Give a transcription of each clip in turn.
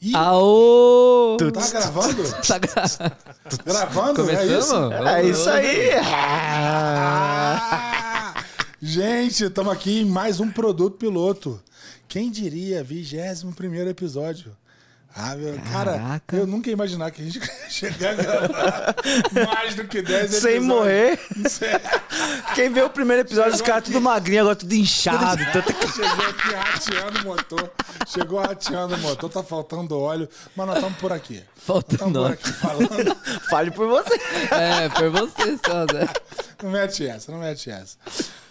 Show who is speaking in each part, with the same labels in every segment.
Speaker 1: Ih,
Speaker 2: Aô!
Speaker 1: tá gravando?
Speaker 2: Tá gra-
Speaker 1: Gravando? É isso?
Speaker 2: Começamos?
Speaker 3: É isso aí.
Speaker 1: Ah! Gente, estamos aqui em mais um produto piloto. Quem diria, 21 primeiro episódio. Ah, meu, cara, eu nunca ia imaginar que a gente ia chegar a gravar mais do que 10
Speaker 3: Sem
Speaker 1: episódios.
Speaker 3: morrer.
Speaker 1: Sem-
Speaker 3: Quem vê o primeiro episódio, os caras tudo magrinho, agora tudo inchado. Tanto...
Speaker 1: Chegou aqui rateando o motor. Chegou rateando o motor, tá faltando óleo, mas nós estamos por aqui.
Speaker 2: Faltando óleo.
Speaker 1: falando.
Speaker 3: Fale por você.
Speaker 2: É, por você só, né?
Speaker 1: Não mete essa, não mete essa.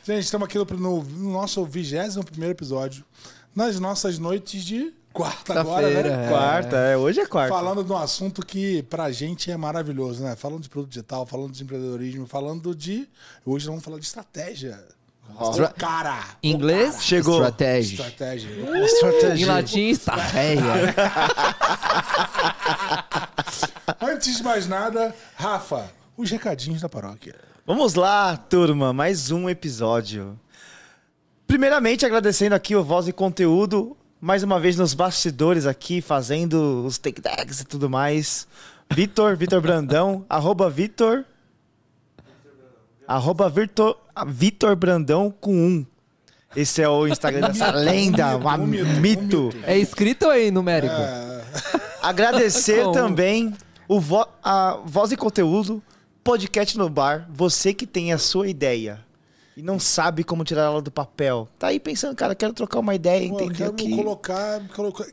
Speaker 1: Gente, estamos aqui no, no- no nosso 21 primeiro episódio, nas nossas noites de quarta agora,
Speaker 2: Quarta-feira,
Speaker 1: né?
Speaker 2: é.
Speaker 3: Quarta, é. Hoje é quarta.
Speaker 1: Falando de um assunto que pra gente é maravilhoso, né? Falando de produto digital, falando de empreendedorismo, falando de. Hoje nós vamos falar de estratégia.
Speaker 2: Estra-
Speaker 1: Ô, cara!
Speaker 2: Em Inglês,
Speaker 3: Chegou.
Speaker 2: estratégia.
Speaker 1: Estratégia.
Speaker 2: Em
Speaker 3: Estratégia.
Speaker 2: latim, estratégia.
Speaker 1: Antes de mais nada, Rafa, os recadinhos da paróquia.
Speaker 3: Vamos lá, turma, mais um episódio. Primeiramente, agradecendo aqui o Voz e Conteúdo, mais uma vez nos bastidores aqui, fazendo os take tags e tudo mais. Vitor, Vitor Brandão, arroba Vitor. Arroba Vitor, Vitor Brandão com um. Esse é o Instagram dessa lenda,
Speaker 1: um mito, um.
Speaker 2: É escrito ou é numérico?
Speaker 1: É,
Speaker 3: Agradecer
Speaker 2: Com um.
Speaker 3: também o vo a Voz e Conteúdo, podcast no bar. Você que tem a sua ideia e não sabe como tirar ela do papel. Tá aí pensando, cara, quero trocar uma ideia,
Speaker 1: pô,
Speaker 3: entender
Speaker 1: quero
Speaker 3: aqui.
Speaker 1: colocar,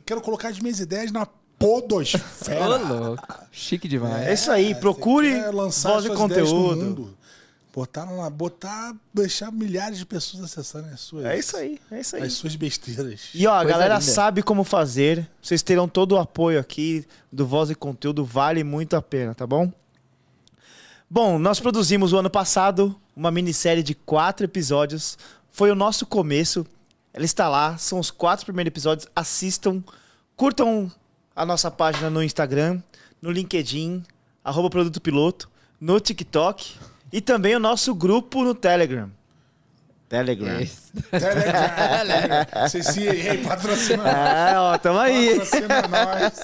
Speaker 1: quero colocar as minhas ideias na
Speaker 2: Ô,
Speaker 1: podosfera.
Speaker 2: louco. Chique demais.
Speaker 3: É isso aí, procure
Speaker 1: Quer lançar
Speaker 3: Voz e
Speaker 1: no
Speaker 3: Conteúdo.
Speaker 1: Botar, lá, botar, deixar milhares de pessoas acessarem as suas,
Speaker 3: É isso aí, é isso aí.
Speaker 1: as suas besteiras.
Speaker 3: E ó, a
Speaker 2: Coisa
Speaker 3: galera
Speaker 2: linda.
Speaker 3: sabe como fazer. Vocês terão todo o apoio aqui do Voz e Conteúdo, vale muito a pena, tá bom? Bom, nós produzimos o ano passado uma minissérie de quatro episódios. Foi o nosso começo. Ela está lá, são os quatro primeiros episódios. Assistam, curtam a nossa página no Instagram, no LinkedIn, arroba Produto Piloto, no TikTok e também o nosso grupo no Telegram. Telegram.
Speaker 2: Esse-
Speaker 1: Telegram. CCA, patrocina nós.
Speaker 3: É, ó, tamo aí.
Speaker 1: Patrocina nós.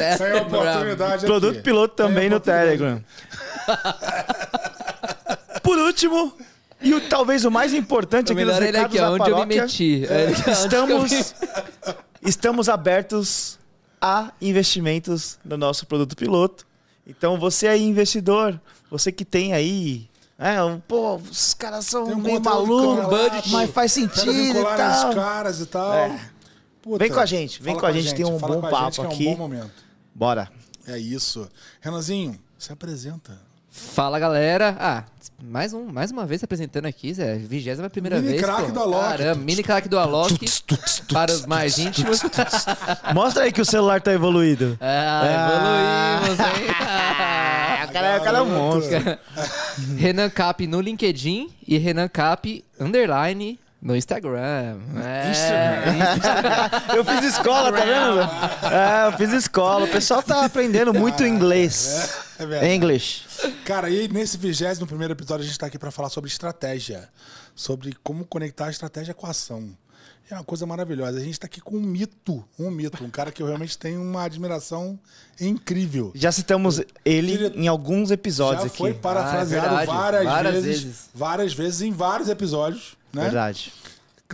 Speaker 1: Essa é a oportunidade
Speaker 3: Produto
Speaker 1: aqui.
Speaker 3: piloto também no
Speaker 1: oportunidade.
Speaker 3: Telegram. Por último, e o, talvez o mais importante
Speaker 2: O
Speaker 3: aqui nos
Speaker 2: é ele
Speaker 3: recados
Speaker 2: aqui,
Speaker 3: da
Speaker 2: onde eu me
Speaker 3: paróquia,
Speaker 2: meti. É,
Speaker 3: estamos,
Speaker 2: me-
Speaker 3: estamos abertos a investimentos no nosso produto piloto. Então você aí, investidor, você que tem aí... É, um, pô, os caras são
Speaker 1: um
Speaker 3: meio malucos, mas faz sentido e tal.
Speaker 1: os caras e tal.
Speaker 3: É.
Speaker 1: Puta,
Speaker 3: Vem com a gente, vem com a gente, tem um bom papo
Speaker 1: gente
Speaker 3: aqui.
Speaker 1: É um bom momento.
Speaker 3: Bora.
Speaker 1: É isso. Renanzinho, se apresenta.
Speaker 2: Fala, galera. Ah, mais, um, mais uma vez se apresentando aqui, Zé. Vigésima primeira
Speaker 1: Mini
Speaker 2: vez.
Speaker 1: craque
Speaker 2: pô.
Speaker 1: do Alok.
Speaker 2: Caramba, mini craque do Alok. para os mais íntimos.
Speaker 3: Mostra aí que o celular tá evoluído.
Speaker 2: Ah, evoluímos, hein?
Speaker 3: Ah, o cara, o cara é um monstro.
Speaker 2: Renan Cap no LinkedIn e Renan Cap underline no Instagram. É.
Speaker 3: Eu fiz escola, tá vendo? É, eu fiz escola. O pessoal tá aprendendo muito inglês.
Speaker 1: É verdade.
Speaker 3: English.
Speaker 1: Cara, e nesse 21 primeiro episódio a gente tá aqui para falar sobre estratégia. Sobre como conectar a estratégia com a ação. É uma coisa maravilhosa. A gente tá aqui com um mito. Um mito. Um cara que eu realmente tenho uma admiração incrível.
Speaker 3: Já citamos ele
Speaker 1: Dire-
Speaker 3: em alguns episódios
Speaker 1: Já
Speaker 3: aqui.
Speaker 1: foi parafraseado
Speaker 2: Ah, é
Speaker 1: várias,
Speaker 2: Várias
Speaker 1: vezes,
Speaker 2: vezes.
Speaker 1: Várias vezes, em vários episódios. Né?
Speaker 3: Verdade.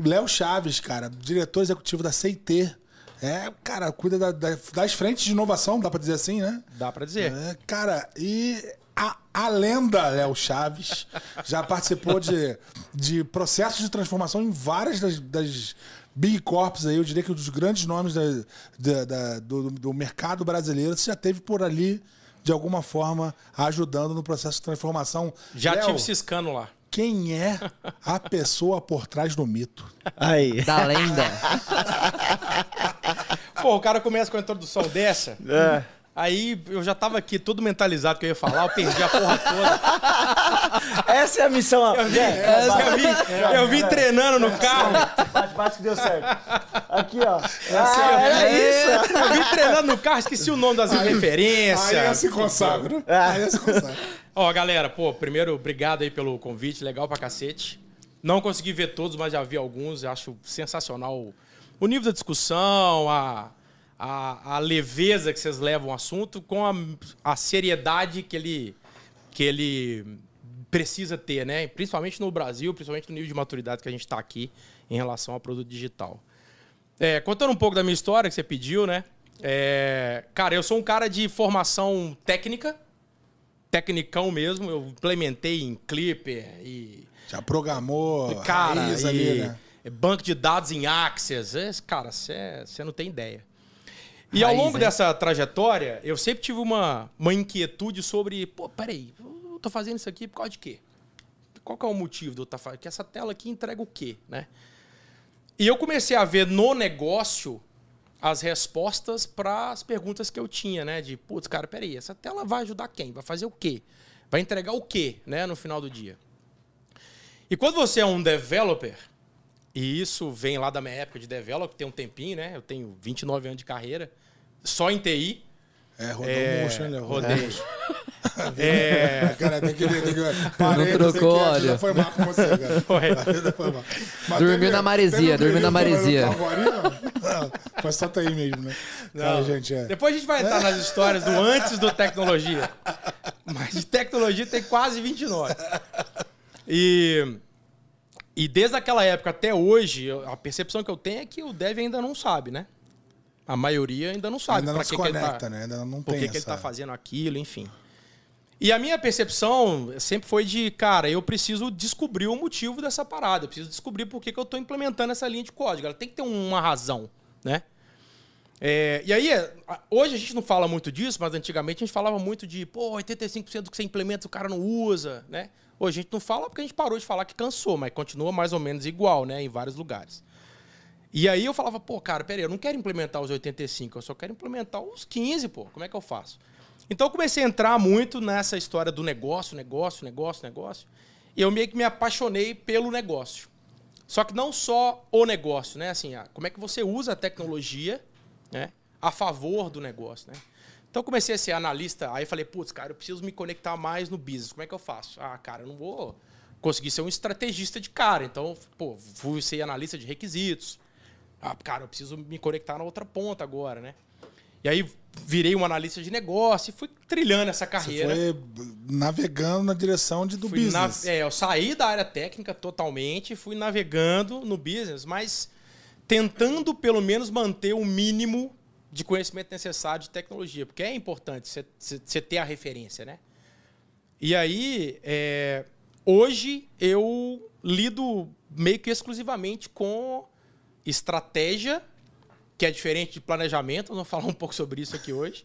Speaker 1: Léo Chaves, cara, diretor executivo da CIT. É, cara, cuida da- da- das frentes de inovação, dá pra dizer assim, né?
Speaker 4: Dá pra dizer.
Speaker 1: É, cara, e a, a lenda Léo Chaves já participou de, de processos de transformação em várias das, das Big Corps aí, eu diria que um dos grandes nomes da- da- da- do, do mercado brasileiro, você já teve por ali, de alguma forma, ajudando no processo de transformação.
Speaker 4: Já
Speaker 1: Léo,
Speaker 4: tive ciscando lá.
Speaker 1: Quem é a pessoa por trás do mito?
Speaker 3: Aí.
Speaker 2: Da lenda.
Speaker 4: Pô, o cara começa com a introdução dessa.
Speaker 3: É.
Speaker 4: Aí eu já tava aqui todo mentalizado que eu ia falar, eu perdi a porra toda.
Speaker 3: Essa é a missão.
Speaker 4: Eu vim, eu vim, eu vim treinando no carro.
Speaker 3: Bate, bate que deu certo. Aqui, ó.
Speaker 4: assim,
Speaker 3: Ah, era isso.
Speaker 4: Eu vim treinando no carro, esqueci o nome das
Speaker 1: Aí eu
Speaker 4: referências.
Speaker 1: se consagro.
Speaker 3: Ah.
Speaker 1: Aí eu se consagro.
Speaker 4: Ó, galera, pô, primeiro, obrigado aí pelo convite, legal pra cacete. Não consegui ver todos, mas já vi alguns, eu acho sensacional o nível da discussão, a, a a, leveza que vocês levam o assunto com a, a seriedade que ele, que ele precisa ter, né? Principalmente no Brasil, principalmente no nível de maturidade que a gente está aqui em relação ao produto digital. É, contando um pouco da minha história que você pediu, né? É, cara, eu sou um cara de formação técnica, tecnicão mesmo. Eu implementei em Clipper e.
Speaker 1: Já programou
Speaker 4: Cara, e
Speaker 1: ali, né?
Speaker 4: banco de dados em Access. Cara, você não tem ideia. E ao longo
Speaker 2: hein?
Speaker 4: dessa trajetória, eu sempre tive uma, uma inquietude sobre, pô, peraí, eu tô fazendo isso aqui por causa de quê? Qual que é o motivo de eu estar fazendo? Que essa tela aqui entrega o quê, né? E eu comecei a ver no negócio as respostas para as perguntas que eu tinha, né? De, putz, cara, peraí, essa tela vai ajudar quem? Vai fazer o quê? Vai entregar o quê, né, no final do dia? E quando você é um developer, e isso vem lá da minha época de developer, tem um tempinho, né? Eu tenho 29 anos de carreira, só em TI.
Speaker 1: É, rodou
Speaker 4: É,
Speaker 1: murcho, hein, Léo?
Speaker 4: rodei. É,
Speaker 1: Cara, tem que... Tem que parei,
Speaker 2: Não trocou,
Speaker 1: que
Speaker 2: olha.
Speaker 1: foi mal com você, cara.
Speaker 4: Foi.
Speaker 1: A vida foi mal. Mas
Speaker 2: Dormiu
Speaker 1: teve-
Speaker 2: na maresia,
Speaker 1: um
Speaker 2: dormiu na maresia.
Speaker 1: Foi só TI mesmo, né? Cara,
Speaker 4: Não.
Speaker 1: gente, é.
Speaker 4: Depois a gente vai entrar nas histórias do antes do tecnologia. Mas de tecnologia tem quase 29. E, e desde aquela época até hoje, a percepção que eu tenho é que o dev ainda não sabe, né? A maioria ainda não sabe
Speaker 1: Ainda não se
Speaker 4: que que ele
Speaker 1: conecta,
Speaker 4: tá-
Speaker 1: né? Ainda não
Speaker 4: por
Speaker 1: tem
Speaker 4: que, que ele tá fazendo aquilo, enfim. E a minha percepção sempre foi de, cara, eu preciso descobrir o motivo dessa parada. Eu preciso descobrir por que, que eu estou implementando essa linha de código. Ela tem que ter uma razão, né? É, e aí, a- hoje a gente não fala muito disso, mas antigamente a gente falava muito de, pô, 85% do que você implementa o cara não usa, né? Hoje a gente não fala porque a gente parou de falar que cansou, mas continua mais ou menos igual, né? Em vários lugares. E aí eu falava, pô, cara, peraí, eu não quero implementar os 85, eu só quero implementar os 15, pô. Como é que eu faço? Então eu comecei a entrar muito nessa história do negócio, negócio, negócio, negócio. E eu meio que me apaixonei pelo negócio. Só que não só o negócio, né? Assim, como é que você usa a tecnologia né, a favor do negócio, né? Então eu comecei a ser analista, aí falei, putz, cara, eu preciso me conectar mais no business. Como é que eu faço? Ah, cara, eu não vou conseguir ser um estrategista de cara. Então, pô, fui ser analista de requisitos. Ah, cara, eu preciso me conectar na outra ponta agora, né? E aí virei um analista de negócio e fui trilhando essa
Speaker 1: Você
Speaker 4: carreira.
Speaker 1: foi navegando na direção de, do
Speaker 4: Fui na-
Speaker 1: business.
Speaker 4: é, eu saí da área técnica totalmente, fui navegando no business, mas tentando pelo menos manter o mínimo de conhecimento necessário de tecnologia, porque é importante você- você você ter a referência, né? E aí, é, hoje eu lido meio que exclusivamente com estratégia, que é diferente de planejamento, vamos falar um pouco sobre isso aqui hoje.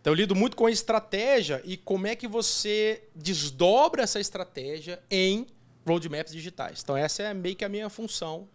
Speaker 4: Então, eu lido muito com estratégia e como é que você desdobra essa estratégia em roadmaps digitais. Então, essa é meio que a minha função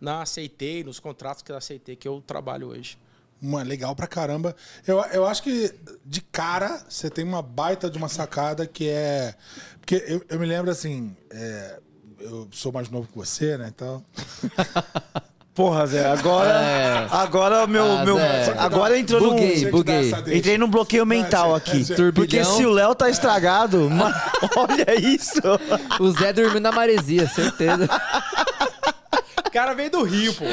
Speaker 4: na Aceitei, nos contratos que eu aceitei que eu trabalho hoje.
Speaker 1: Uma, legal pra caramba. Eu, eu acho que de cara você tem uma baita de uma sacada que é. Porque eu, eu me lembro assim. é, eu sou mais novo que você, né? Então.
Speaker 3: Porra, Zé, agora.
Speaker 2: É.
Speaker 3: Agora o meu.
Speaker 2: Ah,
Speaker 3: meu
Speaker 2: Zé.
Speaker 3: agora entrou num.
Speaker 2: Buguei, buguei.
Speaker 3: Entrei num bloqueio mental aqui.
Speaker 1: é, é,
Speaker 3: Porque se o Léo tá estragado, olha isso.
Speaker 2: O Zé dormiu na maresia, certeza.
Speaker 4: O cara veio do Rio, pô.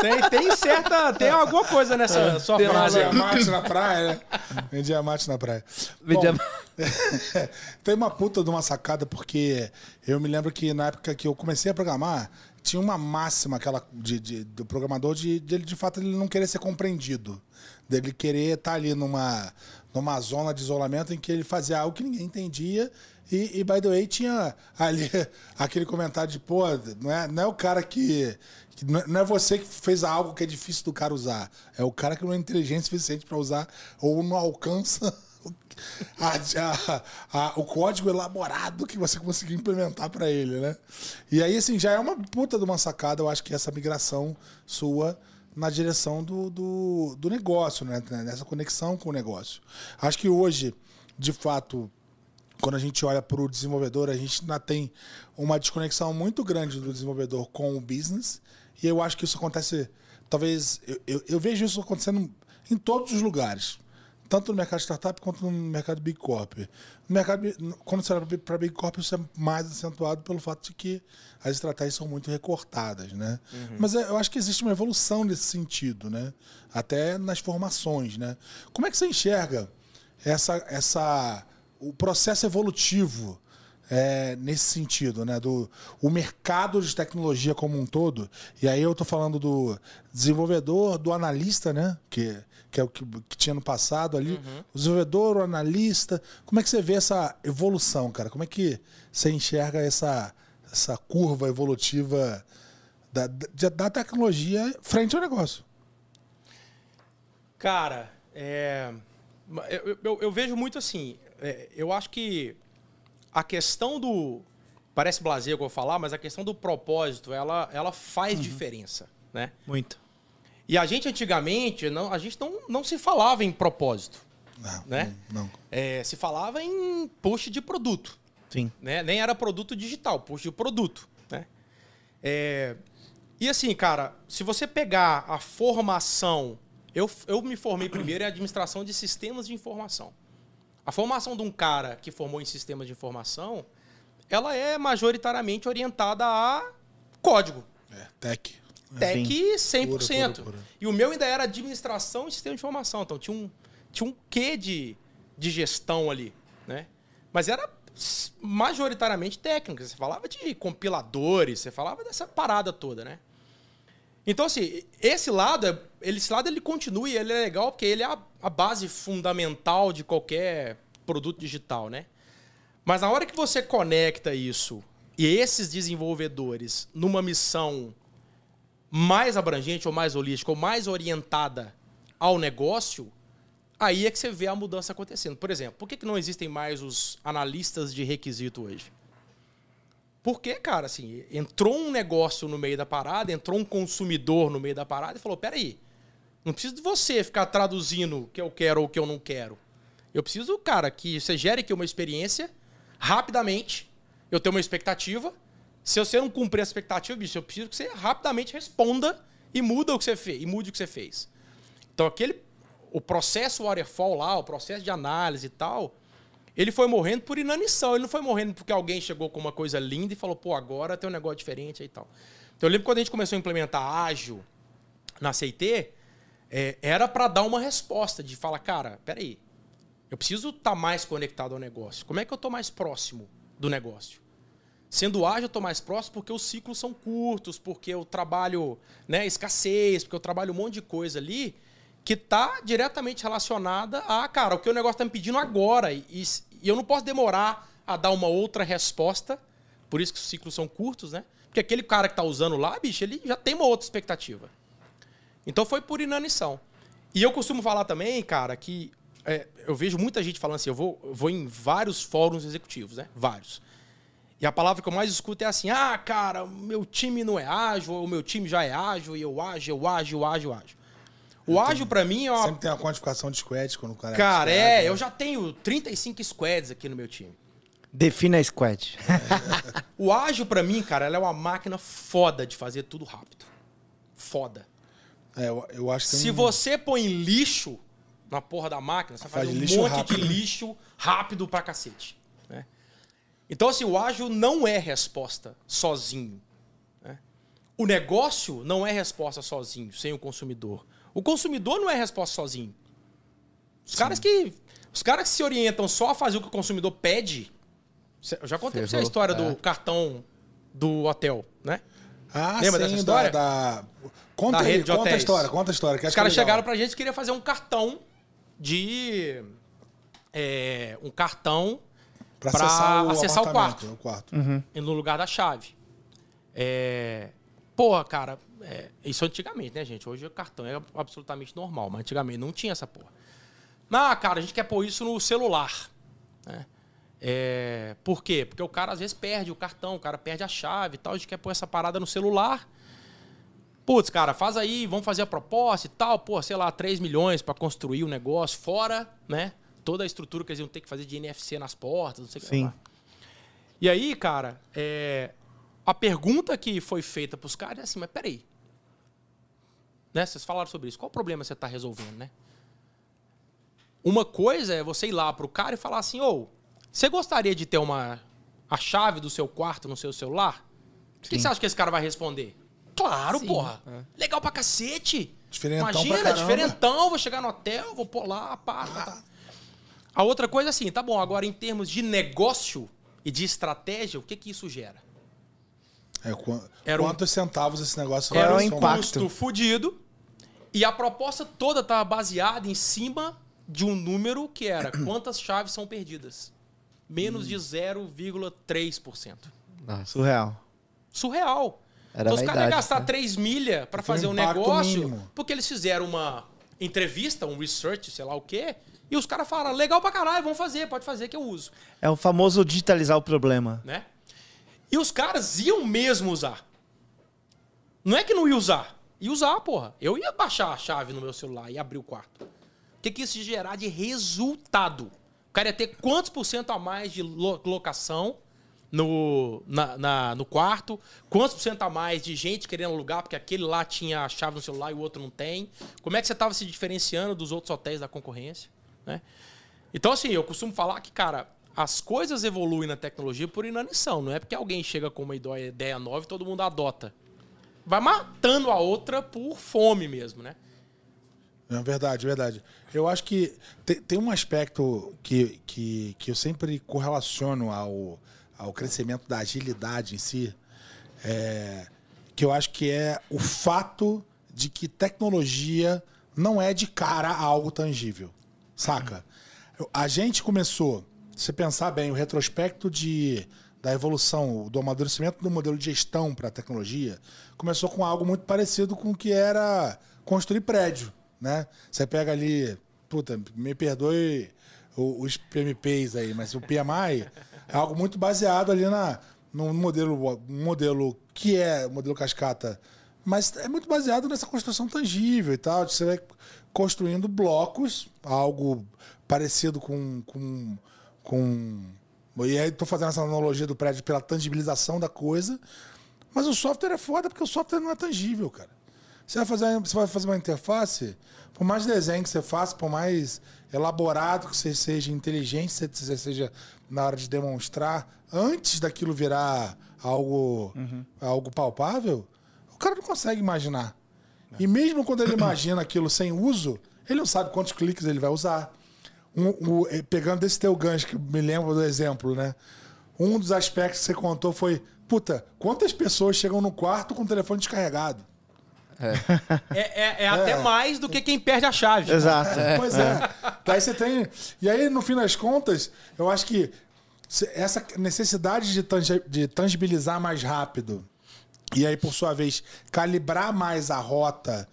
Speaker 4: Tem, tem certa. Tem alguma coisa nessa sua
Speaker 2: Tem
Speaker 4: frase.
Speaker 1: Vendia
Speaker 4: aí.
Speaker 1: mate na praia, né? Vendia mate na praia.
Speaker 2: Vendia-
Speaker 1: Bom, tem uma puta de uma sacada, porque eu me lembro que na época que eu comecei a programar, tinha uma máxima aquela de, de- do programador de, de ele, de fato, ele não querer ser compreendido. Dele querer estar ali numa, numa zona de isolamento em que ele fazia algo que ninguém entendia. E, e, by the way, tinha ali aquele comentário de, pô, não é, não é o cara que. que é- não é você que fez algo que é difícil do cara usar. É o cara que não é inteligente o suficiente para usar ou não alcança a- a- o código elaborado que você conseguiu implementar para ele, né? E aí, assim, já é uma puta de uma sacada, eu acho que essa migração sua na direção do, do, do negócio, né? Nessa conexão com o negócio. Acho que hoje, de fato, quando a gente olha para o desenvolvedor, a gente ainda tem uma desconexão muito grande do desenvolvedor com o business. E eu acho que isso acontece, talvez, eu, eu, eu vejo isso acontecendo em todos os lugares. Tanto no mercado de startup quanto no mercado Big Corp. No mercado, quando você olha para Big Corp, isso é mais acentuado pelo fato de que as estratégias são muito recortadas, né? Mas é- eu acho que existe uma evolução nesse sentido, né? Até nas formações, né? Como é que você enxerga essa, essa, o processo evolutivo é, nesse sentido, né? Do o mercado de tecnologia como um todo. E aí eu tô falando do desenvolvedor, do analista, né? Que, que é o que, que tinha no passado ali. O desenvolvedor, o analista. Como é que você vê essa evolução, cara? Como é que você enxerga essa, essa curva evolutiva da, da, da tecnologia frente ao negócio?
Speaker 4: Cara, é, eu, eu- eu vejo muito assim. é, eu acho que a questão do. Parece blazer que eu vou falar, mas a questão do propósito, ela, ela faz diferença, né?
Speaker 3: Muito.
Speaker 4: E a gente antigamente, não, a gente não, não se falava em propósito.
Speaker 1: Não,
Speaker 4: Né?
Speaker 1: Não. não.
Speaker 4: É, se falava em push de produto.
Speaker 3: Sim.
Speaker 4: né? Nem era produto digital, puxa de produto, né? É, E assim, cara, se você pegar a formação, eu, eu me formei primeiro em administração de sistemas de informação. A formação de um cara que formou em sistemas de informação, ela é majoritariamente orientada a código.
Speaker 1: É, tech.
Speaker 4: Tech 100%.
Speaker 1: Pura, pura, pura.
Speaker 4: E o meu ainda era administração e sistema de informação. Então tinha um, tinha um quê de, de gestão ali, né? Mas era majoritariamente técnica. Você falava de compiladores, você falava dessa parada toda, né? Então, assim, esse lado, é- esse lado ele continua e ele é legal porque ele é a, a base fundamental de qualquer produto digital, né? Mas na hora que você conecta isso e esses desenvolvedores numa missão mais abrangente ou mais holística ou mais orientada ao negócio, aí é que você vê a mudança acontecendo. Por exemplo, por que, que não existem mais os analistas de requisito hoje? Porque, cara, assim, entrou um negócio no meio da parada, entrou um consumidor no meio da parada e falou: peraí, não preciso de você ficar traduzindo o que eu quero ou o que eu não quero. Eu preciso, cara, que você gere aqui uma experiência rapidamente. Eu tenho uma expectativa. Se você não cumprir essa expectativa, bicho, eu preciso que você rapidamente responda e muda o que você fez, e mude o que você fez. Então aquele o processo waterfall lá, o processo de análise e tal, ele foi morrendo por inanição, ele não foi morrendo porque alguém chegou com uma coisa linda e falou, pô, agora tem um negócio diferente aí e tal. Então eu lembro quando a gente começou a implementar ágil na CIT, é, era para dar uma resposta de falar, cara, peraí, eu preciso estar mais conectado ao negócio. Como é que eu estou mais próximo do negócio? Sendo ágil, eu estou mais próximo porque os ciclos são curtos, porque eu trabalho né, escassez, porque eu trabalho um monte de coisa ali que está diretamente relacionada a, cara, o que o negócio está me pedindo agora. E, e- eu não posso demorar a dar uma outra resposta, por isso que os ciclos são curtos, né? Porque aquele cara que está usando lá, bicho, ele já tem uma outra expectativa. Então foi por inanição. E eu costumo falar também, cara, que é, eu vejo muita gente falando assim, eu vou, eu vou em vários fóruns executivos, né? Vários. E a palavra que eu mais escuto é assim: ah, cara, o meu time não é ágil, ou o meu time já é ágil, e eu ágil, eu ágil, eu ágil, eu ágil. O ágil, pra mim, é uma.
Speaker 1: Sempre tem a quantificação de squad quando o cara
Speaker 4: Cara,
Speaker 1: squad,
Speaker 4: é,
Speaker 1: né?
Speaker 4: eu já tenho 35 squads aqui no meu time.
Speaker 3: Defina a squad.
Speaker 4: O ágil, pra mim, cara, ela é uma máquina foda de fazer tudo rápido. Foda.
Speaker 1: É, eu, eu acho que
Speaker 4: Se
Speaker 1: um-
Speaker 4: você põe lixo na porra da máquina, você faz,
Speaker 1: Faz
Speaker 4: um monte
Speaker 1: rápido.
Speaker 4: de lixo rápido pra cacete. Então, assim, o ágil não é resposta sozinho. né? O negócio não é resposta sozinho, sem o consumidor. O consumidor não é resposta sozinho. Os caras que. Os caras que se orientam só a fazer o que o consumidor pede. Eu já contei pra você a história
Speaker 2: É.
Speaker 4: do cartão do hotel, né?
Speaker 1: Ah,
Speaker 4: Lembra
Speaker 1: sim,
Speaker 4: dessa história?
Speaker 1: Da, da- Conta
Speaker 4: Da
Speaker 1: aí,
Speaker 4: rede de
Speaker 1: conta a história, conta a história. Que
Speaker 4: Os
Speaker 1: é
Speaker 4: caras
Speaker 1: legal.
Speaker 4: chegaram pra gente e queriam fazer um cartão de. é, um cartão
Speaker 1: pra
Speaker 4: pra
Speaker 1: acessar o,
Speaker 4: acessar o quarto.
Speaker 1: o quarto.
Speaker 4: no lugar da chave. É, porra, cara, é, isso antigamente, né, gente? Hoje o cartão é absolutamente normal, mas antigamente não tinha essa porra. Ah, cara, a gente quer pôr isso no celular. né? É, por quê? Porque o cara às vezes perde o cartão, o cara perde a chave e tal, a gente quer pôr essa parada no celular. Putz, cara, faz aí, vamos fazer a proposta e tal, pô, sei lá, 3 milhões para construir o negócio, fora, né? Toda a estrutura que eles iam ter que fazer de NFC nas portas, não sei o que
Speaker 3: Sim.
Speaker 4: E aí, cara, é, a pergunta que foi feita pros caras é assim, mas peraí. Né? Vocês falaram sobre isso. Qual o problema você está resolvendo, né? Uma coisa é você ir lá pro cara e falar assim, ô, você gostaria de ter uma a chave do seu quarto no seu celular? O que, você acha que esse cara vai responder? Claro,
Speaker 2: Sim,
Speaker 4: porra.
Speaker 2: é.
Speaker 4: Legal pra cacete.
Speaker 1: Diferentão pra
Speaker 4: Imagina,
Speaker 1: caramba.
Speaker 4: diferentão, vou chegar no hotel, vou pôr lá, pá, tá, tá. A outra coisa é assim, tá bom, agora em termos de negócio e de estratégia, o que que isso gera?
Speaker 1: É, qu-
Speaker 4: Era um-
Speaker 1: quantos centavos esse negócio
Speaker 3: o
Speaker 1: somar?
Speaker 3: impacto?
Speaker 4: custo fudido. E a proposta toda estava baseada em cima de um número que era quantas chaves são perdidas. Menos de 0,3%.
Speaker 2: Nossa,
Speaker 3: Surreal.
Speaker 4: Surreal.
Speaker 2: era
Speaker 4: então os caras iam gastar
Speaker 2: né?
Speaker 4: 3 milha para
Speaker 1: um
Speaker 4: fazer um negócio,
Speaker 1: mínimo.
Speaker 4: porque eles fizeram uma entrevista, um research, sei lá o quê, e os caras falaram, legal pra caralho, vamos fazer, pode fazer que eu uso.
Speaker 3: É o famoso digitalizar o problema.
Speaker 4: né? E os caras iam mesmo usar. Não é que não ia usar. Ia usar, porra. Eu ia baixar a chave no meu celular e abrir o quarto. O que, que isso ia gerar de resultado? O cara ia ter quantos por cento a mais de lo- locação no, na, na- no quarto? Quantos por cento a mais de gente querendo alugar porque aquele lá tinha a chave no celular e o outro não tem? Como é que você estava se diferenciando dos outros hotéis da concorrência? Né? Então, assim, eu costumo falar que, cara, as coisas evoluem na tecnologia por inanição. Não é porque alguém chega com uma ideia nova e todo mundo adota. Vai matando a outra por fome mesmo, né?
Speaker 1: É verdade, verdade. Eu acho que tem, tem um aspecto que, que, que eu sempre correlaciono ao, ao crescimento da agilidade em si, é, que eu acho que é o fato de que tecnologia não é de cara algo tangível, saca? A gente começou, se pensar bem, o retrospecto de, da evolução, do amadurecimento do modelo de gestão para a tecnologia, começou com algo muito parecido com o que era construir prédio, né? Você pega ali, puta, me perdoe os PMPs aí, mas o PMI é algo muito baseado ali na, num modelo, um modelo que é modelo cascata, mas é muito baseado nessa construção tangível e tal. Você vai construindo blocos, algo parecido com. com, com e aí estou fazendo essa analogia do prédio pela tangibilização da coisa. Mas o software é foda porque o software não é tangível, cara. Você vai fazer, você vai fazer uma interface, por mais desenho que você faça, por mais elaborado que você seja, inteligente que você seja na hora de demonstrar, antes daquilo virar algo, algo palpável, o cara não consegue imaginar. E mesmo quando ele imagina aquilo sem uso, ele não sabe quantos cliques ele vai usar. Um- um- eh, pegando esse teu gancho, que me lembro do exemplo, né? Um dos aspectos que você contou foi, puta, quantas pessoas chegam no quarto com o telefone descarregado?
Speaker 4: É, é- é até mais do que quem perde a chave.
Speaker 3: Exato.
Speaker 1: Pois é. Daí você tem. E aí, no fim das contas, eu acho que essa necessidade de, tangi- de tangibilizar mais rápido e aí, por sua vez, calibrar mais a rota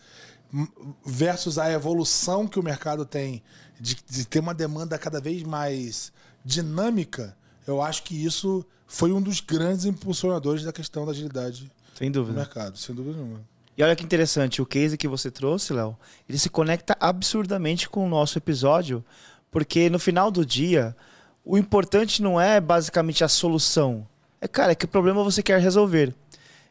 Speaker 1: versus a evolução que o mercado tem de, de ter uma demanda cada vez mais dinâmica, eu acho que isso foi um dos grandes impulsionadores da questão da agilidade
Speaker 3: Sem
Speaker 1: do
Speaker 3: dúvida.
Speaker 1: mercado, sem dúvida nenhuma.
Speaker 3: E olha que interessante, o case que você trouxe, Léo, ele se conecta absurdamente com o nosso episódio, porque no final do dia, o importante não é basicamente a solução. É, cara, é que problema você quer resolver.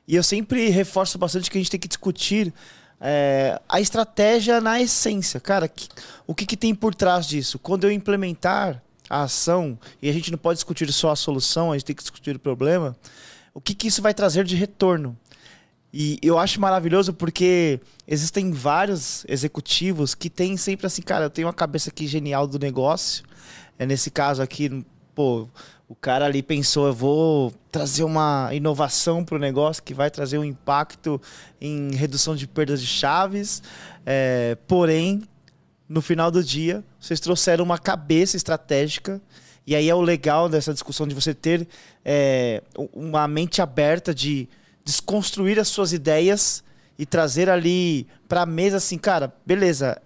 Speaker 3: E eu sempre reforço bastante que a gente tem que discutir é, a estratégia na essência. Cara, que- o que, que tem por trás disso? Quando eu implementar a ação, e a gente não pode discutir só a solução, a gente tem que discutir o problema, o que, que isso vai trazer de retorno? E eu acho maravilhoso porque existem vários executivos que têm sempre assim, cara, eu tenho uma cabeça aqui genial do negócio. É nesse caso aqui, pô, o cara ali pensou, eu vou trazer uma inovação para o negócio que vai trazer um impacto em redução de perdas de chaves. É, porém, no final do dia, vocês trouxeram uma cabeça estratégica. E aí é o legal dessa discussão de você ter é, uma mente aberta de desconstruir as suas ideias e trazer ali para a mesa assim, cara, beleza.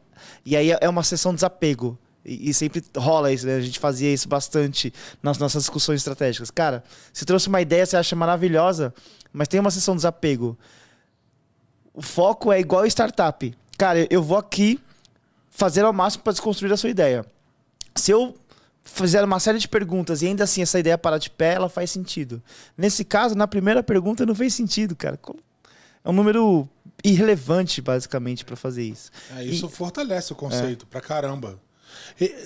Speaker 3: E aí é uma sessão de desapego. E, e sempre rola isso, né? A gente fazia isso bastante nas nossas discussões estratégicas. Cara, você trouxe uma ideia, você acha maravilhosa, mas tem uma sessão de desapego. O foco é igual startup. Cara, eu vou aqui fazer ao máximo para desconstruir a sua ideia. Se eu fizer uma série de perguntas e ainda assim essa ideia parar de pé, ela faz sentido. Nesse caso, na primeira pergunta não fez sentido, cara. É um número irrelevante, basicamente, para fazer isso.
Speaker 1: É, isso fortalece o conceito pra caramba.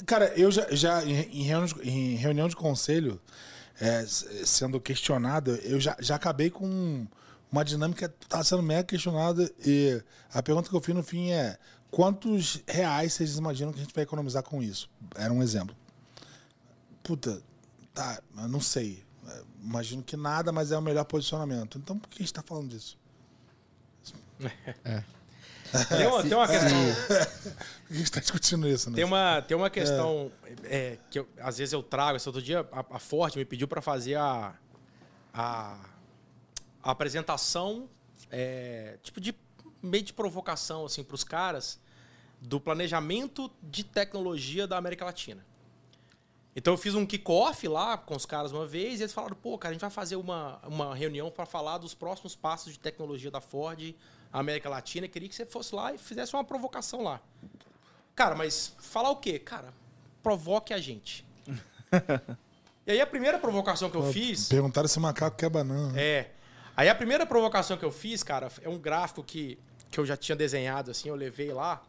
Speaker 1: Cara, eu já, já em, reunião, de, em reunião de conselho, é, sendo questionado, eu já, já acabei com uma dinâmica que tá sendo mega questionada. E a pergunta que eu fiz no fim é: quantos reais vocês imaginam que a gente vai economizar com isso? Era um exemplo. Puta, tá, eu não sei. É, Imagino que nada, mas é o melhor posicionamento. Então por que a gente tá falando disso?
Speaker 4: Tem uma, tem uma questão.
Speaker 1: Por que a gente tá discutindo isso, né?
Speaker 4: Tem uma, tem uma questão é, que eu- às vezes eu trago. Esse outro dia a, a Ford me pediu para fazer a, a, a apresentação, é, tipo de meio de provocação assim para os caras do planejamento de tecnologia da América Latina. Então eu fiz um kickoff lá com os caras uma vez e eles falaram, pô, cara, a gente vai fazer uma, uma reunião para falar dos próximos passos de tecnologia da Ford América Latina. Queria que você fosse lá e fizesse uma provocação lá. Cara, mas falar o quê? Cara, provoque a gente. e aí a primeira provocação que eu fiz.
Speaker 1: Perguntaram se macaco quer banana.
Speaker 4: É. Aí a primeira provocação que eu fiz, cara, é um gráfico que, que eu já tinha desenhado, assim, eu levei lá,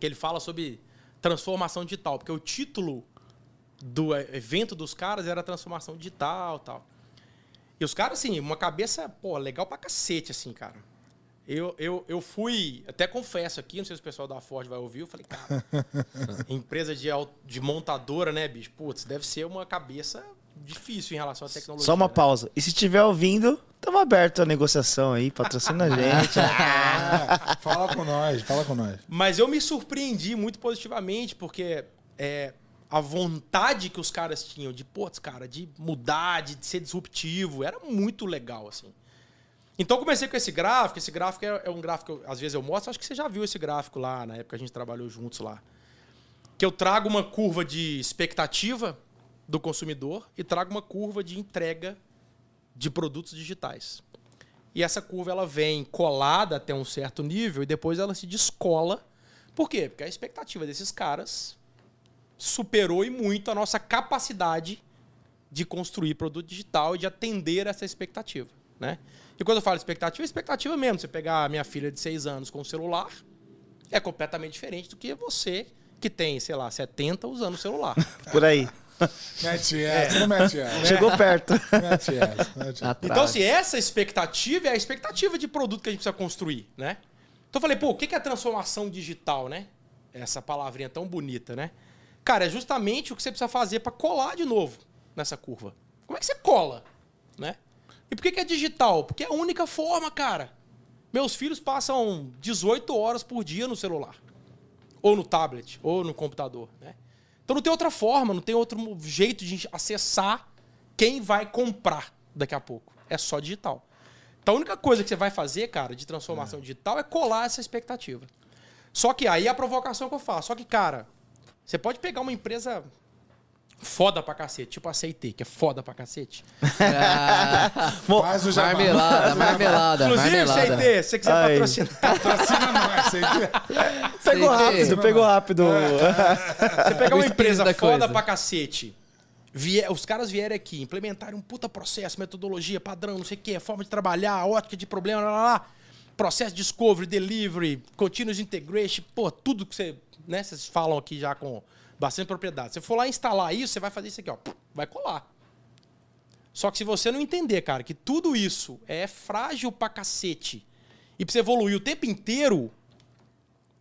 Speaker 4: que ele fala sobre transformação digital, porque o título do evento dos caras era transformação digital tal. E os caras, assim, uma cabeça, pô, legal pra cacete, assim, cara. Eu, eu, eu fui, até confesso aqui, não sei se o pessoal da Ford vai ouvir, eu falei, cara, empresa de, de montadora, né, bicho? Putz, deve ser uma cabeça difícil em relação à tecnologia.
Speaker 3: Só uma
Speaker 4: né?
Speaker 3: pausa. E se estiver ouvindo, estamos abertos à negociação aí, patrocina a gente.
Speaker 1: Ah, fala com nós, fala com nós.
Speaker 4: Mas eu me surpreendi muito positivamente, porque é, a vontade que os caras tinham de, putz, cara, de mudar, de ser disruptivo, era muito legal, assim. Então eu comecei com esse gráfico. Esse gráfico é, é um gráfico que às vezes eu mostro. Acho que você já viu esse gráfico lá, na época que a gente trabalhou juntos lá. Que eu trago uma curva de expectativa do consumidor e trago uma curva de entrega de produtos digitais. E essa curva ela vem colada até um certo nível e depois ela se descola. Por quê? Porque a expectativa desses caras superou e muito a nossa capacidade de construir produto digital e de atender essa expectativa, né? E quando eu falo expectativa, é expectativa mesmo. Você pegar a minha filha de 6 anos com o celular, é completamente diferente do que você que tem, sei lá, 70 usando o celular.
Speaker 3: Por aí.
Speaker 1: Mete essa, não mete essa.
Speaker 3: Chegou perto.
Speaker 1: Mete essa, mete essa.
Speaker 2: Atrás.
Speaker 4: Então, assim, essa expectativa é a expectativa de produto que a gente precisa construir, né? Então eu falei, pô, o que que é transformação digital, né? Essa palavrinha tão bonita, né? Cara, é justamente o que você precisa fazer para colar de novo nessa curva. Como é que você cola, né? E por que que é digital? Porque é a única forma, cara. Meus filhos passam 18 horas por dia no celular. Ou no tablet, ou no computador, né? Então não tem outra forma, não tem outro jeito de acessar quem vai comprar daqui a pouco. É só digital. Então a única coisa que você vai fazer, cara, de transformação digital é colar essa expectativa. Só que aí é a provocação que eu faço. Só que, cara, você pode pegar uma empresa foda pra cacete, tipo a CIT, que é foda pra cacete.
Speaker 2: Ah,
Speaker 1: Faz o jabá.
Speaker 2: marmelada, marmelada,
Speaker 4: Inclusive,
Speaker 2: marmelada.
Speaker 4: CIT, se você quiser patrocinar,
Speaker 1: Patrocina nós, sei
Speaker 3: Pegou rápido,
Speaker 2: que-
Speaker 3: pegou rápido.
Speaker 4: Você pegar
Speaker 2: O
Speaker 4: uma empresa
Speaker 2: da
Speaker 4: foda
Speaker 2: coisa.
Speaker 4: pra cacete, vier- os caras vierem aqui, implementarem um puta processo, metodologia, padrão, não sei o quê, forma de trabalhar, ótica de problema, lá, lá, lá. processo de discovery, delivery, continuous integration, pô, tudo que você, né, vocês falam aqui já com bastante propriedade. Se for lá instalar isso, você vai fazer isso aqui, ó, vai colar. Só que se você não entender, cara, que tudo isso é frágil pra cacete e pra você evoluir o tempo inteiro,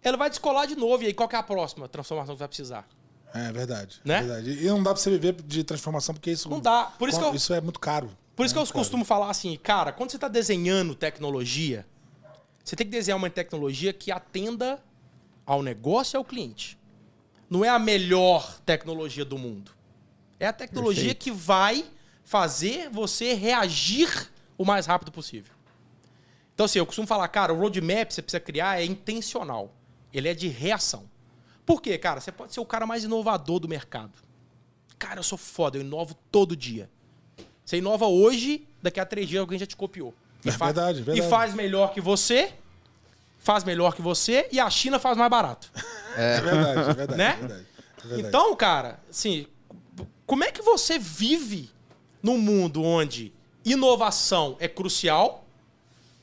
Speaker 4: ela vai descolar de novo. E aí, qual que é a próxima transformação que você vai precisar?
Speaker 1: É verdade,
Speaker 4: Né?
Speaker 1: é verdade. E não dá pra você viver de transformação porque isso
Speaker 4: Não dá. Por isso que eu-
Speaker 1: isso é muito caro.
Speaker 4: Por isso que
Speaker 1: É
Speaker 4: eu
Speaker 1: caro.
Speaker 4: costumo falar assim, cara, quando você está desenhando tecnologia, você tem que desenhar uma tecnologia que atenda ao negócio e ao cliente. Não é a melhor tecnologia do mundo. É a tecnologia
Speaker 2: Perfeito.
Speaker 4: que vai fazer você reagir o mais rápido possível. Então, assim, eu costumo falar, cara, o roadmap que você precisa criar é intencional. Ele é de reação. Por quê, cara? Você pode ser o cara mais inovador do mercado. Cara, eu sou foda, eu inovo todo dia. Você inova hoje, daqui a três dias alguém já te copiou. E
Speaker 1: É
Speaker 4: fa-
Speaker 1: verdade, verdade.
Speaker 4: E faz melhor que você, faz melhor que você, e a China faz mais barato.
Speaker 1: É verdade, é verdade.
Speaker 4: Né?
Speaker 1: é verdade, é verdade.
Speaker 4: Então, cara, assim, como é que você vive num mundo onde inovação é crucial,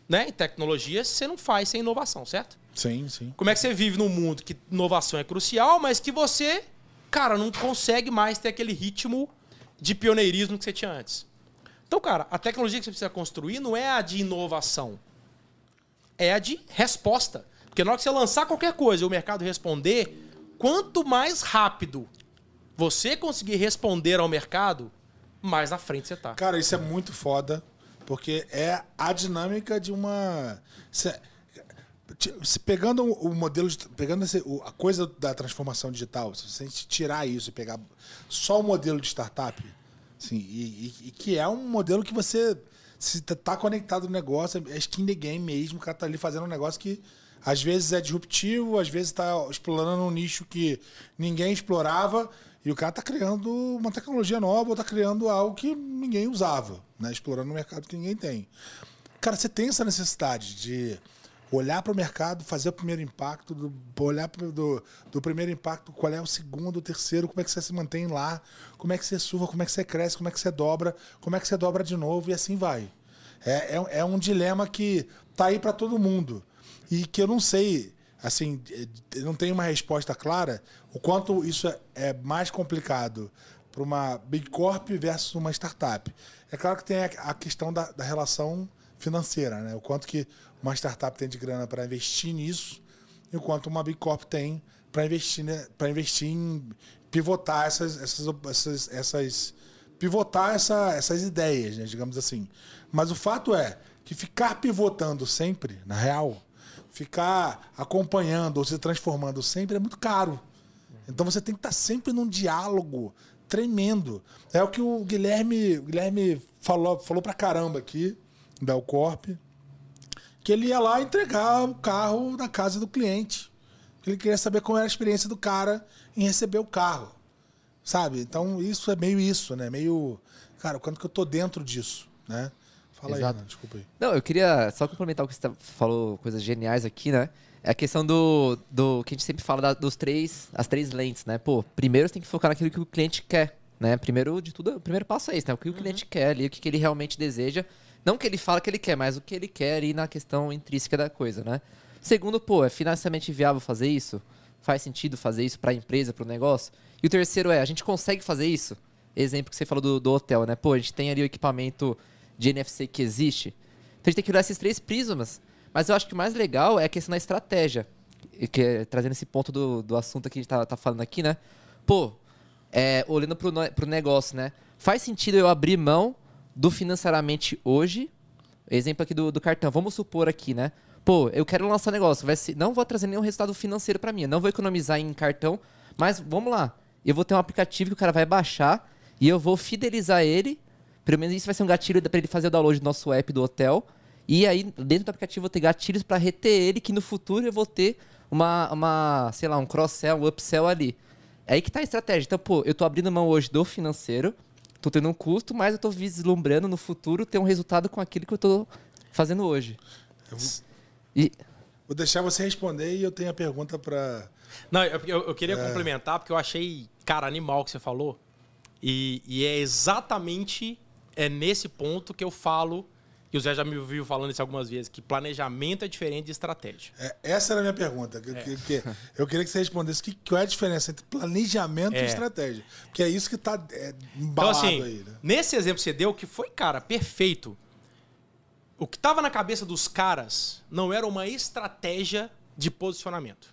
Speaker 4: né? Em tecnologia, você não faz sem inovação, certo?
Speaker 1: Sim, sim.
Speaker 4: Como é que você vive num mundo que inovação é crucial, mas que você, cara, não consegue mais ter aquele ritmo de pioneirismo que você tinha antes. Então, cara, a tecnologia que você precisa construir não é a de inovação. É a de resposta. Porque na hora que você lançar qualquer coisa e o mercado responder, quanto mais rápido você conseguir responder ao mercado, mais na frente você tá.
Speaker 1: Cara, isso é muito foda, porque é a dinâmica de uma. Se, pegando o modelo, de, pegando esse, a coisa da transformação digital, se você tirar isso e pegar só o modelo de startup, assim, e, e- e que é um modelo que você se tá conectado no negócio, é skin the game mesmo, o cara tá ali fazendo um negócio que às vezes é disruptivo, às vezes tá explorando um nicho que ninguém explorava, e o cara tá criando uma tecnologia nova ou tá criando algo que ninguém usava, né? Explorando um mercado que ninguém tem. Cara, você tem essa necessidade de olhar para o mercado, fazer o primeiro impacto, do, olhar pro, do, do primeiro impacto, qual é o segundo, o terceiro, como é que você se mantém lá, como é que você surfa, como é que você cresce, como é que você dobra, como é que você dobra de novo e assim vai. É, é, é um dilema que tá aí para todo mundo e que eu não sei, assim, não tenho uma resposta clara o quanto isso é, é mais complicado para uma Big Corp versus uma startup. É claro que tem a, questão da, da relação financeira, né? O quanto que uma startup tem de grana para investir nisso e o quanto uma Big Corp tem para investir, né? para investir em pivotar essas, essas, essas, essas pivotar essa, essas ideias, né? digamos assim. Mas o fato é que ficar pivotando sempre, na real, ficar acompanhando ou se transformando sempre é muito caro. Então você tem que estar sempre num diálogo tremendo. É o que o Guilherme, o Guilherme falou, falou pra caramba aqui, da Corp, que ele ia lá entregar o carro na casa do cliente. Ele queria saber como era a experiência do cara em receber o carro. Sabe? Então isso é meio isso, né? Meio. Cara, quanto que eu tô dentro disso, né? Fala aí,
Speaker 2: Exato.
Speaker 1: Renan, desculpa aí.
Speaker 2: Não, eu queria só complementar o que você tá- falou, coisas geniais aqui, né? É a questão do, do que a gente sempre fala da- dos três, as três lentes, né? Pô, primeiro você tem que focar naquilo que o cliente quer, né? Primeiro de tudo, o primeiro passo é esse, né? O que o cliente quer ali, o que, que ele realmente deseja. Não que ele fala que ele quer, mas o que ele quer ali na questão intrínseca da coisa, né? Segundo, pô, é financeiramente viável fazer isso? Faz sentido fazer isso para a empresa, para o negócio? E o terceiro é, a gente consegue fazer isso? Exemplo que você falou do, do hotel, né? Pô, a gente tem ali o equipamento de NFC que existe. Então a gente tem que olhar esses três prismas. Mas eu acho que o mais legal é a questão da estratégia. Que é, trazendo esse ponto do, do assunto que a gente tá, tá falando aqui, né? Pô, é, olhando pro, pro negócio, né? Faz sentido eu abrir mão do financeiramente hoje? Exemplo aqui do, do cartão. Vamos supor aqui, né? Pô, eu quero lançar um negócio. Vai ser, não vou trazer nenhum resultado financeiro para mim. Não vou economizar em cartão. Mas vamos lá. Eu vou ter um aplicativo que o cara vai baixar e eu vou fidelizar ele. Pelo menos isso vai ser um gatilho para ele fazer o download do nosso app do hotel. E aí, dentro do aplicativo, eu vou ter gatilhos para reter ele, que no futuro eu vou ter uma, uma sei lá, um cross-sell, um upsell ali. É aí que tá a estratégia. Então, pô, eu tô abrindo mão hoje do financeiro, tô tendo um custo, mas eu tô vislumbrando no futuro ter um resultado com aquilo que eu tô fazendo hoje. E,
Speaker 1: Vou deixar você responder e eu tenho a pergunta para.
Speaker 4: Não, eu, eu- eu queria complementar, porque eu achei, cara, animal o que você falou. E, e é exatamente é nesse ponto que eu falo, e o Zé já me ouviu falando isso algumas vezes, que planejamento é diferente de estratégia.
Speaker 1: É, essa era a minha pergunta. que- que- que- eu queria que você respondesse que, qual é a diferença entre planejamento e
Speaker 4: É.
Speaker 1: estratégia. Porque é isso que está
Speaker 4: Então,
Speaker 1: embalado
Speaker 4: assim,
Speaker 1: aí. Né?
Speaker 4: nesse exemplo que você deu, que foi, cara, perfeito. O que tava na cabeça dos caras não era uma estratégia de posicionamento.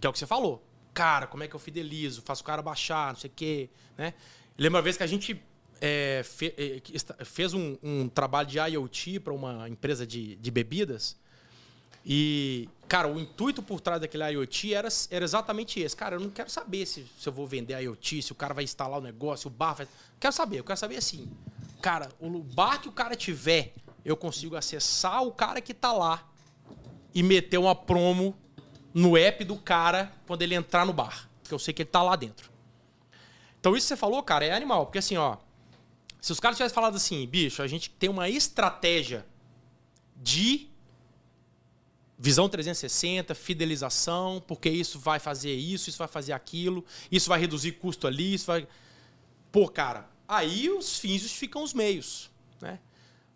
Speaker 4: Que é o que você falou. Cara, como é que eu fidelizo? Faço o cara baixar, não sei o quê. Né? Lembra uma vez que a gente é, fe- é, fez um, um trabalho de IoT para uma empresa de, de bebidas. E, cara, o intuito por trás daquele IoT era, era exatamente esse. Cara, eu não quero saber se, se eu vou vender IoT, se o cara vai instalar o negócio, o bar vai. Quero saber, eu quero saber assim. Cara, o bar que o cara tiver, eu consigo acessar o cara que tá lá e meter uma promo no app do cara quando ele entrar no bar. Que eu sei que ele tá lá dentro. Então isso que você falou, cara, é animal. Porque assim, ó. Se os caras tivessem falado assim, bicho, a gente tem uma estratégia de visão 360, fidelização, porque isso vai fazer isso, isso vai fazer aquilo, isso vai reduzir custo ali, isso vai. Pô, cara, aí os fins justificam os meios, né?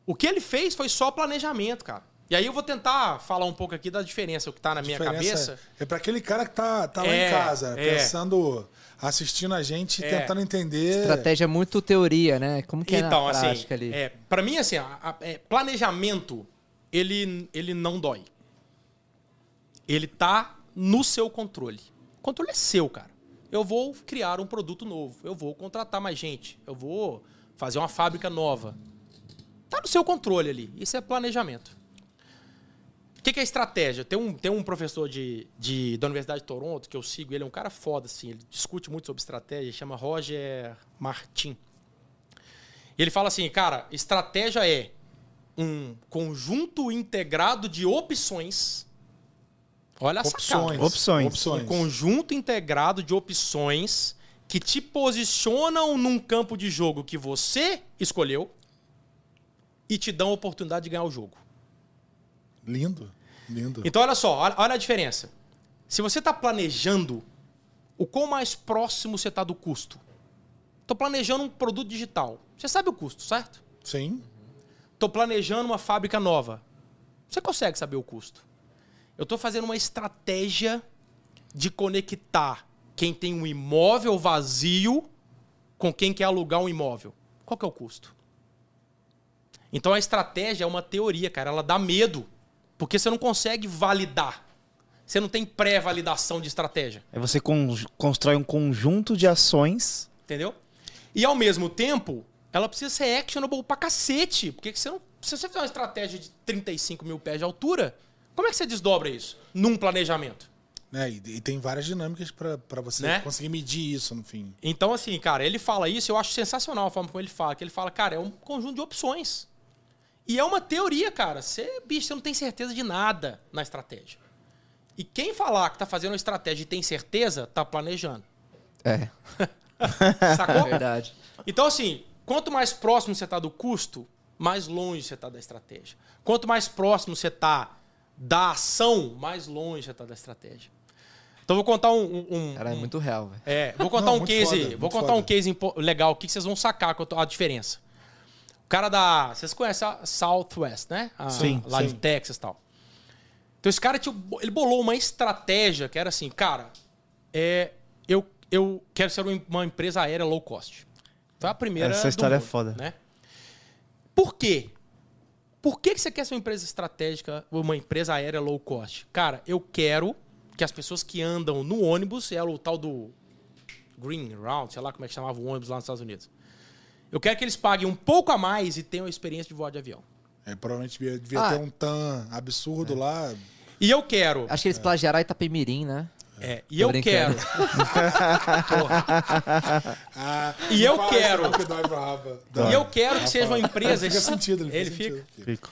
Speaker 4: O que ele fez foi só planejamento, cara. E aí eu vou tentar falar um pouco aqui da diferença, o que tá na minha cabeça.
Speaker 1: É pra aquele cara que tá, tá lá
Speaker 4: É,
Speaker 1: em casa,
Speaker 4: é.
Speaker 1: pensando, assistindo a gente,
Speaker 4: É.
Speaker 1: tentando entender.
Speaker 2: Estratégia é muito teoria, né? Como que é
Speaker 4: Então,
Speaker 2: na
Speaker 4: assim,
Speaker 2: prática ali?
Speaker 4: é, para mim, assim, a- a- é, planejamento, ele, ele não dói. Ele tá no seu controle. O controle é seu, cara. Eu vou criar um produto novo, eu vou contratar mais gente, eu vou fazer uma fábrica nova. Tá no seu controle ali. Isso é planejamento. O que, que é estratégia? Tem um, tem um professor de, de- da Universidade de Toronto que eu sigo, ele é um cara foda, assim, ele discute muito sobre estratégia, chama Roger Martin. E ele fala assim, cara, estratégia é um conjunto integrado de opções. Olha a sacada.
Speaker 1: Opções.
Speaker 3: Opções.
Speaker 1: Opções.
Speaker 4: Um conjunto integrado de opções que te posicionam num campo de jogo que você escolheu e te dão a oportunidade de ganhar o jogo.
Speaker 1: Lindo. Lindo.
Speaker 4: Então, olha só, olha, olha a diferença. Se você está planejando, o quão mais próximo você está do custo? Estou planejando um produto digital. Você sabe o custo, certo?
Speaker 1: Sim.
Speaker 4: Estou planejando uma fábrica nova. Você consegue saber o custo. Eu estou fazendo uma estratégia de conectar quem tem um imóvel vazio com quem quer alugar um imóvel. Qual que é o custo? Então a estratégia é uma teoria, cara. Ela dá medo. Porque você não consegue validar. Você não tem pré-validação de estratégia.
Speaker 3: É você con- constrói um conjunto de ações.
Speaker 4: Entendeu? E ao mesmo tempo, ela precisa ser actionable pra cacete. Porque você não, se você fizer uma estratégia de 35 mil pés de altura, como é que você desdobra isso? Num planejamento.
Speaker 1: É, e, tem várias dinâmicas pra pra você
Speaker 4: Né?
Speaker 1: conseguir medir isso no fim.
Speaker 4: Então, assim, cara, ele fala isso, eu acho sensacional a forma como ele fala. Que ele fala, cara, é um conjunto de opções. E é uma teoria, cara. Você, bicho, você não tem certeza de nada na estratégia. E quem falar que tá fazendo uma estratégia e tem certeza, tá planejando.
Speaker 2: É,
Speaker 4: Sacou?
Speaker 2: verdade.
Speaker 4: Então, assim, quanto mais próximo você está do custo, mais longe você está da estratégia. Quanto mais próximo você está da ação, mais longe você está da estratégia. Então, vou contar um. um- um-
Speaker 2: Cara, é muito real, velho.
Speaker 4: é, vou contar
Speaker 1: Não,
Speaker 4: um case.
Speaker 1: foda,
Speaker 4: vou contar
Speaker 1: foda.
Speaker 4: um case legal aqui que vocês vão sacar a diferença. O cara da. Vocês conhecem a Southwest, né? A-
Speaker 3: Sim,
Speaker 4: Lá de
Speaker 1: sim.
Speaker 4: Texas e tal. Então esse cara tinha, ele bolou uma estratégia que era assim, cara, é, eu, eu quero ser um- uma empresa aérea low cost. Foi a primeira.
Speaker 3: Essa história é
Speaker 4: mundo,
Speaker 3: foda.
Speaker 4: Né? Por quê? Por que, que você quer ser uma empresa estratégica, uma empresa aérea low cost? Cara, eu quero que as pessoas que andam no ônibus, é o tal do Green Round, sei lá como é que chamava o ônibus lá nos Estados Unidos. Eu quero que eles paguem um pouco a mais e tenham a experiência de voar de avião.
Speaker 1: É, provavelmente devia, devia
Speaker 2: Ah.
Speaker 1: ter um TAM absurdo lá.
Speaker 4: E eu quero.
Speaker 2: Acho que eles plagiaram a Itapemirim, né?
Speaker 4: É, e
Speaker 2: Tô
Speaker 4: eu
Speaker 2: brincando.
Speaker 4: quero.
Speaker 1: Ah,
Speaker 4: E eu quero. E eu quero que seja uma empresa.
Speaker 1: Ele fica sentido, ele,
Speaker 4: Ele
Speaker 1: fica.
Speaker 4: fica.
Speaker 1: sentido.
Speaker 3: Fico.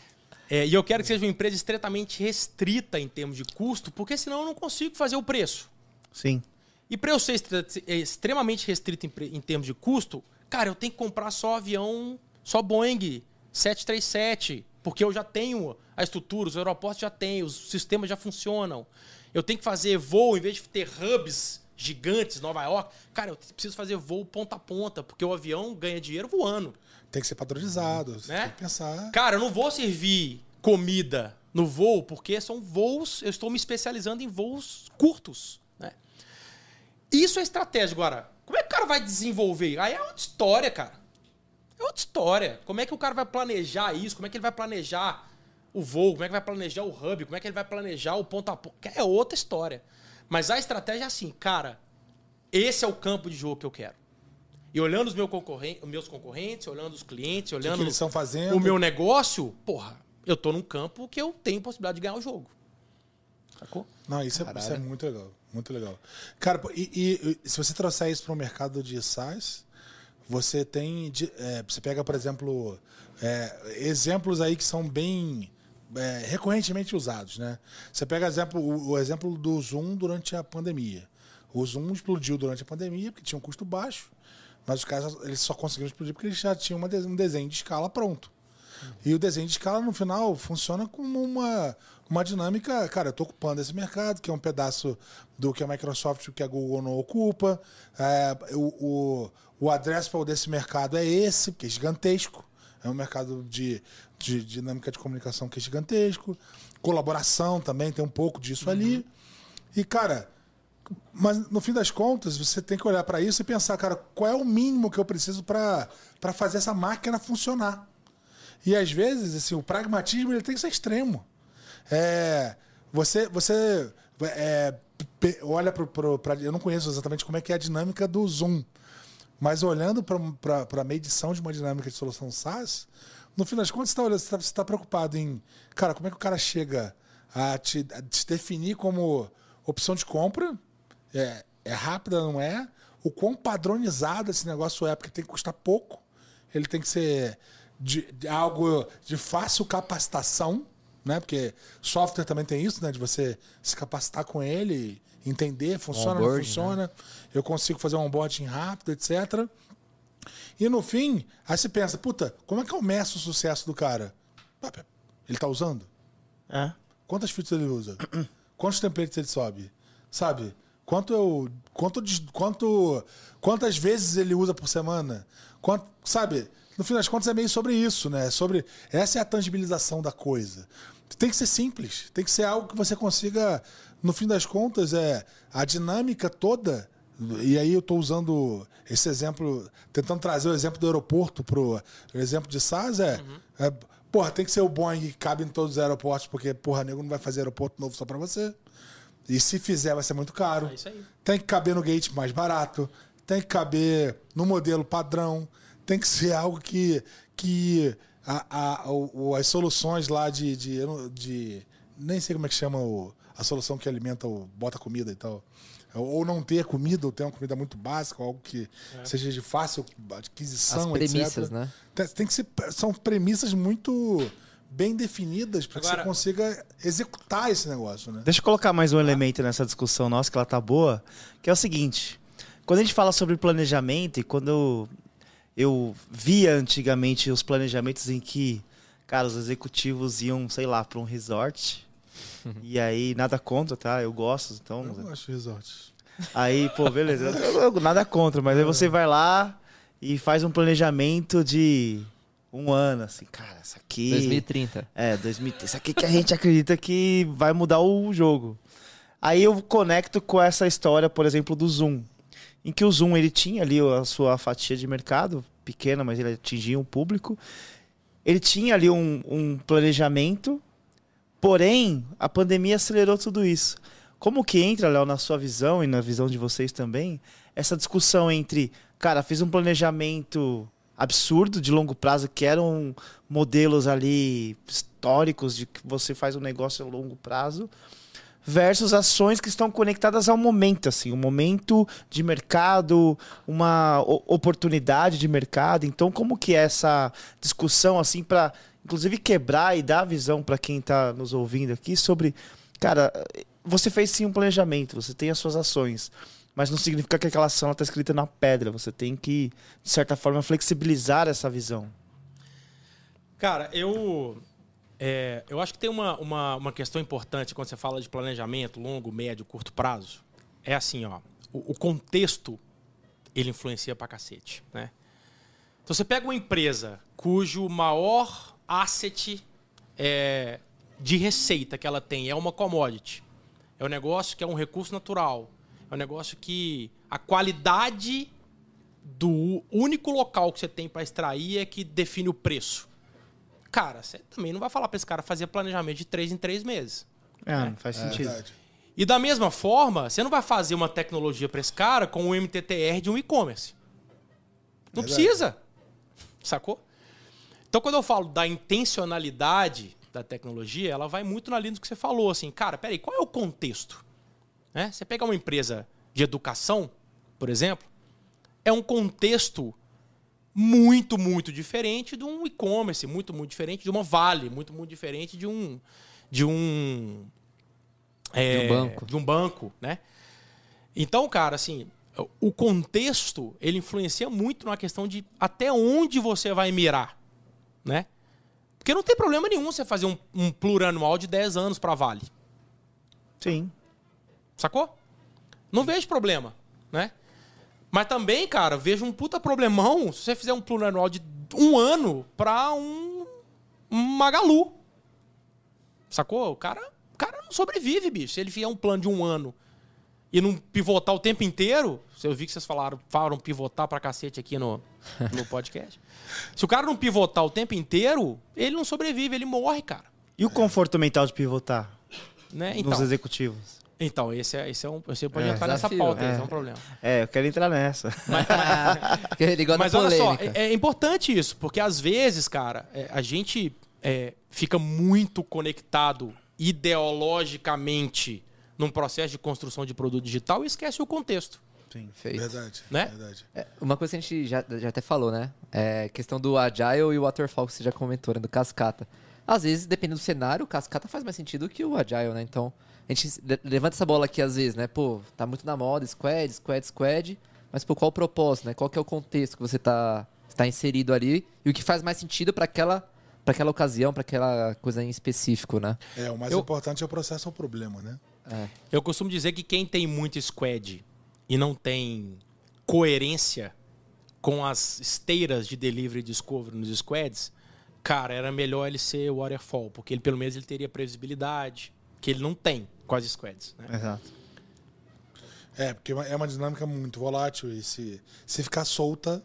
Speaker 4: É, e eu quero que seja uma empresa extremamente restrita em termos de custo, porque senão eu não consigo fazer o preço.
Speaker 3: Sim.
Speaker 4: E para eu ser é, extremamente restrito em, em termos de custo, cara, eu tenho que comprar só avião, só Boeing 737, porque eu já tenho a estrutura, os aeroportos já têm, os sistemas já funcionam. Eu tenho que fazer voo, em vez de ter hubs gigantes, Nova York, cara, eu preciso fazer voo ponta a ponta, porque o avião ganha dinheiro voando.
Speaker 1: Tem que ser padronizado.
Speaker 4: Né?
Speaker 1: tem que pensar.
Speaker 4: Cara, eu não vou servir comida no voo, porque são voos, eu estou me especializando em voos curtos, né? Isso é estratégia. Agora, como é que o cara vai desenvolver? Aí é outra história, cara. É outra história. Como é que o cara vai planejar isso? Como é que ele vai planejar o voo? Como é que vai planejar o hub? Como é que ele vai planejar o ponto a ponto? É outra história. Mas a estratégia é assim, cara, esse é o campo de jogo que eu quero. E olhando os, meu concorren- meus concorrentes, olhando os clientes,
Speaker 1: O que,
Speaker 4: olhando
Speaker 1: que eles estão fazendo?
Speaker 4: o meu negócio, porra, eu tô num campo que eu tenho possibilidade de ganhar o jogo. Sacou?
Speaker 1: Não, isso é, isso é muito legal. Muito legal. Cara, e, e- se você trouxer isso para o mercado de SaaS, você tem. é, você pega, por exemplo, é, exemplos aí que são bem é, recorrentemente usados, né? Você pega exemplo, o, o exemplo do Zoom durante a pandemia. O Zoom explodiu durante a pandemia porque tinha um custo baixo, mas os caras eles só conseguiram explodir porque eles já tinham uma um desenho de escala pronto. E o desenho de escala, no final, funciona como uma, uma dinâmica. Cara, eu estou ocupando esse mercado, que é um pedaço do que a Microsoft, que a Google não ocupa. É, o, o, o addressable desse mercado é esse, que é gigantesco. É um mercado de, de dinâmica de comunicação que é gigantesco. Colaboração também tem um pouco disso ali. E, cara, mas no fim das contas, você tem que olhar para isso e pensar, cara, qual é o mínimo que eu preciso para fazer essa máquina funcionar? E às vezes, assim, o pragmatismo ele tem que ser extremo. É, você você é, olha para. Eu não conheço exatamente como é que é a dinâmica do Zoom. Mas olhando para a medição de uma dinâmica de solução SaaS, no fim das contas, você está tá, tá preocupado em, cara, como é que o cara chega a te, a te definir como opção de compra? É, é rápida, não é? O quão padronizado esse negócio é, porque tem que custar pouco, ele tem que ser de, de algo de fácil capacitação, né? Porque software também tem isso, né? De você se capacitar com ele, entender, funciona, não
Speaker 2: Onboarding,
Speaker 1: funciona. Eu consigo fazer um onboarding rápido, etc. E no fim, aí você pensa, puta, como é que eu meço o sucesso do cara? Ele tá usando?
Speaker 3: É.
Speaker 1: Quantas features ele usa? Quantos templates ele sobe? Sabe? Quanto eu. Quanto, quanto, quantas vezes ele usa por semana? Quanto, sabe? No fim das contas é meio sobre isso, né? Sobre. Essa é a tangibilização da coisa. Tem que ser simples. Tem que ser algo que você consiga. No fim das contas, é a dinâmica toda. E aí eu estou usando esse exemplo, tentando trazer o exemplo do aeroporto pro o exemplo de SaaS é, é Porra, tem que ser o Boeing que cabe em todos os aeroportos, porque, porra, nego não vai fazer aeroporto novo só pra você. E se fizer, vai ser muito caro.
Speaker 4: É isso aí.
Speaker 1: Tem que caber no gate mais barato. Tem que caber no modelo padrão. Tem que ser algo que. que a, a, o- as soluções lá de, de, de- Nem sei como é que chama o, a solução que alimenta o. bota comida e tal. Ou não ter comida, ou ter uma comida muito básica, ou algo que seja de fácil aquisição,
Speaker 2: As premissas,
Speaker 1: etc.
Speaker 2: né?
Speaker 1: Tem, tem que ser. São premissas muito bem definidas para que
Speaker 4: Agora-
Speaker 1: você consiga executar esse negócio, né?
Speaker 3: Deixa eu colocar mais um elemento nessa discussão nossa, que ela tá boa, que é o seguinte. Quando a gente fala sobre planejamento, e quando eu, via antigamente os planejamentos em que, cara, os executivos iam, sei lá, para um resort. e aí, nada contra, tá? Eu gosto, então.
Speaker 1: Eu não acho resorts.
Speaker 3: Aí, pô, beleza. Eu- eu- nada contra, mas aí você vai lá e faz um planejamento de um ano, assim, cara, isso aqui.
Speaker 2: 2030.
Speaker 3: É, 2030. Isso aqui que a gente acredita que vai mudar o jogo. Aí eu conecto com essa história, por exemplo, do Zoom. Em que o Zoom ele tinha ali a sua fatia de mercado, pequena, mas ele atingia um público. Ele tinha ali um, um planejamento, porém, a pandemia acelerou tudo isso. Como que entra, Léo, na sua visão e na visão de vocês também, essa discussão entre, cara, fiz um planejamento absurdo de longo prazo, que eram modelos ali históricos de que você faz um negócio a longo prazo, versus ações que estão conectadas ao momento, assim, um momento de mercado, uma oportunidade de mercado. Então, como que é essa discussão, assim, para inclusive quebrar e dar visão para quem está nos ouvindo aqui sobre, cara, você fez sim um planejamento, você tem as suas ações, mas não significa que aquela ação está escrita na pedra. Você tem que, de certa forma, flexibilizar essa visão.
Speaker 4: Cara, eu. É, eu acho que tem uma, uma, uma questão importante quando você fala de planejamento longo, médio, curto prazo. É assim, ó. O, o contexto ele influencia pra cacete, né? Então você pega uma empresa cujo maior asset é, de receita que ela tem é uma commodity. É um negócio que é um recurso natural. É um negócio que a qualidade do único local que você tem para extrair é que define o preço. Cara, você também não vai falar para esse cara fazer planejamento de três em três meses.
Speaker 3: É, não faz sentido.
Speaker 1: verdade.
Speaker 4: E da mesma forma, você não vai fazer uma tecnologia para esse cara com o MTTR de um e-commerce. Não
Speaker 1: Verdade.
Speaker 4: precisa. Sacou? Então, quando eu falo da intencionalidade da tecnologia, ela vai muito na linha do que você falou. Assim, cara, peraí, qual é o contexto? Né? Você pega uma empresa de educação, por exemplo, é um contexto muito, muito diferente de um e-commerce, muito, muito diferente de uma Vale, muito, muito diferente de um. De um. é,
Speaker 2: De um banco.
Speaker 4: De um banco, né? Então, cara, assim, o contexto, ele influencia muito na questão de até onde você vai mirar, né? Porque não tem problema nenhum você fazer um, um plurianual de 10 anos para Vale.
Speaker 3: Sim.
Speaker 4: Sacou? Não vejo problema, né? Mas também, cara, vejo um puta problemão se você fizer um plano anual de um ano pra um, um Magalu. Sacou? O cara, o cara não sobrevive, bicho. Se ele fizer um plano de um ano e não pivotar o tempo inteiro, eu vi que vocês falaram, falaram pivotar pra cacete aqui no, no podcast. Se o cara não pivotar o tempo inteiro, ele não sobrevive, ele morre, cara.
Speaker 3: E o conforto mental de pivotar
Speaker 4: Né?
Speaker 3: nos
Speaker 4: Então,
Speaker 3: executivos?
Speaker 4: Então esse, é, esse é um. Você pode
Speaker 3: É,
Speaker 4: entrar nessa
Speaker 2: desafio,
Speaker 4: pauta,
Speaker 3: é.
Speaker 4: esse é um problema.
Speaker 3: É, eu quero entrar nessa.
Speaker 2: Porque ele gosta
Speaker 4: Mas olha só, é, é importante isso, porque às vezes, cara, é, a gente é, fica muito conectado ideologicamente num processo de construção de produto digital e esquece o contexto.
Speaker 3: Sim.
Speaker 2: Feito.
Speaker 1: Verdade.
Speaker 4: Né?
Speaker 1: Verdade.
Speaker 2: É, uma coisa que a gente já, já até falou, né? É questão do Agile e o Waterfall que você já comentou, né? Do Cascata. Às vezes, dependendo do cenário, o Cascata faz mais sentido que o Agile, né? Então, a gente le- levanta essa bola aqui às vezes, né? Pô, tá muito na moda, squad, squad, squad. Mas, pô, qual o propósito, né? Qual que é o contexto que você tá, está inserido ali e o que faz mais sentido para aquela, pra aquela ocasião, para aquela coisa em específico, né?
Speaker 1: É, o mais
Speaker 4: Eu-
Speaker 1: importante é o processo ao problema, né?
Speaker 2: É.
Speaker 4: Eu costumo dizer que quem tem muito squad e não tem coerência com as esteiras de delivery e discovery nos squads, cara, era melhor ele ser waterfall, porque ele pelo menos ele teria previsibilidade, que ele não tem com as squads. né?
Speaker 3: Exato.
Speaker 1: É, porque é uma dinâmica muito volátil e se, se ficar solta,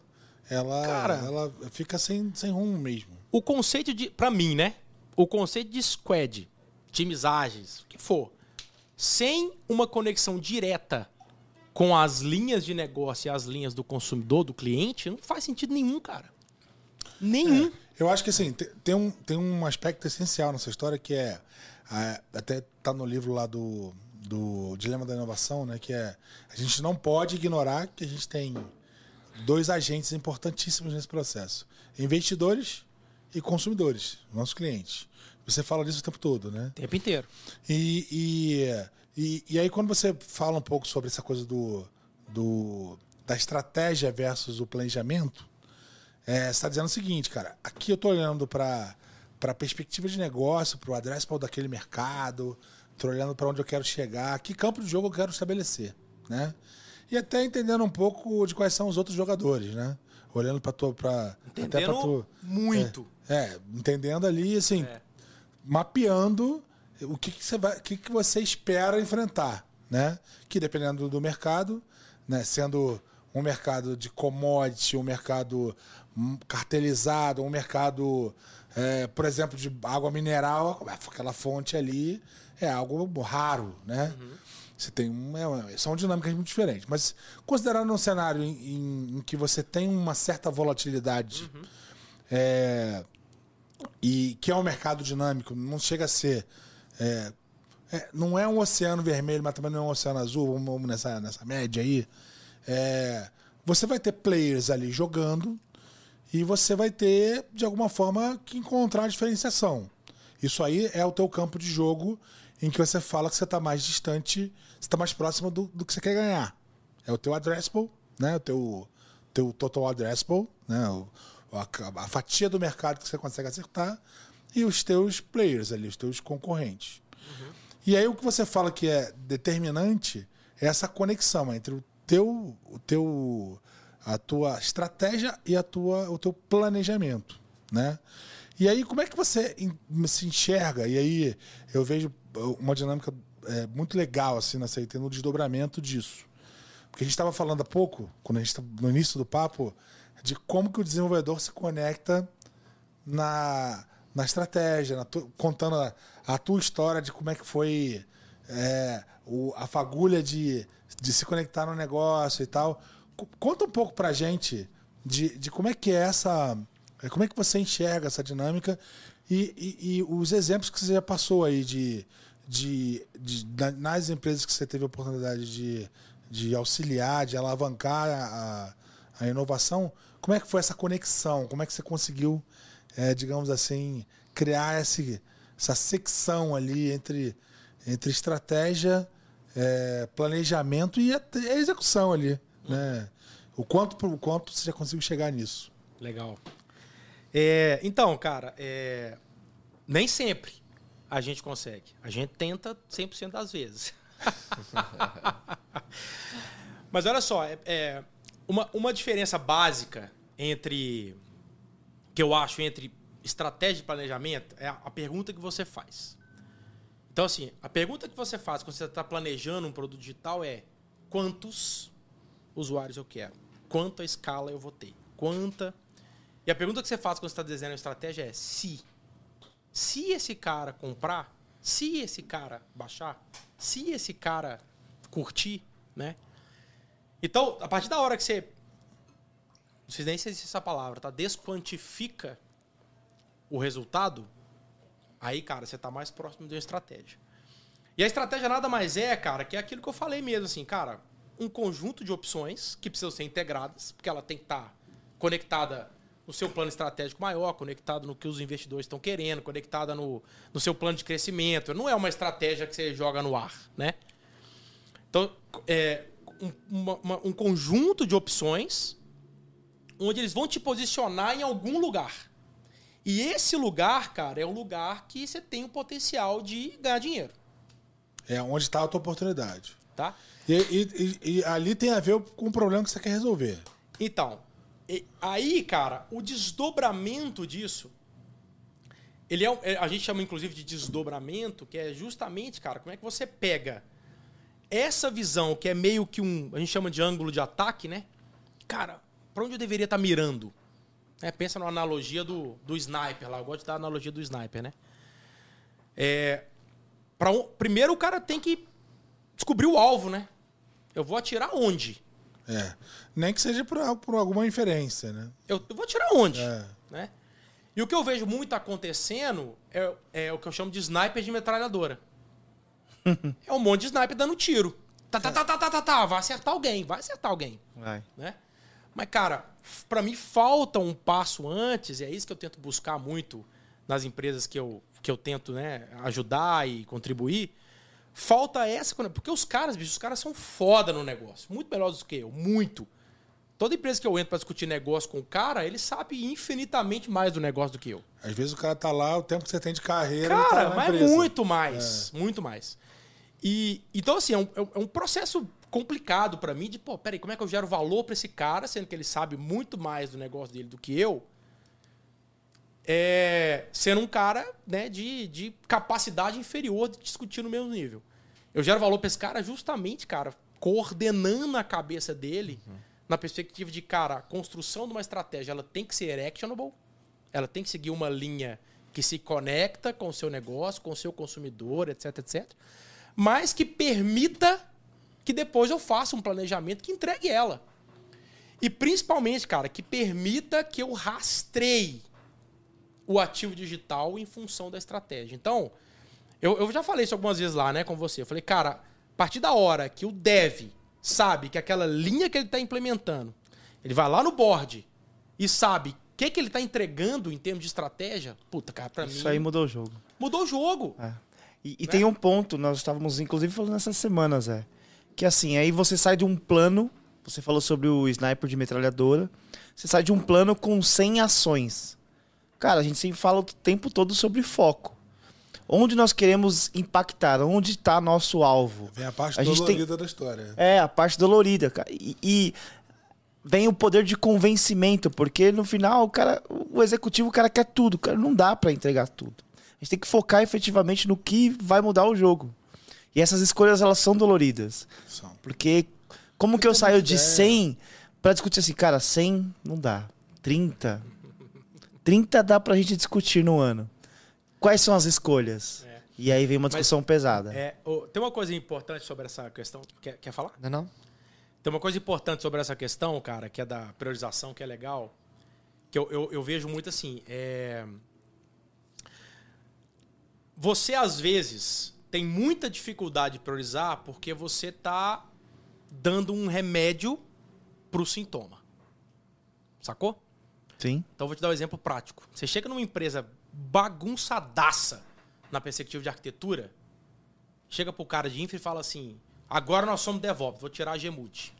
Speaker 1: ela,
Speaker 4: Cara.
Speaker 1: ela fica sem, sem rumo mesmo.
Speaker 4: O conceito de, Pra mim, né? O conceito de squad, times ágeis, o que for, sem uma conexão direta com as linhas de negócio e as linhas do consumidor, do cliente, não faz sentido nenhum, cara. Nenhum.
Speaker 1: Eu acho que assim, te- tem um, tem um aspecto essencial nessa história que é. até tá no livro lá do, do Dilema da Inovação, né? Que é. A gente não pode ignorar que a gente tem dois agentes importantíssimos nesse processo: investidores e consumidores, nossos clientes. Você fala disso o tempo todo, né?
Speaker 4: O tempo inteiro.
Speaker 1: E, e, e, e aí, quando você fala um pouco sobre essa coisa do, do, da estratégia versus o planejamento, é, você está dizendo o seguinte, cara. Aqui eu estou olhando para a perspectiva de negócio, para o addressable daquele mercado, estou olhando para onde eu quero chegar, que campo de jogo eu quero estabelecer, né? E até entendendo um pouco de quais são os outros jogadores, né? Olhando para tua, para até para tu,
Speaker 4: muito.
Speaker 1: é, entendendo ali, assim,
Speaker 4: É.
Speaker 1: mapeando o que, que você vai, o que, que você espera enfrentar, né? Que dependendo do mercado, né? Sendo um mercado de commodity, um mercado hum, cartelizado, um mercado, é, por exemplo, de água mineral, aquela fonte ali é algo raro, né? Você tem um, é uma- são dinâmicas muito diferentes. Mas considerando um cenário em, em- em que você tem uma certa volatilidade, é, e que é um mercado dinâmico, não chega a ser. é, é, não é um oceano vermelho, mas também não é um oceano azul, vamos, vamos nessa, nessa média aí. É, você vai ter players ali jogando e você vai ter, de alguma forma, que encontrar a diferenciação. Isso aí é o teu campo de jogo em que você fala que você está mais distante, você está mais próximo do, do que você quer ganhar. É o teu addressable, né? o teu, teu total addressable, né? o, a, a fatia do mercado que você consegue acertar e os teus players ali, os teus concorrentes. E aí o que você fala que é determinante é essa conexão entre o teu, o teu a tua estratégia e a tua, o teu planejamento, né? E aí como é que você se enxerga? E aí eu vejo uma dinâmica é, muito legal assim nessa aí, no desdobramento disso. Porque a gente estava falando há pouco, quando a gente tá no início do papo, de como que o desenvolvedor se conecta na, na estratégia, na tu- contando a, a tua história de como é que foi é, o- a fagulha de, de se conectar no negócio e tal. Co- Conta um pouco pra gente de, de como é que é essa. é, Como é que você enxerga essa dinâmica e, e- e os exemplos que você já passou aí de, de, de- nas empresas que você teve a oportunidade de, de auxiliar, de alavancar a, a inovação, como é que foi essa conexão? Como é que você conseguiu, é, digamos assim, criar esse, essa secção ali entre, entre estratégia, é, planejamento e a, a execução ali, né? O quanto, o quanto você já conseguiu chegar nisso?
Speaker 4: Legal. É, então, cara, é, nem sempre a gente consegue. A gente tenta 100% das vezes. Mas olha só, é, é, uma, uma diferença básica entre. que eu acho entre estratégia e planejamento é a, a pergunta que você faz. Então, assim, a pergunta que você faz quando você está planejando um produto digital é quantos usuários eu quero? Quanta escala eu vou ter? Quanta. E a pergunta que você faz quando você está desenhando estratégia é se. Se esse cara comprar, se esse cara baixar, se esse cara curtir, né? Então, a partir da hora que você. Não sei nem se existe essa palavra, tá? Desquantifica o resultado, aí, cara, você tá mais próximo de uma estratégia. E a estratégia nada mais é, cara, que é aquilo que eu falei mesmo, assim, cara, um conjunto de opções que precisam ser integradas, porque ela tem que estar tá conectada no seu plano estratégico maior, conectado no que os investidores estão querendo, conectada no, no seu plano de crescimento. Não é uma estratégia que você joga no ar, né? Então, é um, uma, um conjunto de opções onde eles vão te posicionar em algum lugar. E esse lugar, cara, é um lugar que você tem o potencial de ganhar dinheiro.
Speaker 1: É onde está a tua oportunidade.
Speaker 4: Tá?
Speaker 1: E, e, e, ali tem a ver com o problema que você quer resolver.
Speaker 4: Então, aí, cara, o desdobramento disso. Ele é, é, a gente chama inclusive de desdobramento, que é justamente, cara, como é que você pega essa visão que é meio que um, a gente chama de ângulo de ataque, né? Cara, para onde eu deveria estar tá mirando? É, pensa na analogia do, do sniper lá. Eu gosto de dar a analogia do sniper, né? É, um, primeiro o cara tem que descobrir o alvo, né? Eu vou atirar onde?
Speaker 1: É. Nem que seja por, por alguma inferência, né?
Speaker 4: Eu, eu vou atirar onde? É. Né? E o que eu vejo muito acontecendo é, é o que eu chamo de sniper de metralhadora. é um monte de sniper dando tiro. Tá, tá, tá, tá, tá, tá, tá. Vai acertar alguém, vai acertar alguém.
Speaker 3: Vai.
Speaker 4: Né? Mas, cara, para mim falta um passo antes, e é isso que eu tento buscar muito nas empresas que eu, que eu tento né, ajudar e contribuir. Falta essa. Porque os caras, bicho, os caras são foda no negócio. Muito melhores do que eu. Muito. Toda empresa que eu entro para discutir negócio com o cara, ele sabe infinitamente mais do negócio do que eu.
Speaker 1: Às vezes o cara tá lá, o tempo que você tem de carreira.
Speaker 4: Cara,
Speaker 1: tá
Speaker 4: mas empresa. muito mais. É. Muito mais. E, então, assim, é um, é um processo complicado para mim de, pô, peraí, como é que eu gero valor para esse cara, sendo que ele sabe muito mais do negócio dele do que eu, é, sendo um cara né, de, de capacidade inferior de discutir no mesmo nível. Eu gero valor para esse cara justamente, cara, coordenando a cabeça dele uhum. na perspectiva de, cara, a construção de uma estratégia ela tem que ser actionable, ela tem que seguir uma linha que se conecta com o seu negócio, com o seu consumidor, etc, etc, mas que permita que depois eu faça um planejamento que entregue ela. E principalmente, cara, que permita que eu rastreie o ativo digital em função da estratégia. Então, eu, eu já falei isso algumas vezes lá, né, com você. Eu falei, cara, a partir da hora que o dev sabe que aquela linha que ele está implementando, ele vai lá no board e sabe o que, que ele está entregando em termos de estratégia, puta, cara, pra
Speaker 3: isso
Speaker 4: mim.
Speaker 3: Isso aí mudou o jogo.
Speaker 4: Mudou o jogo.
Speaker 3: É. E, e né? tem um ponto, nós estávamos inclusive falando nessas semanas, é que assim, aí você sai de um plano, você falou sobre o sniper de metralhadora, você sai de um plano com 100 ações. Cara, a gente sempre fala o tempo todo sobre foco. Onde nós queremos impactar? Onde está nosso alvo?
Speaker 1: Vem a parte a dolorida tem... da história.
Speaker 3: É, a parte dolorida, cara. E, e, vem o poder de convencimento, porque no final o cara, o executivo, o cara quer tudo, cara, não dá para entregar tudo. A gente tem que focar efetivamente no que vai mudar o jogo. E essas escolhas, elas são doloridas. São. Porque como que eu saio de 100 para discutir assim, cara, 100 não dá. 30. 30 dá pra gente discutir no ano. Quais são as escolhas? É. E aí vem uma discussão Mas, pesada.
Speaker 4: É, oh, tem uma coisa importante sobre essa questão. Quer, quer falar?
Speaker 2: Não, não.
Speaker 4: Tem uma coisa importante sobre essa questão, cara, que é da priorização, que é legal. Que eu, eu, eu vejo muito assim. É... Você, às vezes, tem muita dificuldade de priorizar porque você está dando um remédio para o sintoma. Sacou?
Speaker 3: Sim.
Speaker 4: Então vou te dar um exemplo prático. Você chega numa empresa bagunçadaça na perspectiva de arquitetura, chega pro cara de infra e fala assim: agora nós somos DevOps, vou tirar a Gemute.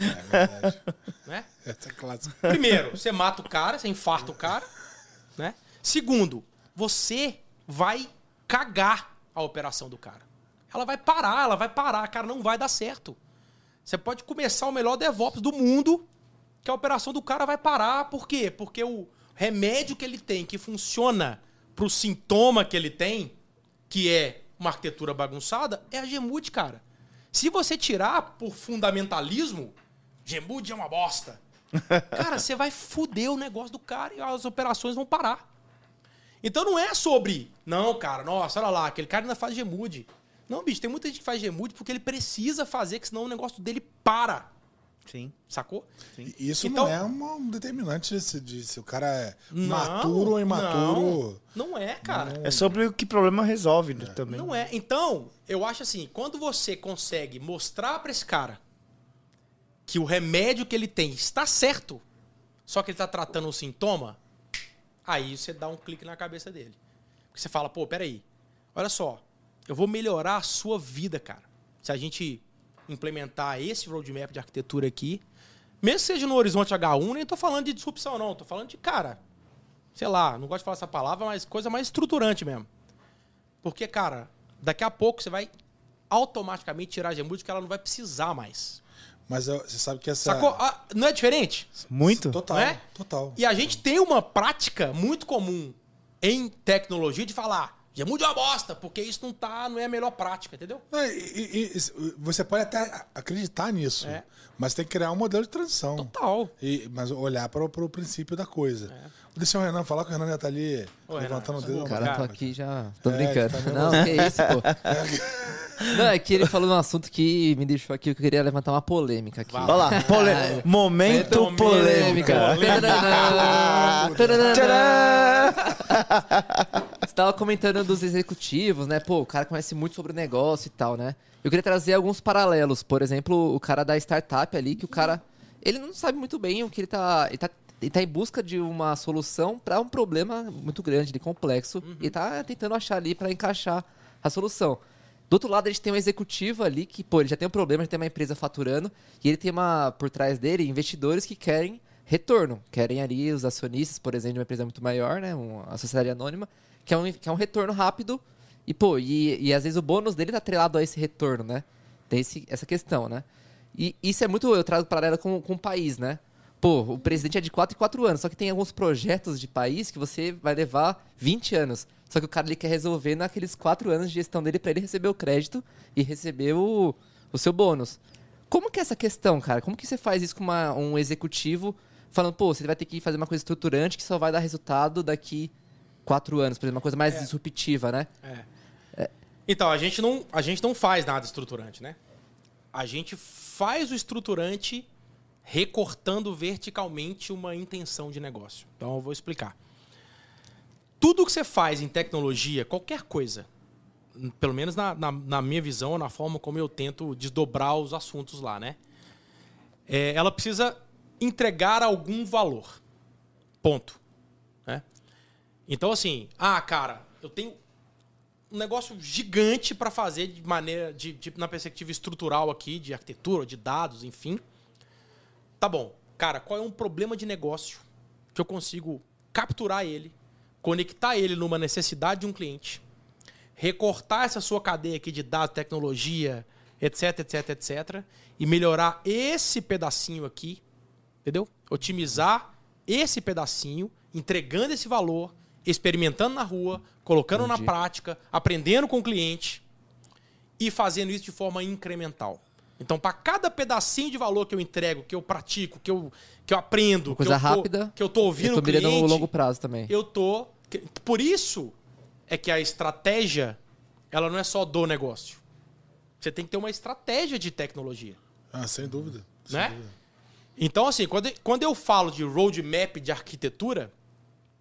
Speaker 1: é verdade.
Speaker 4: Né?
Speaker 1: Essa é clássica.
Speaker 4: Primeiro, você mata o cara, você infarta o cara. Né? Segundo, você vai cagar a operação do cara. Ela vai parar, ela vai parar, cara, não vai dar certo. Você pode começar o melhor DevOps do mundo, que a operação do cara vai parar. Por quê? Porque o remédio que ele tem, que funciona pro sintoma que ele tem, que é uma arquitetura bagunçada, é a Gemude, cara. Se você tirar por fundamentalismo, Gemude é uma bosta. Cara, você vai foder o negócio do cara e as operações vão parar. Então não é sobre, não, cara, nossa, olha lá, aquele cara ainda faz Gemude. Não, bicho, tem muita gente que faz Gemude porque ele precisa fazer, que senão o negócio dele para.
Speaker 3: Sim.
Speaker 4: Sacou?
Speaker 1: E Isso
Speaker 4: Então-
Speaker 1: não é uma- um determinante de se, de se o cara é
Speaker 4: Não,
Speaker 1: maturo ou imaturo.
Speaker 4: Não, não é, cara.
Speaker 3: É sobre o que problema resolve né, também.
Speaker 4: Não é. Então, eu acho assim, quando você consegue mostrar pra esse cara que o remédio que ele tem está certo, só que ele tá tratando o sintoma, aí você dá um clique na cabeça dele. Porque você fala, pô, peraí, olha só, eu vou melhorar a sua vida, cara. Se a gente implementar esse roadmap de arquitetura aqui, mesmo que seja no horizonte H1, nem tô falando de disrupção, não. Tô falando de, cara, sei lá, não gosto de falar essa palavra, mas coisa mais estruturante mesmo. Porque, cara, daqui a pouco você vai automaticamente tirar a Gemude que ela não vai precisar mais.
Speaker 1: Mas eu- você sabe que essa.
Speaker 4: Sacou? Ah, não é diferente?
Speaker 3: Muito?
Speaker 1: Total.
Speaker 4: É?
Speaker 1: Total.
Speaker 4: E a gente tem uma prática muito comum em tecnologia de falar É uma bosta, porque isso não tá, não é a melhor prática, entendeu?
Speaker 1: Não, e- e- e- você pode até acreditar nisso,
Speaker 4: É.
Speaker 1: mas tem que criar um modelo de transição.
Speaker 4: Total.
Speaker 1: E, mas olhar para o princípio da coisa. Deixa o Renan falar que o Renan já tá ali
Speaker 4: É. Ô,
Speaker 1: levantando
Speaker 4: Renan,
Speaker 1: o dedo.
Speaker 2: Cara,
Speaker 4: Cara,
Speaker 2: tô aqui já. Tô
Speaker 1: É,
Speaker 2: brincando.
Speaker 1: tá
Speaker 2: não, que isso, pô. Não, é que ele falou um assunto que me deixou aqui, que eu queria levantar uma polêmica aqui.
Speaker 3: Olha lá, pole... momento
Speaker 4: Momento
Speaker 3: polêmica.
Speaker 2: Tadadã, tadadã.
Speaker 3: Tcharam!
Speaker 2: Tava comentando dos executivos, né? Pô, o cara conhece muito sobre o negócio e tal, né? Eu queria trazer alguns paralelos. Por exemplo, o cara da startup ali, que o cara. Ele não sabe muito bem o que ele tá. Ele tá, ele tá em busca de uma solução para um problema muito grande, de complexo. E tá tentando achar ali para encaixar a solução. Do outro lado, a gente tem um executivo ali que, pô, ele já tem um problema, já tem uma empresa faturando, e ele tem uma, por trás dele, investidores que querem retorno. Querem ali os acionistas, por exemplo, de uma empresa muito maior, né? Uma sociedade anônima, que é um, que é um retorno rápido. E, pô, e, e às vezes o bônus dele tá atrelado a esse retorno, né? Tem esse, essa questão, né? E isso é muito. Eu trago paralelo com, com o país, né? Pô, o presidente é de 4 em 4 anos, só que tem alguns projetos de país que você vai levar 20 anos. Só que o cara ele quer resolver naqueles 4 anos de gestão dele para ele receber o crédito e receber o, o seu bônus. Como que é essa questão, cara? Como que você faz isso com uma- um executivo falando, pô, você vai ter que fazer uma coisa estruturante que só vai dar resultado daqui 4 anos, por exemplo, uma coisa mais disruptiva, né?
Speaker 4: Então, a gente, não, a gente não faz nada estruturante, né? A gente faz o estruturante recortando verticalmente uma intenção de negócio. Então, eu vou explicar. Tudo que você faz em tecnologia, qualquer coisa, pelo menos na, na, na minha visão, na forma como eu tento desdobrar os assuntos lá, né? É, ela precisa entregar algum valor. Ponto. Então, assim, ah, cara, eu tenho um negócio gigante para fazer de maneira, de, de- na perspectiva estrutural aqui, de arquitetura, de dados, enfim. Tá bom. Cara, qual é um problema de negócio que eu consigo capturar ele, conectar ele numa necessidade de um cliente, recortar essa sua cadeia aqui de dados, tecnologia, etc, etc, etc, e melhorar esse pedacinho aqui, entendeu? Otimizar esse pedacinho, entregando esse valor, experimentando na rua, colocando na
Speaker 2: Entendi.
Speaker 4: prática, aprendendo com o cliente e fazendo isso de forma incremental. Então, para cada pedacinho de valor que eu entrego, que eu pratico, que eu, que eu aprendo,
Speaker 2: Uma coisa
Speaker 4: que eu tô,
Speaker 2: rápida.
Speaker 4: que eu tô ouvindo
Speaker 2: eu tô
Speaker 4: o cliente,
Speaker 2: no longo prazo também.
Speaker 4: eu tô. Por isso é que a estratégia ela não é só do negócio. Você tem que ter uma estratégia de tecnologia.
Speaker 1: Ah, sem dúvida. sem
Speaker 4: Né?
Speaker 1: dúvida.
Speaker 4: Então, assim, quando, quando eu falo de roadmap de arquitetura,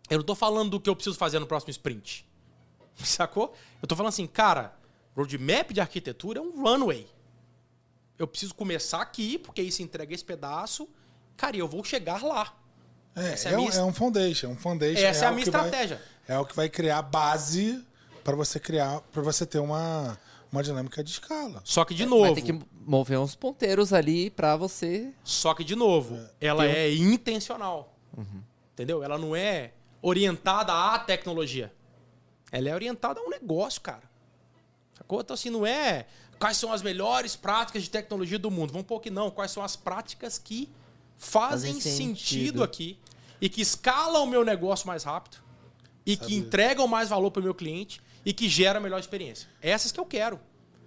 Speaker 4: eu não tô falando do que eu preciso fazer no próximo sprint. Sacou? Eu tô falando assim, cara, roadmap de arquitetura é um runway. Eu preciso começar aqui, porque isso entrega esse pedaço. Cara, e eu vou chegar lá.
Speaker 1: É,
Speaker 4: Essa é
Speaker 1: é,
Speaker 4: a
Speaker 1: um,
Speaker 4: minha-
Speaker 1: é um foundation. Um foundation
Speaker 4: Essa é a
Speaker 1: algo
Speaker 4: minha
Speaker 1: que vai-
Speaker 4: estratégia.
Speaker 1: é o que vai criar base para você criar, para você ter uma, uma dinâmica de escala.
Speaker 4: Só que, de
Speaker 2: Vai
Speaker 4: novo,
Speaker 2: ter que mover uns ponteiros ali pra você.
Speaker 4: Só que, de novo, ela
Speaker 2: Tem um-
Speaker 4: é intencional.
Speaker 2: Uhum.
Speaker 4: Entendeu? Ela não é orientada à tecnologia. Ela é orientada a um negócio, cara. Sacou? Então, assim, não é quais são as melhores práticas de tecnologia do mundo. Vamos pôr que não. Quais são as práticas que fazem,
Speaker 2: Fazem
Speaker 4: sentido.
Speaker 2: sentido.
Speaker 4: aqui e que escalam o meu negócio mais rápido e que entregam mais valor para o meu cliente e que geram a melhor experiência. Essas que eu quero.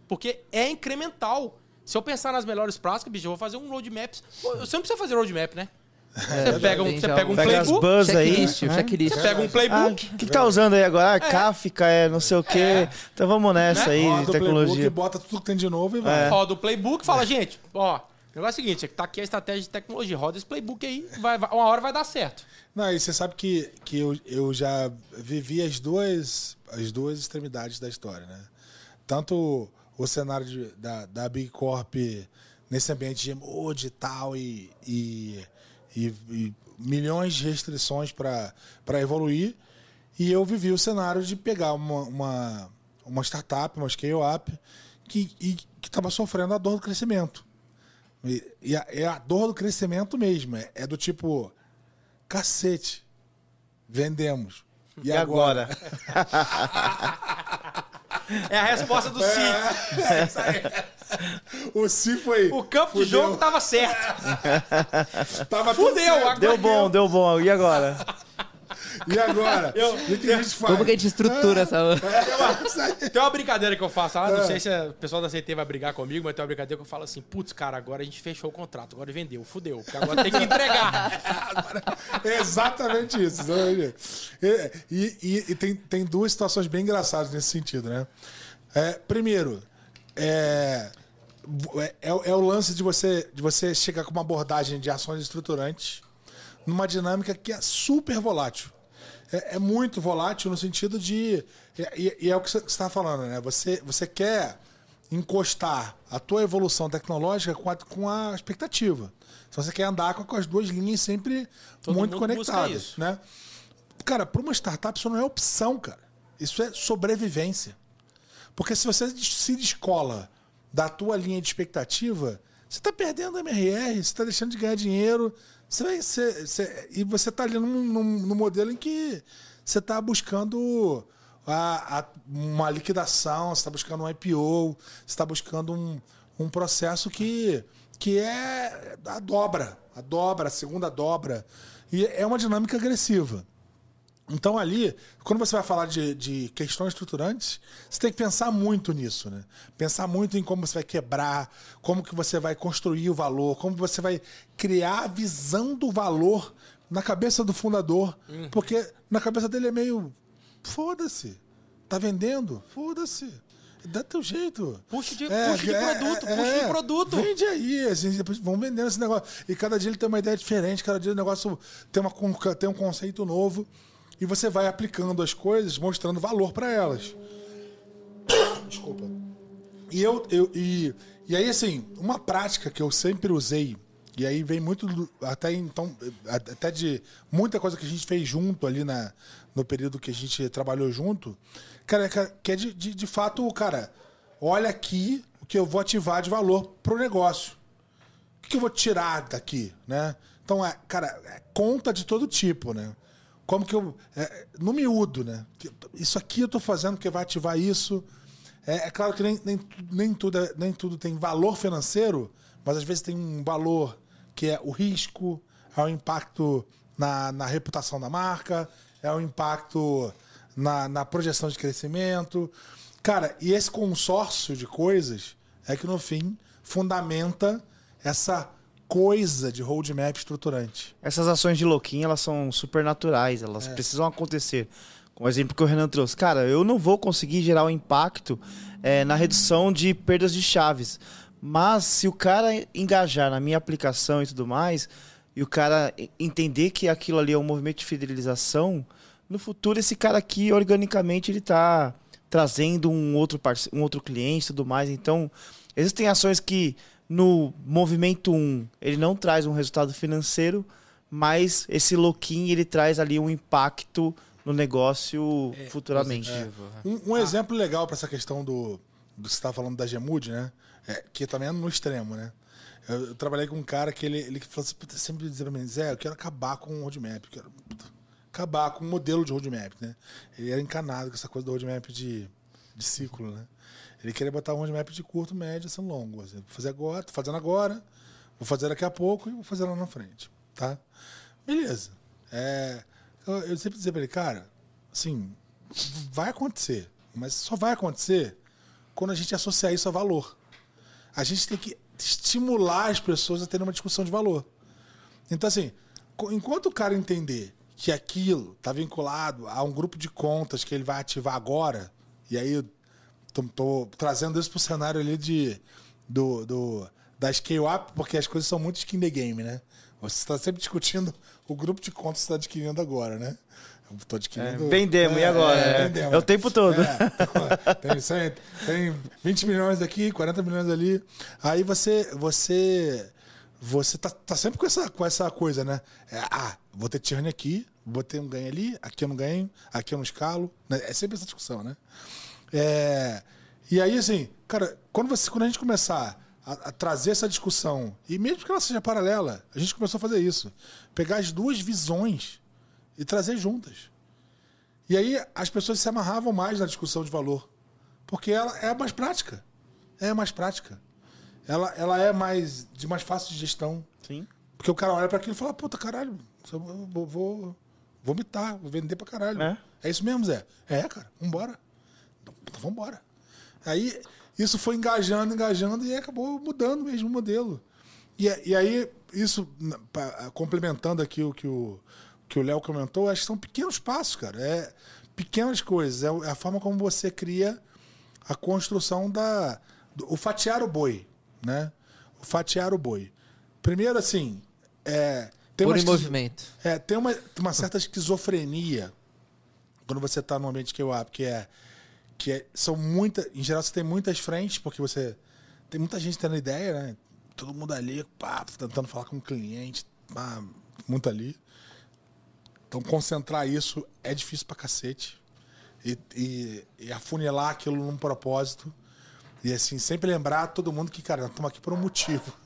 Speaker 4: Porque é incremental. Se eu pensar nas melhores práticas, bicho, eu vou fazer um roadmap. Você não precisa fazer roadmap, né? Você pega um, você pega um
Speaker 3: Pega as
Speaker 4: playbook,
Speaker 3: buzz aí.
Speaker 2: Checklist,
Speaker 3: né?
Speaker 2: checklist.
Speaker 4: você pega um
Speaker 3: Ah,
Speaker 4: playbook.
Speaker 3: o que, que tá usando aí agora? Ah, Kafka, é não sei o quê. Então vamos nessa
Speaker 4: Né?
Speaker 3: aí,
Speaker 1: Roda
Speaker 3: de
Speaker 1: o playbook,
Speaker 3: tecnologia.
Speaker 1: bota tudo que tem de novo e vai.
Speaker 4: roda o playbook e fala, gente, ó, o negócio é o seguinte, tá aqui a estratégia de tecnologia, roda esse playbook aí, vai, vai- uma hora vai dar certo.
Speaker 1: Não, e você sabe que, que eu, eu já vivi as duas, as duas extremidades da história, né? Tanto o cenário de- da, da Big Corp nesse ambiente de GMO, digital e, e, e- e milhões de restrições para evoluir. E eu vivi o cenário de pegar uma, uma, uma startup, uma scale-up, que estava sofrendo a dor do crescimento. E, e a, é a dor do crescimento mesmo. É, é do tipo, cacete, vendemos.
Speaker 3: E agora?
Speaker 4: É a resposta do Cid.
Speaker 1: É, isso aí. O Si foi.
Speaker 4: O campo de
Speaker 1: fudeu.
Speaker 4: jogo tava certo.
Speaker 1: Tava tudo
Speaker 4: Fudeu,
Speaker 1: certo.
Speaker 3: Deu bom, deu bom. E agora?
Speaker 1: E agora? O que, que a gente faz?
Speaker 2: Como que a gente estrutura essa.
Speaker 1: É, aí.
Speaker 4: Tem uma brincadeira que eu faço lá, não
Speaker 1: É.
Speaker 4: sei se o pessoal da CT vai brigar comigo, mas tem uma brincadeira que eu falo assim, putz, cara, agora a gente fechou o contrato, agora vendeu, fudeu, porque agora tem que entregar.
Speaker 1: Exatamente isso. exatamente isso. E, e- e- e tem, tem duas situações bem engraçadas nesse sentido, né? É, primeiro, é, é, é o lance de você, de você chegar com uma abordagem de ações estruturantes numa dinâmica que é super volátil. É, é muito volátil no sentido de. E, e é o que você está falando, né? Você, você quer encostar a tua evolução tecnológica com a, com a expectativa. Então você quer andar com, as duas linhas sempre
Speaker 4: Todo
Speaker 1: muito conectadas, né? Cara, para uma startup isso não é opção, cara. Isso é sobrevivência. Porque se você se descola da tua linha de expectativa, você está perdendo MRR, você está deixando de ganhar dinheiro, você vai, você- você- e você está ali num, num- num modelo em que você está buscando a- a- uma liquidação, você está buscando um IPO, você está buscando um, um processo que, que é a dobra, a dobra, a segunda dobra. E é uma dinâmica agressiva. Então ali, quando você vai falar de, de questões estruturantes, você tem que pensar muito nisso, né? Pensar muito em como você vai quebrar, como que você vai construir o valor, como você vai criar a visão do valor na cabeça do fundador, porque na cabeça dele é meio foda-se, tá vendendo, foda-se. Dá teu jeito.
Speaker 4: Puxa de- puxa de produto, puxa de produto.
Speaker 1: Vende aí, depois vão vendendo esse negócio. E cada dia ele tem uma ideia diferente, cada dia o negócio tem, uma, tem um conceito novo. E você vai aplicando as coisas, mostrando valor para elas. Desculpa. E eu, eu e, e aí assim, uma prática que eu sempre usei e aí vem muito até então até de muita coisa que a gente fez junto ali na no período que a gente trabalhou junto, cara, é que- é de, de, de fato, cara, olha aqui o que eu vou ativar de valor pro negócio. O que eu vou tirar daqui, né? Então, é, cara, é conta de todo tipo, né? Como que eu. É, no miúdo, né? Isso aqui eu tô fazendo porque vai ativar isso. É, é claro que nem, nem, nem, tudo, é- nem tudo tem valor financeiro, mas às vezes tem um valor que é o risco, é o impacto na, na reputação da marca, é o impacto na, na projeção de crescimento. Cara, e esse consórcio de coisas é que no fim fundamenta essa coisa de roadmap estruturante.
Speaker 3: Essas ações de louquinho, elas são super naturais, elas precisam acontecer. Com o exemplo que o Renan trouxe. Cara, eu não vou conseguir gerar um impacto eh, na redução de perdas de chaves. Mas se o cara engajar na minha aplicação e tudo mais, e o cara entender que aquilo ali é um movimento de fidelização, no futuro esse cara aqui, organicamente, ele tá trazendo um outro, parce- um outro cliente e tudo mais. Então, existem ações que no movimento 1 ele não traz um resultado financeiro, mas esse louquinho ele traz ali um impacto no negócio futuramente.
Speaker 1: Um, um exemplo legal para essa questão do, do que você estava falando da Gemude, né? É, que também é no extremo, né? Eu, eu trabalhei com um cara que ele, ele falou assim, sempre dizia pra mim, Zé, eu quero acabar com o roadmap, eu quero puta, acabar com o modelo de roadmap, né? Ele era encanado com essa coisa do roadmap de, de ciclo, né? Ele queria botar um roadmap de curto, médio, assim, longo. Assim, vou fazer agora, tô fazendo agora, vou fazer daqui a pouco e vou fazer lá na frente, tá? Beleza. É, eu, eu sempre dizia pra ele, cara, assim, vai acontecer, mas só vai acontecer quando a gente associar isso a valor. A gente tem que estimular as pessoas a terem uma discussão de valor. Então, assim, enquanto o cara entender que aquilo está vinculado a um grupo de contas que ele vai ativar agora, e aí tô trazendo isso pro cenário ali de, do, do, da scale-up, porque as coisas são muito skin the game, né? Você está sempre discutindo o grupo de contas que você está adquirindo agora, né? Tô adquirindo.
Speaker 3: É, vendemos, e agora? É, é o tempo todo.
Speaker 1: É, tem, 100, tem 20 milhões aqui, 40 milhões ali. Aí você você você tá, tá sempre com essa, com essa coisa, né? É, ah, vou ter churn aqui, vou ter um ganho ali, aqui eu não ganho, aqui eu não escalo. né? É sempre essa discussão, né? É, e aí, assim, cara, quando, você, quando a gente começar a, a trazer essa discussão, e mesmo que ela seja paralela, a gente começou a fazer isso. Pegar as duas visões e trazer juntas. E aí as pessoas se amarravam mais na discussão de valor. Porque ela é mais prática. É mais prática. Ela, ela é mais de mais fácil de gestão.
Speaker 3: Sim.
Speaker 1: Porque o cara olha para aquilo e fala, puta, caralho, vou, vou vomitar, vou vender pra caralho.
Speaker 3: É?
Speaker 1: É, isso mesmo, Zé? É, cara, vambora. Então, então vambora. Aí isso foi engajando, engajando e acabou mudando mesmo o modelo. E, e aí, isso, complementando aqui o que o que o Léo comentou, acho que são pequenos passos, cara. É pequenas coisas. É é a forma como você cria a construção da. do- o fatiar o boi, né? O fatiar o boi. Primeiro, assim. É, tem
Speaker 2: Pôr
Speaker 1: uma
Speaker 2: movimento.
Speaker 1: é, tem uma, uma certa esquizofrenia quando você está num ambiente que eu que é que é, são muitas, em geral você tem muitas frentes porque você tem muita gente tendo ideia, né? Todo mundo ali, pá, tentando falar com o cliente, pá, muito ali. Então concentrar isso é difícil pra cacete e, e, e afunilar aquilo num propósito e assim sempre lembrar todo mundo que cara, nós estamos aqui por um motivo.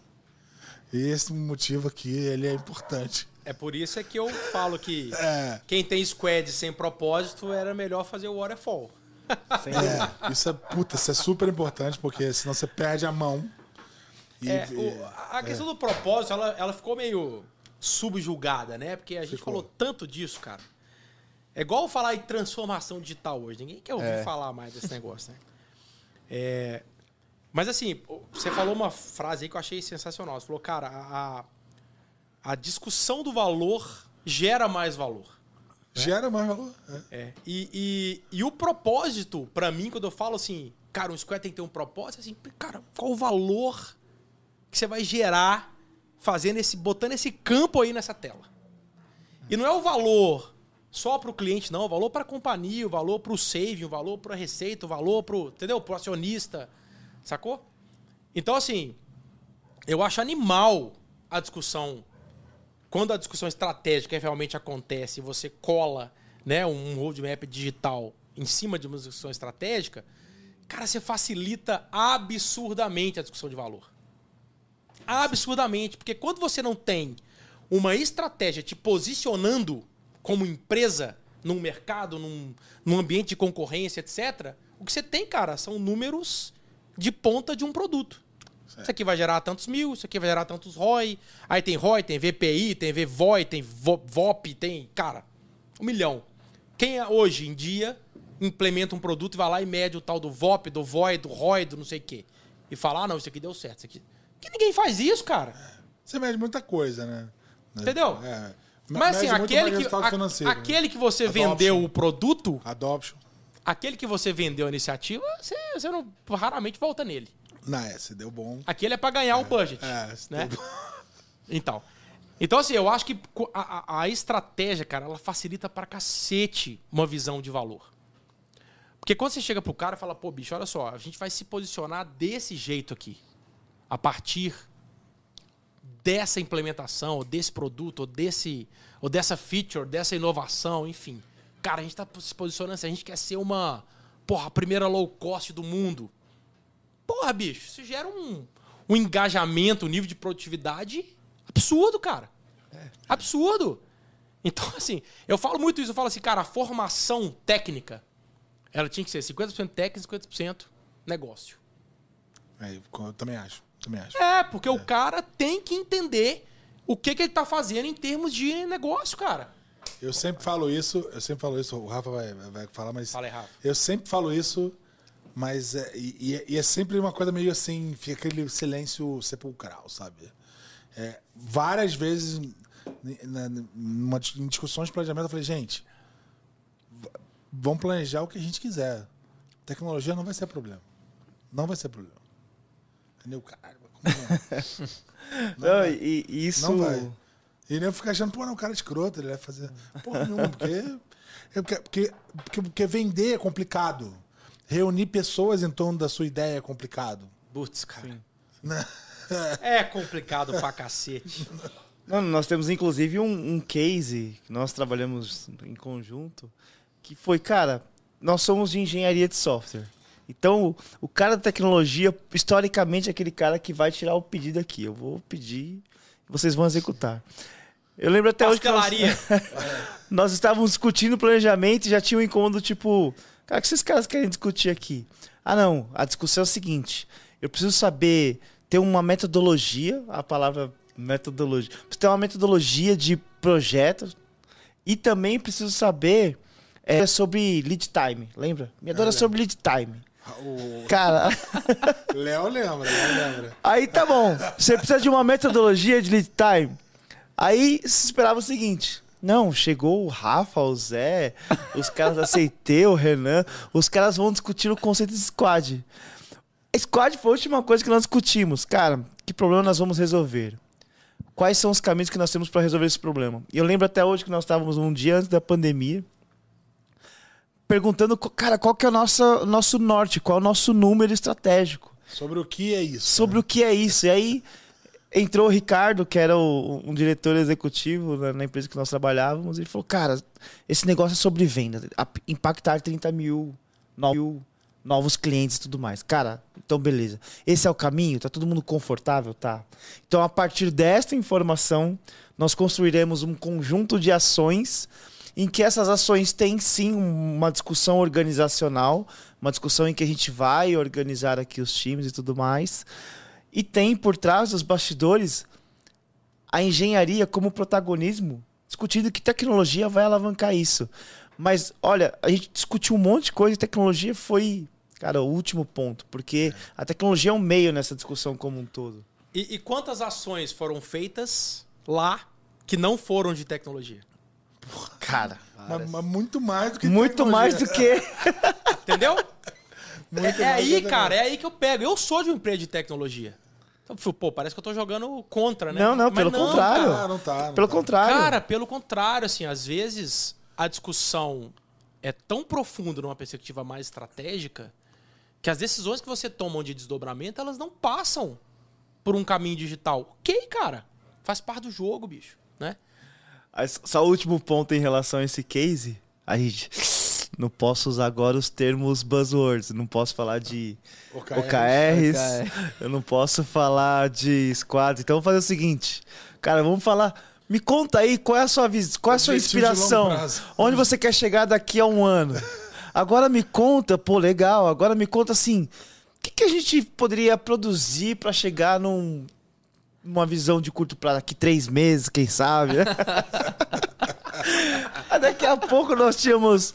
Speaker 1: E esse motivo aqui, ele é importante.
Speaker 4: É por isso é que eu falo que
Speaker 1: É.
Speaker 4: quem tem squad sem propósito era melhor fazer o waterfall.
Speaker 1: É, isso é, puta, isso é super importante, porque senão você perde a mão. E-
Speaker 4: É, o- a questão do propósito, ela, ela ficou meio subjugada, né? Porque a gente
Speaker 1: Ficou.
Speaker 4: falou tanto disso, cara. É igual falar em transformação digital hoje. Ninguém quer ouvir
Speaker 1: É.
Speaker 4: falar mais desse negócio, né? É, mas assim, você falou uma frase aí que eu achei sensacional. Você falou, cara, a, a discussão do valor gera mais valor.
Speaker 1: Gera mais valor. É.
Speaker 4: É. E, e, e o propósito, pra mim, quando eu falo assim, cara, um square tem que ter um propósito, assim, cara, qual o valor que você vai gerar fazendo esse, botando esse campo aí nessa tela? E não é o valor só pro cliente, não, o valor pra companhia, o valor pro saving, o valor pra receita, o valor pro, entendeu? Pro acionista, sacou? Então, assim, eu acho animal a discussão quando a discussão estratégica realmente acontece e você cola né, um roadmap digital em cima de uma discussão estratégica, cara, você facilita absurdamente a discussão de valor. Absurdamente. Porque quando você não tem uma estratégia te posicionando como empresa num mercado, num, num ambiente de concorrência, etc., o que você tem, cara, são números de ponta de um produto. Isso aqui vai gerar tantos mil, isso aqui vai gerar tantos ROI. Aí tem ROI, tem VPI, tem VVOI, tem Vo- VOP, tem. Cara, um milhão. Quem é, hoje em dia implementa um produto e vai lá e mede o tal do VOP, do VOI, do ROI, do não sei o quê. E fala, ah, não, isso aqui deu certo. Isso aqui... Que ninguém faz isso, cara.
Speaker 1: Você mede muita coisa, né?
Speaker 4: Entendeu?
Speaker 1: É.
Speaker 4: Mas assim, aquele que, a-
Speaker 1: né?
Speaker 4: aquele que você
Speaker 1: Adoption.
Speaker 4: vendeu o produto,
Speaker 1: Adoption.
Speaker 4: aquele que você vendeu a iniciativa, você, você não, raramente volta nele.
Speaker 1: Não, é, se deu bom.
Speaker 4: Aquele é pra ganhar o budget.
Speaker 1: É, se
Speaker 4: né?
Speaker 1: deu bom.
Speaker 4: Então. Então, assim, eu acho que a- a estratégia, cara, ela facilita pra cacete uma visão de valor. Porque quando você chega pro cara e fala, pô, bicho, olha só, a gente vai se posicionar desse jeito aqui. A partir dessa implementação, ou desse produto, ou, desse, ou dessa feature, dessa inovação, enfim. Cara, a gente tá se posicionando assim, a gente quer ser uma, porra, a primeira low cost do mundo. Porra, bicho, isso gera um, um engajamento, um nível de produtividade absurdo, cara. Absurdo. Então, assim, eu falo muito isso, eu falo assim, cara, a formação técnica Ela tinha que ser 50% técnica e 50% negócio.
Speaker 1: É, eu também acho. Também acho.
Speaker 4: É, porque o cara tem que entender o que, que ele tá fazendo em termos de negócio, cara.
Speaker 1: Eu sempre falo isso, eu sempre falo isso, o Rafa vai, vai falar, mas.
Speaker 4: Fala aí, Rafa.
Speaker 1: Eu sempre falo isso, mas. É, e, e é sempre uma coisa meio assim, fica aquele silêncio sepulcral, sabe? É, várias vezes, na, numa, em discussões de planejamento, eu falei, gente, vamos planejar o que a gente quiser. Tecnologia não vai ser problema. Não vai ser problema. Entendeu? Como não?
Speaker 3: Não,
Speaker 1: vai.
Speaker 3: e, e isso.
Speaker 1: Não vai. E nem eu ficar achando, pô, não, o cara é escroto, ele vai fazer. Porra nenhuma, porque, é porque, porque, porque, porque vender é complicado. Reunir pessoas em torno da sua ideia é complicado.
Speaker 4: Putz, cara. É complicado pra cacete.
Speaker 3: Não, nós temos inclusive um, um case que nós trabalhamos em conjunto, que foi, cara, nós somos de engenharia de software. Então, o, cara da tecnologia, historicamente, é aquele cara que vai tirar o pedido aqui. Eu vou pedir vocês vão executar. Eu lembro até hoje que nós, nós estávamos discutindo planejamento e já tinha um incômodo tipo, cara, o que esses caras querem discutir aqui? Ah, não, a discussão é o seguinte, eu preciso saber ter uma metodologia, a palavra metodologia, preciso ter uma metodologia de projeto e também preciso saber é, sobre lead time, lembra? Minha dor é sobre lead time.
Speaker 1: O
Speaker 3: Cara,
Speaker 1: Léo lembra, Léo lembra.
Speaker 3: Aí tá bom. Você precisa de uma metodologia de lead time. Aí se esperava o seguinte. Não, chegou o Rafa, o Zé, os caras da CT, o Renan, os caras vão discutir o conceito de squad. Squad foi a última coisa que nós discutimos. Cara, que problema nós vamos resolver? Quais são os caminhos que nós temos para resolver esse problema? E eu lembro até hoje que nós estávamos um dia antes da pandemia, perguntando, cara, qual que é o nosso, nosso norte, qual é o nosso número estratégico?
Speaker 1: Sobre o que é isso?
Speaker 3: sobre o que é isso. E aí entrou o Ricardo, que era o- um diretor executivo na, na empresa que nós trabalhávamos, e falou: Cara, esse negócio é sobre venda, impactar 30 mil, no- mil novos clientes e tudo mais. Cara, então beleza. Esse é o caminho? Tá todo mundo confortável? Tá. Então, a partir desta informação, nós construiremos um conjunto de ações em que essas ações têm sim uma discussão organizacional, uma discussão em que a gente vai organizar aqui os times e tudo mais. E tem por trás dos bastidores a engenharia como protagonismo, discutindo que tecnologia vai alavancar isso. Mas, olha, a gente discutiu um monte de coisa e tecnologia foi, cara, o último ponto, porque a tecnologia é um meio nessa discussão como um todo.
Speaker 4: E, e quantas ações foram feitas lá que não foram de tecnologia?
Speaker 3: Cara,
Speaker 1: Mas, mas muito mais do que
Speaker 3: muito
Speaker 1: tecnologia.
Speaker 3: mais do que.
Speaker 4: Entendeu?
Speaker 1: Muito
Speaker 4: é, é aí, cara, é aí que eu pego. Eu sou de uma empresa de tecnologia. Fui, pô, parece que eu tô jogando contra, né?
Speaker 3: Não, não,
Speaker 4: Mas
Speaker 3: pelo contrário.
Speaker 1: Ah, não tá, não
Speaker 3: Pelo
Speaker 1: tá.
Speaker 3: contrário.
Speaker 4: Cara, pelo contrário, assim, às vezes a discussão é tão profunda numa perspectiva mais estratégica que as decisões que você toma de desdobramento, elas não passam por um caminho digital. Ok, cara. Faz parte do jogo, bicho, né?
Speaker 3: Só o último ponto em relação a esse case. A gente. Não posso usar agora os termos buzzwords. Não posso falar de
Speaker 1: OKRs.
Speaker 3: OKRs. Eu não posso falar de squads. Então vamos fazer o seguinte. Cara, vamos falar. Me conta aí qual é a sua visão, qual é a sua inspiração? Onde você quer chegar daqui a um ano? Agora me conta, pô, legal. Agora me conta assim, o que, que a gente poderia produzir para chegar num, numa visão de curto prazo, daqui três meses, quem sabe? né? Aí Daqui a pouco nós tínhamos,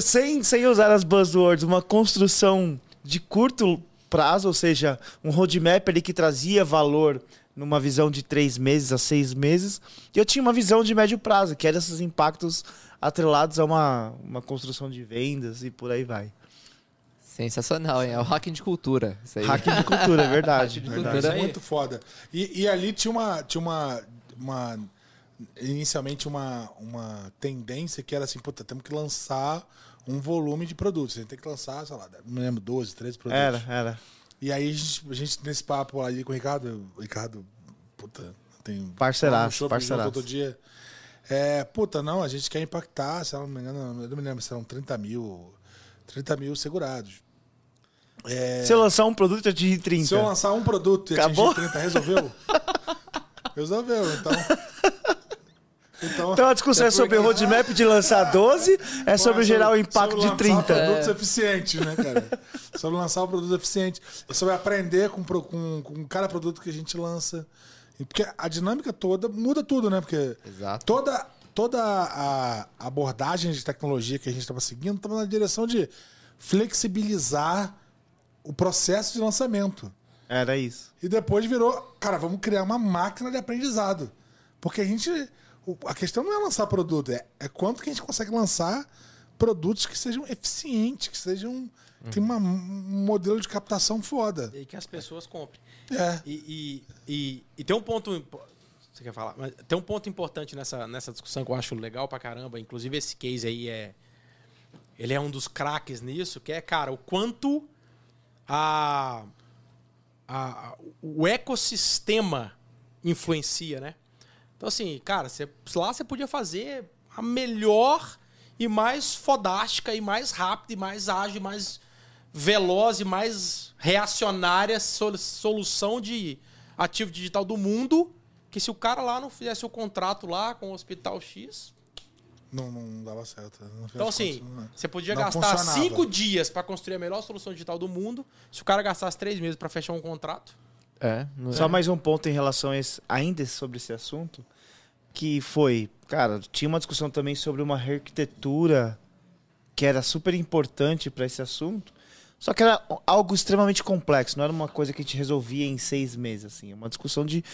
Speaker 3: sem, sem usar as buzzwords, uma construção de curto prazo, ou seja, um roadmap ali que trazia valor numa visão de três meses a seis meses. E eu tinha uma visão de médio prazo, que era esses impactos atrelados a uma, uma construção de vendas e por aí vai.
Speaker 2: Sensacional, hein? É o hacking de cultura. Isso aí.
Speaker 3: Hacking de cultura, é verdade.
Speaker 2: De
Speaker 3: verdade.
Speaker 1: Isso é muito foda. E, e ali tinha uma. Tinha uma, uma inicialmente uma, uma tendência que era assim, puta, temos que lançar um volume de produtos. A gente tem que lançar, sei lá, não me lembro, 12, 13 produtos.
Speaker 3: Era, era.
Speaker 1: E aí a gente, a gente, nesse papo aí com o Ricardo, o Ricardo, puta, tem.
Speaker 3: Parceiraço,
Speaker 1: um
Speaker 3: parceiraço.
Speaker 1: todo dia. É, puta, não, a gente quer impactar, se não me engano, eu não me lembro se eram 30 mil, 30 mil segurados. É,
Speaker 3: Se eu lançar um produto, atingir 30.
Speaker 1: se eu lançar um produto e
Speaker 3: Acabou?
Speaker 1: atingir 30, resolveu? resolveu, então. Então,
Speaker 3: Então a discussão é sobre o roadmap de lançar 12, é sobre gerar o impacto
Speaker 1: sobre
Speaker 3: de
Speaker 1: lançar
Speaker 3: 30.
Speaker 1: produtos eficientes, né, cara? sobre lançar o produto eficiente. É sobre aprender com, com, com cada produto que a gente lança. Porque a dinâmica toda muda tudo, né? Porque
Speaker 2: Exato.
Speaker 1: toda, toda a abordagem de tecnologia que a gente estava seguindo estava na direção de flexibilizar o processo de lançamento.
Speaker 3: Era isso.
Speaker 1: E depois virou, cara, vamos criar uma máquina de aprendizado. Porque a gente. A questão não é lançar produto, é, é quanto que a gente consegue lançar produtos que sejam eficientes, que sejam. Tem uma- um modelo de captação foda.
Speaker 4: E que as pessoas comprem.
Speaker 1: É.
Speaker 4: E, e, e, e tem um ponto. Você quer falar? Mas tem um ponto importante nessa, nessa discussão que eu acho legal pra caramba. Inclusive, esse case aí é. Ele é um dos craques nisso, que é, cara, o quanto a, a, o ecossistema influencia, né? Então, assim, cara, você, lá você podia fazer a melhor e mais fodástica e mais rápida e mais ágil e mais veloz e mais reacionária sol- solução de ativo digital do mundo que se o cara lá não fizesse o contrato lá com o Hospital X...
Speaker 1: Não, não dava certo. No final
Speaker 4: Então, assim,
Speaker 1: contas, não-
Speaker 4: você podia
Speaker 1: não
Speaker 4: gastar
Speaker 1: funcionava.
Speaker 4: cinco dias para construir a melhor solução digital do mundo. Se o cara gastasse três meses para fechar um contrato,
Speaker 2: É, não
Speaker 3: Só mais um ponto em relação a esse, ainda sobre esse assunto, que foi, cara, tinha uma discussão também sobre uma arquitetura que era super importante para esse assunto, só que era algo extremamente complexo, não era uma coisa que a gente resolvia em seis meses, assim, uma discussão de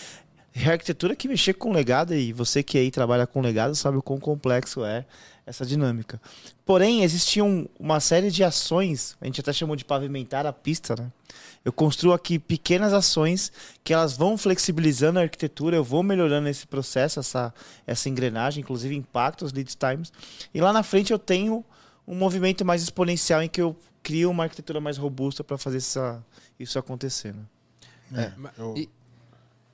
Speaker 3: arquitetura que mexer com legado e você que aí trabalha com legado sabe o quão complexo é essa dinâmica. Porém, existiam uma série de ações, a gente até chamou de pavimentar a pista, né? Eu construo aqui pequenas ações que elas vão flexibilizando a arquitetura, eu vou melhorando esse processo, essa, essa engrenagem, inclusive impacta os lead times. E lá na frente eu tenho um movimento mais exponencial em que eu crio uma arquitetura mais robusta para fazer essa, isso acontecer. Né?
Speaker 1: É, eu-
Speaker 2: E-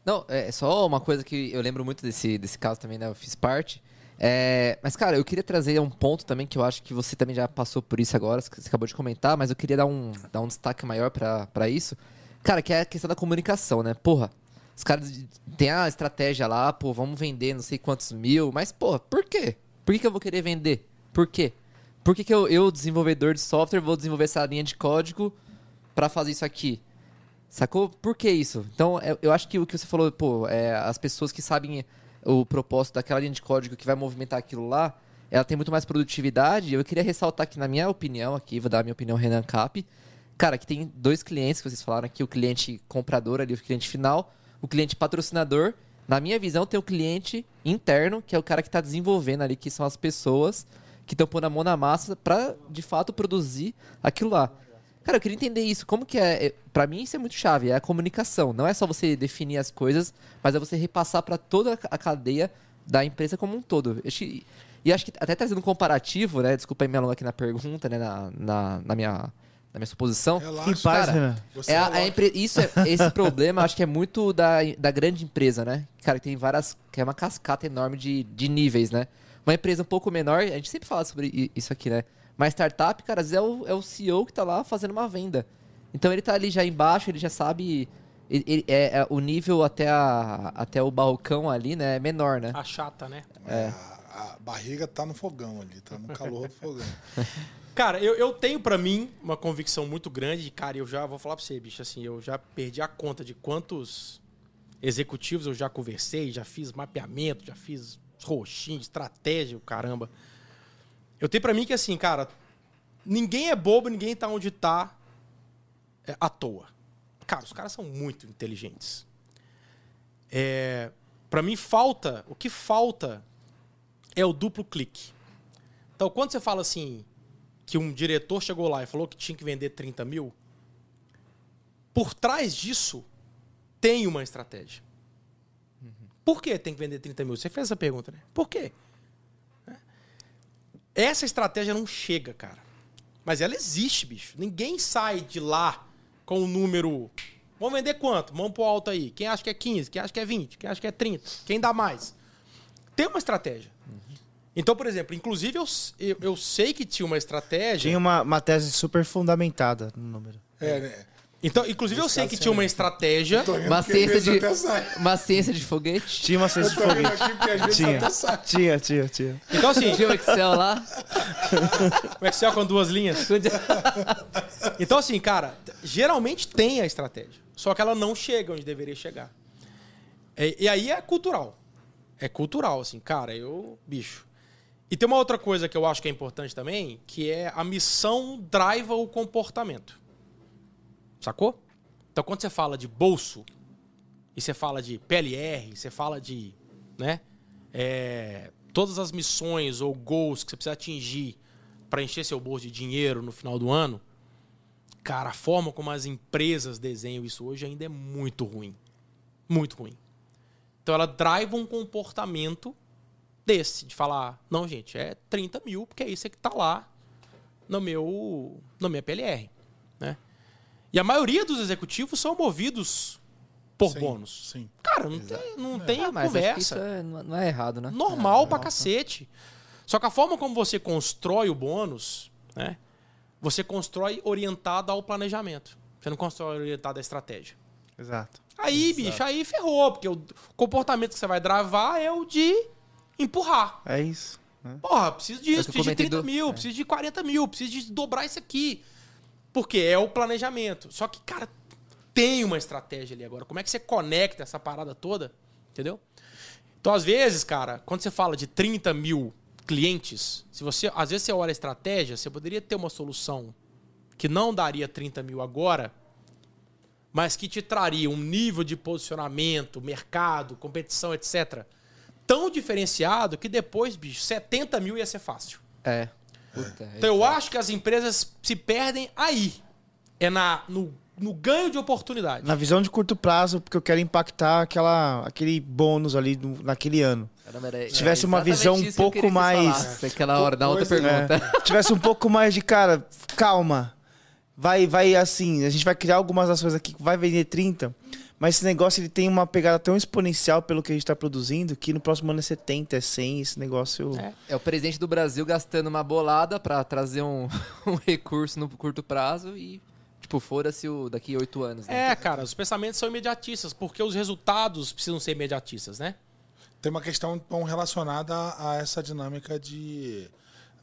Speaker 2: Não, é só uma coisa que eu lembro muito desse, desse caso também, né? Eu fiz parte. É, mas, cara, eu queria trazer um ponto também que eu acho que você também já passou por isso agora, você acabou de comentar, mas eu queria dar um, dar um destaque maior pra isso. Cara, que é a questão da comunicação, né? Porra, os caras têm a estratégia lá, pô, vamos vender não sei quantos mil, mas, porra, por quê? Por que, que eu vou querer vender? Por quê? Por que, que eu, eu, desenvolvedor de software, vou desenvolver essa linha de código pra fazer isso aqui? Sacou? Por que isso? Então, é- eu acho que o que você falou, pô, é, as pessoas que sabem o propósito daquela linha de código que vai movimentar aquilo lá, ela tem muito mais produtividade. Eu queria ressaltar que, na minha opinião, aqui, vou dar a minha opinião Renan Cap, cara, que tem dois clientes que vocês falaram aqui, o cliente comprador ali, o cliente final, o cliente patrocinador. Na minha visão, tem o cliente interno, que é o cara que está desenvolvendo ali, que são as pessoas que estão pondo a mão na massa para, de fato, produzir aquilo lá. Cara, eu queria entender isso. Como que é? é- Pra mim isso é muito chave, é a comunicação. Não é só você definir as coisas, mas é você repassar pra toda a cadeia da empresa como um todo. Acho que- E acho que até trazendo um comparativo, né? Desculpa aí me alongar aqui na pergunta, né? Na, na, na minha, na minha suposição.
Speaker 1: Relaxa.
Speaker 3: Paz,
Speaker 2: cara, É a- a empre- Isso é, esse problema, acho que é muito da, da grande empresa, né? Cara, que tem várias. que é uma cascata enorme de, de níveis, né? Uma empresa um pouco menor, a gente sempre fala sobre isso aqui, né? Mas startup, cara, às vezes é o, é o CEO que tá lá fazendo uma venda. Então ele tá ali já embaixo, ele já sabe. ele- ele- é, é- o nível até, a, até o balcão ali, né? É menor, né?
Speaker 4: a chata, né?
Speaker 1: É, a, a barriga tá no fogão ali, tá no calor do fogão.
Speaker 4: Cara, eu, eu tenho pra mim uma convicção muito grande, e, cara, eu já vou falar pra você, bicho, assim, eu já perdi a conta de quantos executivos eu já conversei, já fiz mapeamento, já fiz roxinho, estratégia, o caramba. Eu tenho pra mim que, assim, cara, ninguém é bobo, ninguém tá onde tá é, à toa. Cara, os caras são muito inteligentes. É, para mim, falta, o que falta é o duplo clique. Então, quando você fala assim, que um diretor chegou lá e falou que tinha que vender 30 mil, por trás disso tem uma estratégia. Por que tem que vender 30 mil? Você fez essa pergunta, né? Por quê? Essa estratégia não chega, cara. Mas ela existe, bicho. Ninguém sai de lá com o número. Vamos vender quanto? Vamos pro alto aí. Quem acha que é 15? Quem acha que é 20? Quem acha que é 30? Quem dá mais? Tem uma estratégia. Então, por exemplo, inclusive eu, eu, eu sei que tinha uma estratégia.
Speaker 3: Tinha uma, uma tese super fundamentada no número.
Speaker 1: É, né?
Speaker 4: Então, inclusive, eu sei que tinha uma estratégia.
Speaker 1: Tô rindo
Speaker 2: Uma ciência, de, uma ciência de foguete.
Speaker 3: Tinha uma ciência de foguete. Tinha. Tinha, tinha, tinha.
Speaker 4: Então, assim,
Speaker 2: Tinha o Excel lá.
Speaker 4: o Excel com duas linhas. Então, assim, cara, geralmente tem a estratégia. Só que ela não chega onde deveria chegar. É- E, aí é cultural. É cultural, assim, cara, eu. Bicho. E tem uma outra coisa que eu acho que é importante também, que é a missão driva o comportamento. Sacou? Então, quando você fala de bolso, e você fala de PLR, você fala de. né? é, todas as missões ou goals que você precisa atingir para encher seu bolso de dinheiro no final do ano, cara, a forma como as empresas desenham isso hoje ainda é muito ruim. Muito ruim. Então ela drive um comportamento desse, de falar, não, gente, é 30 mil, porque é isso que tá lá no meu, no minha PLR. Né? E a maioria dos executivos são movidos por
Speaker 1: Sim,
Speaker 4: bônus.
Speaker 1: Sim.
Speaker 4: Cara, não tem, não tem
Speaker 2: Ah, mas acho que
Speaker 4: conversa
Speaker 2: isso é- não é errado, né?
Speaker 4: normal pra cacete. Só que a forma como você constrói o bônus, né? Você constrói orientado ao planejamento. Você não constrói orientado à estratégia.
Speaker 3: Exato.
Speaker 4: Aí, bicho, aí ferrou, porque o comportamento que você vai travar é o de empurrar.
Speaker 3: É isso.
Speaker 4: Porra, preciso
Speaker 2: É
Speaker 4: disso,
Speaker 2: que eu
Speaker 4: preciso de
Speaker 2: comentei
Speaker 4: 30
Speaker 2: do-
Speaker 4: mil,
Speaker 2: é.
Speaker 4: preciso de 40 mil, preciso de dobrar isso aqui. Porque é o planejamento. Só que, cara, tem uma estratégia ali agora. Como é que você conecta essa parada toda? Entendeu? Então, às vezes, cara, quando você fala de 30 mil clientes, se você. Às vezes você olha a estratégia, você poderia ter uma solução que não daria 30 mil agora, mas que te traria um nível de posicionamento, mercado, competição, etc. Tão diferenciado que depois, bicho, 70 mil ia ser fácil.
Speaker 2: É. Puta, é
Speaker 4: Então eu acho que as empresas se perdem aí. É na, no, no ganho de oportunidade.
Speaker 3: Na visão de curto prazo, porque eu quero impactar aquela, aquele bônus ali do- naquele ano.
Speaker 2: Caramba, era-
Speaker 3: Se tivesse uma visão um pouco
Speaker 2: que
Speaker 3: mais-
Speaker 2: Aquela hora, da outra
Speaker 1: Coisa-
Speaker 2: pergunta.
Speaker 3: É. tivesse um pouco mais de, cara, calma. Vai, vai assim, a gente vai criar algumas ações aqui vai vender 30, mas esse negócio ele tem uma pegada tão exponencial pelo que a gente está produzindo que no próximo ano é 70, é 100, esse negócio...
Speaker 4: É.
Speaker 2: É o presidente do Brasil gastando uma bolada pra trazer um, um recurso no curto prazo e, tipo, fora-se o daqui a oito anos. Né?
Speaker 4: É, cara, os pensamentos são imediatistas, porque os resultados precisam ser imediatistas, né?
Speaker 1: Tem uma questão então, relacionada a essa dinâmica de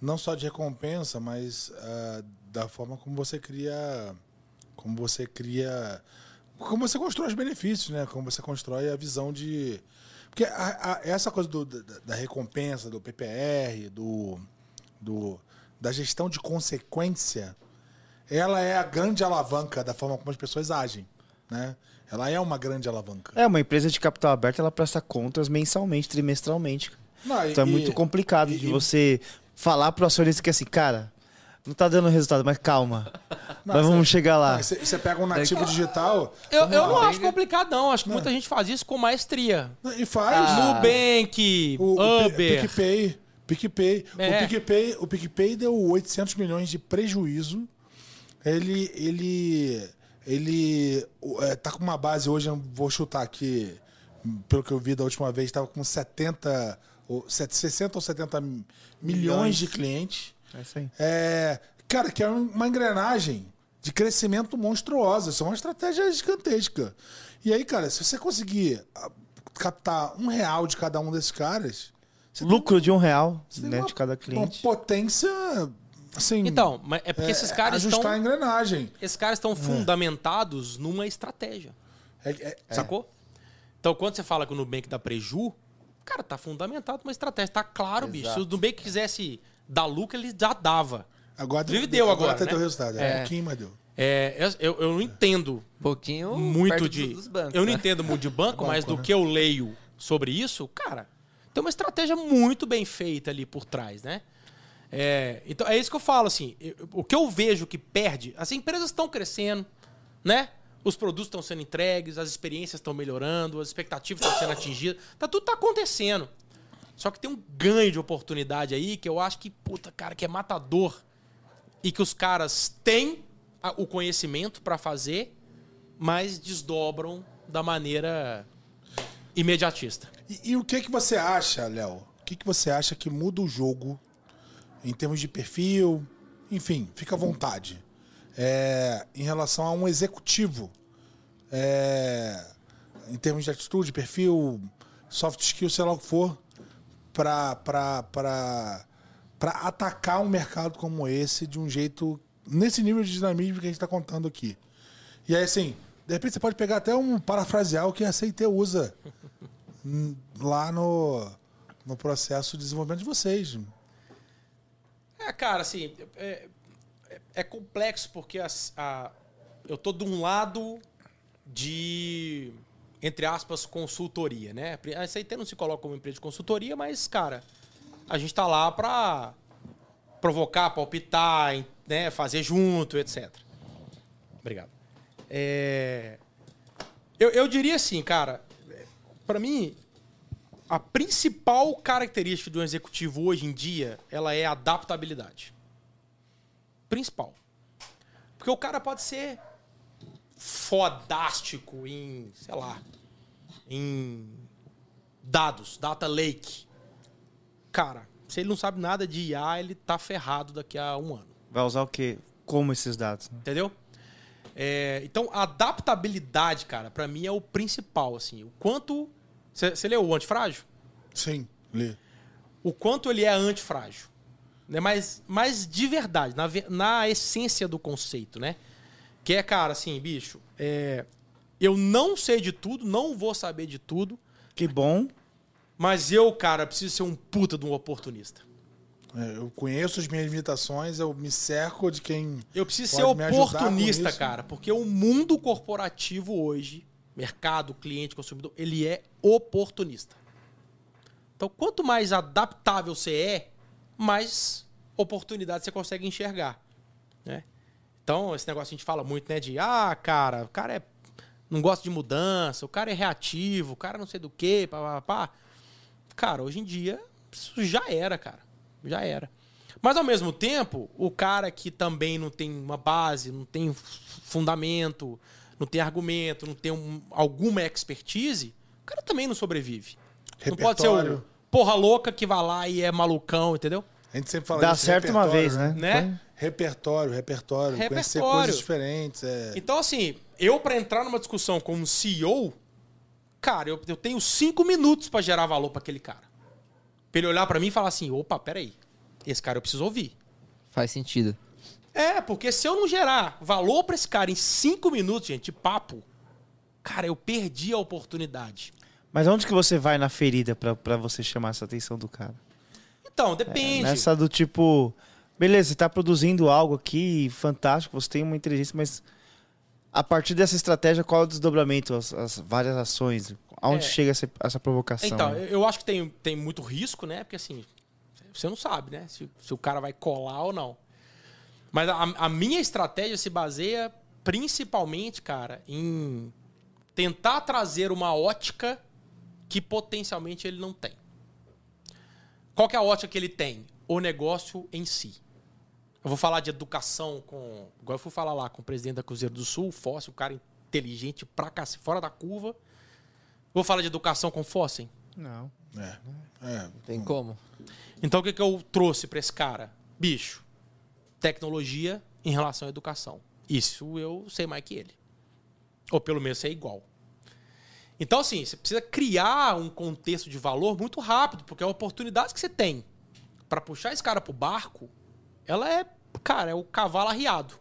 Speaker 1: não só de recompensa, mas ah, da forma como você cria, como você cria, como você constrói os benefícios, né? Como você constrói a visão de, porque a- a- essa coisa do- da, da recompensa, do PPR, do, do da gestão de consequência, ela é a grande alavanca da forma como as pessoas agem, né? Ela é uma grande alavanca.
Speaker 3: É, uma empresa de capital aberto, ela presta contas mensalmente, trimestralmente.
Speaker 1: Não,
Speaker 3: Então é
Speaker 1: e-
Speaker 3: muito complicado
Speaker 1: e-
Speaker 3: de
Speaker 1: e-
Speaker 3: você falar pro acionista que assim, cara, não tá dando resultado, mas calma.
Speaker 1: Não,
Speaker 3: Nós vamos
Speaker 1: você-
Speaker 3: chegar lá.
Speaker 1: Você, pega um nativo digital
Speaker 4: Eu,
Speaker 1: vamos
Speaker 4: eu
Speaker 1: lá.
Speaker 4: não acho complicado, não. Acho que muita gente faz isso com maestria.
Speaker 1: e faz.
Speaker 2: Ah.
Speaker 4: Nubank,
Speaker 1: O, o
Speaker 4: Uber.
Speaker 1: PicPay. PicPay.
Speaker 4: É.
Speaker 1: O, PicPay, o PicPay deu 800 milhões de prejuízo. Ele. Ele. Ele o- é, tá com uma base hoje, eu vou chutar aqui, pelo que eu vi da última vez, estava com 70, ou, set- 60 ou 70 milhões,
Speaker 3: Milhões.
Speaker 1: de clientes.
Speaker 3: É isso aí.
Speaker 1: É, cara, que é uma engrenagem de crescimento monstruosa. Isso é uma estratégia gigantesca. E aí, cara, se você conseguir ah, captar um real de cada um desses caras, você tem
Speaker 3: Lucro de um real, né,
Speaker 1: uma-
Speaker 3: de cada
Speaker 1: uma
Speaker 3: cliente.
Speaker 1: potência, assim...
Speaker 4: Então, é porque esses caras
Speaker 1: ajustar
Speaker 4: estão.
Speaker 1: a engrenagem.
Speaker 4: Esses caras estão fundamentados numa estratégia.
Speaker 1: É, é- é.
Speaker 4: Sacou? Então, quando você fala que o Nubank dá preju, cara, tá fundamentado numa estratégia. Tá claro, bicho. Se o Nubank quisesse dar lucro, ele já dava.
Speaker 1: Agora
Speaker 4: Inclusive deu agora,
Speaker 1: até
Speaker 4: né?
Speaker 1: deu resultado. É, um
Speaker 2: É.
Speaker 1: pouquinho, mas deu.
Speaker 4: É, eu, eu- eu não entendo
Speaker 2: Um pouquinho
Speaker 4: muito de.
Speaker 2: dos, bancos.
Speaker 4: eu não
Speaker 2: né?
Speaker 4: entendo muito de banco,
Speaker 1: Banco,
Speaker 4: mas do
Speaker 1: né?
Speaker 4: que eu leio sobre isso, cara, tem uma estratégia muito bem feita ali por trás, né? É, então é isso que eu falo, assim. eu- o que eu vejo que perde, as empresas estão crescendo, né? Os produtos estão sendo entregues, as experiências estão melhorando, as expectativas estão sendo atingidas. Tá, tudo tá acontecendo. Só que tem um ganho de oportunidade aí que eu acho que, puta, cara, que é matador. E que os caras têm o conhecimento pra fazer, mas desdobram da maneira imediatista.
Speaker 1: E, e o que que você acha, Léo? O que que você acha que muda o jogo em termos de perfil? Enfim, fica à vontade. é, em relação a um executivo. É, em termos de atitude, perfil, soft skill, sei lá o que for, para atacar um mercado como esse de um jeito. nesse nível de dinamismo que a gente está contando aqui. E aí, assim, de repente você pode pegar até um parafrasear o que a CIT usa lá no, no processo de desenvolvimento de vocês.
Speaker 4: É, cara, assim, é, é, é complexo porque a- eu tô de um lado de, entre aspas, consultoria, né? A CIT não se coloca como empresa de consultoria, mas, cara, a gente tá lá pra provocar, palpitar, né? fazer junto, etc. Obrigado. É, eu, eu diria assim, cara, pra mim, a principal característica de um executivo hoje em dia, ela é adaptabilidade. Principal. Porque o cara pode ser fodástico em, sei lá, em dados, data lake. Cara, se ele não sabe nada de IA, ele tá ferrado daqui a um ano.
Speaker 3: Vai usar o quê? Como esses dados? né?
Speaker 4: Entendeu? É, então, a adaptabilidade, cara, pra mim é o principal, assim. O quanto... Você leu o Antifrágil?
Speaker 1: Sim, Lê.
Speaker 4: o quanto ele é antifrágil. Né? Mas, mas de verdade, na, na essência do conceito, né? Que é, cara, assim, bicho, é, eu não sei de tudo, não vou saber de tudo,
Speaker 3: Que bom.
Speaker 4: mas eu, cara, preciso ser um puta de um oportunista.
Speaker 1: É, eu conheço as minhas limitações, eu me cerco de quem.
Speaker 4: Eu preciso ser oportunista, cara, porque o mundo corporativo hoje, mercado, cliente, consumidor, ele é oportunista. Então, quanto mais adaptável você é, mais oportunidade você consegue enxergar, né? Então, esse negócio a gente fala muito, né, de ah, cara, o cara é não gosta de mudança, o cara é reativo, o cara não sei do quê, pá, pá, pá. Cara, hoje em dia isso já era, cara. Já era. Mas ao mesmo tempo, o cara que também não tem uma base, não tem fundamento, não tem argumento, não tem um- alguma expertise, o cara também não sobrevive. Não pode ser o
Speaker 1: Repertório.
Speaker 4: porra louca que vai lá e é malucão, entendeu?
Speaker 1: A gente sempre fala
Speaker 3: Dá certo uma
Speaker 1: repertório,
Speaker 3: vez, né?
Speaker 4: Né?
Speaker 1: Repertório, repertório, conhecer
Speaker 4: Repertório.
Speaker 1: coisas diferentes. É...
Speaker 4: Então, assim, eu pra entrar numa discussão como CEO, cara, eu, eu tenho cinco minutos pra gerar valor pra aquele cara. Pra ele olhar pra mim e falar assim: opa, peraí, esse cara eu preciso ouvir.
Speaker 2: Faz sentido.
Speaker 4: É, porque se eu não gerar valor pra esse cara em cinco minutos, gente, de papo, cara, eu perdi a oportunidade.
Speaker 3: Mas onde que você vai na ferida pra, pra você chamar essa atenção do cara?
Speaker 4: Então, depende.
Speaker 3: Nessa do tipo, beleza, você tá produzindo algo aqui fantástico, você tem uma inteligência, mas a partir dessa estratégia, qual é o desdobramento, as, as várias ações? Aonde
Speaker 4: É.
Speaker 3: chega essa, essa provocação?
Speaker 4: Então,
Speaker 3: né?
Speaker 4: eu eu acho que tem, tem muito risco, né? Porque assim, você não sabe, né? Se, se o cara vai colar ou não. Mas a, a minha estratégia se baseia principalmente, cara, em tentar trazer uma ótica que potencialmente ele não tem. Qual que é a ótica que ele tem? O negócio em si. Eu vou falar de educação com. Igual eu fui falar lá com o presidente da Cruzeiro do Sul, o Fóssil, um cara inteligente pra cacete, fora da curva. Vou falar de educação com o Fossen.
Speaker 3: Não.
Speaker 1: É, é.
Speaker 2: Tem como?
Speaker 4: Então o que, que eu trouxe pra esse cara? Bicho, tecnologia em relação à educação. Isso eu sei mais que ele. Ou pelo menos sei igual. Então, assim, você precisa criar um contexto de valor muito rápido, porque a oportunidade que você tem pra puxar esse cara pro barco, ela é, cara, é o cavalo arriado.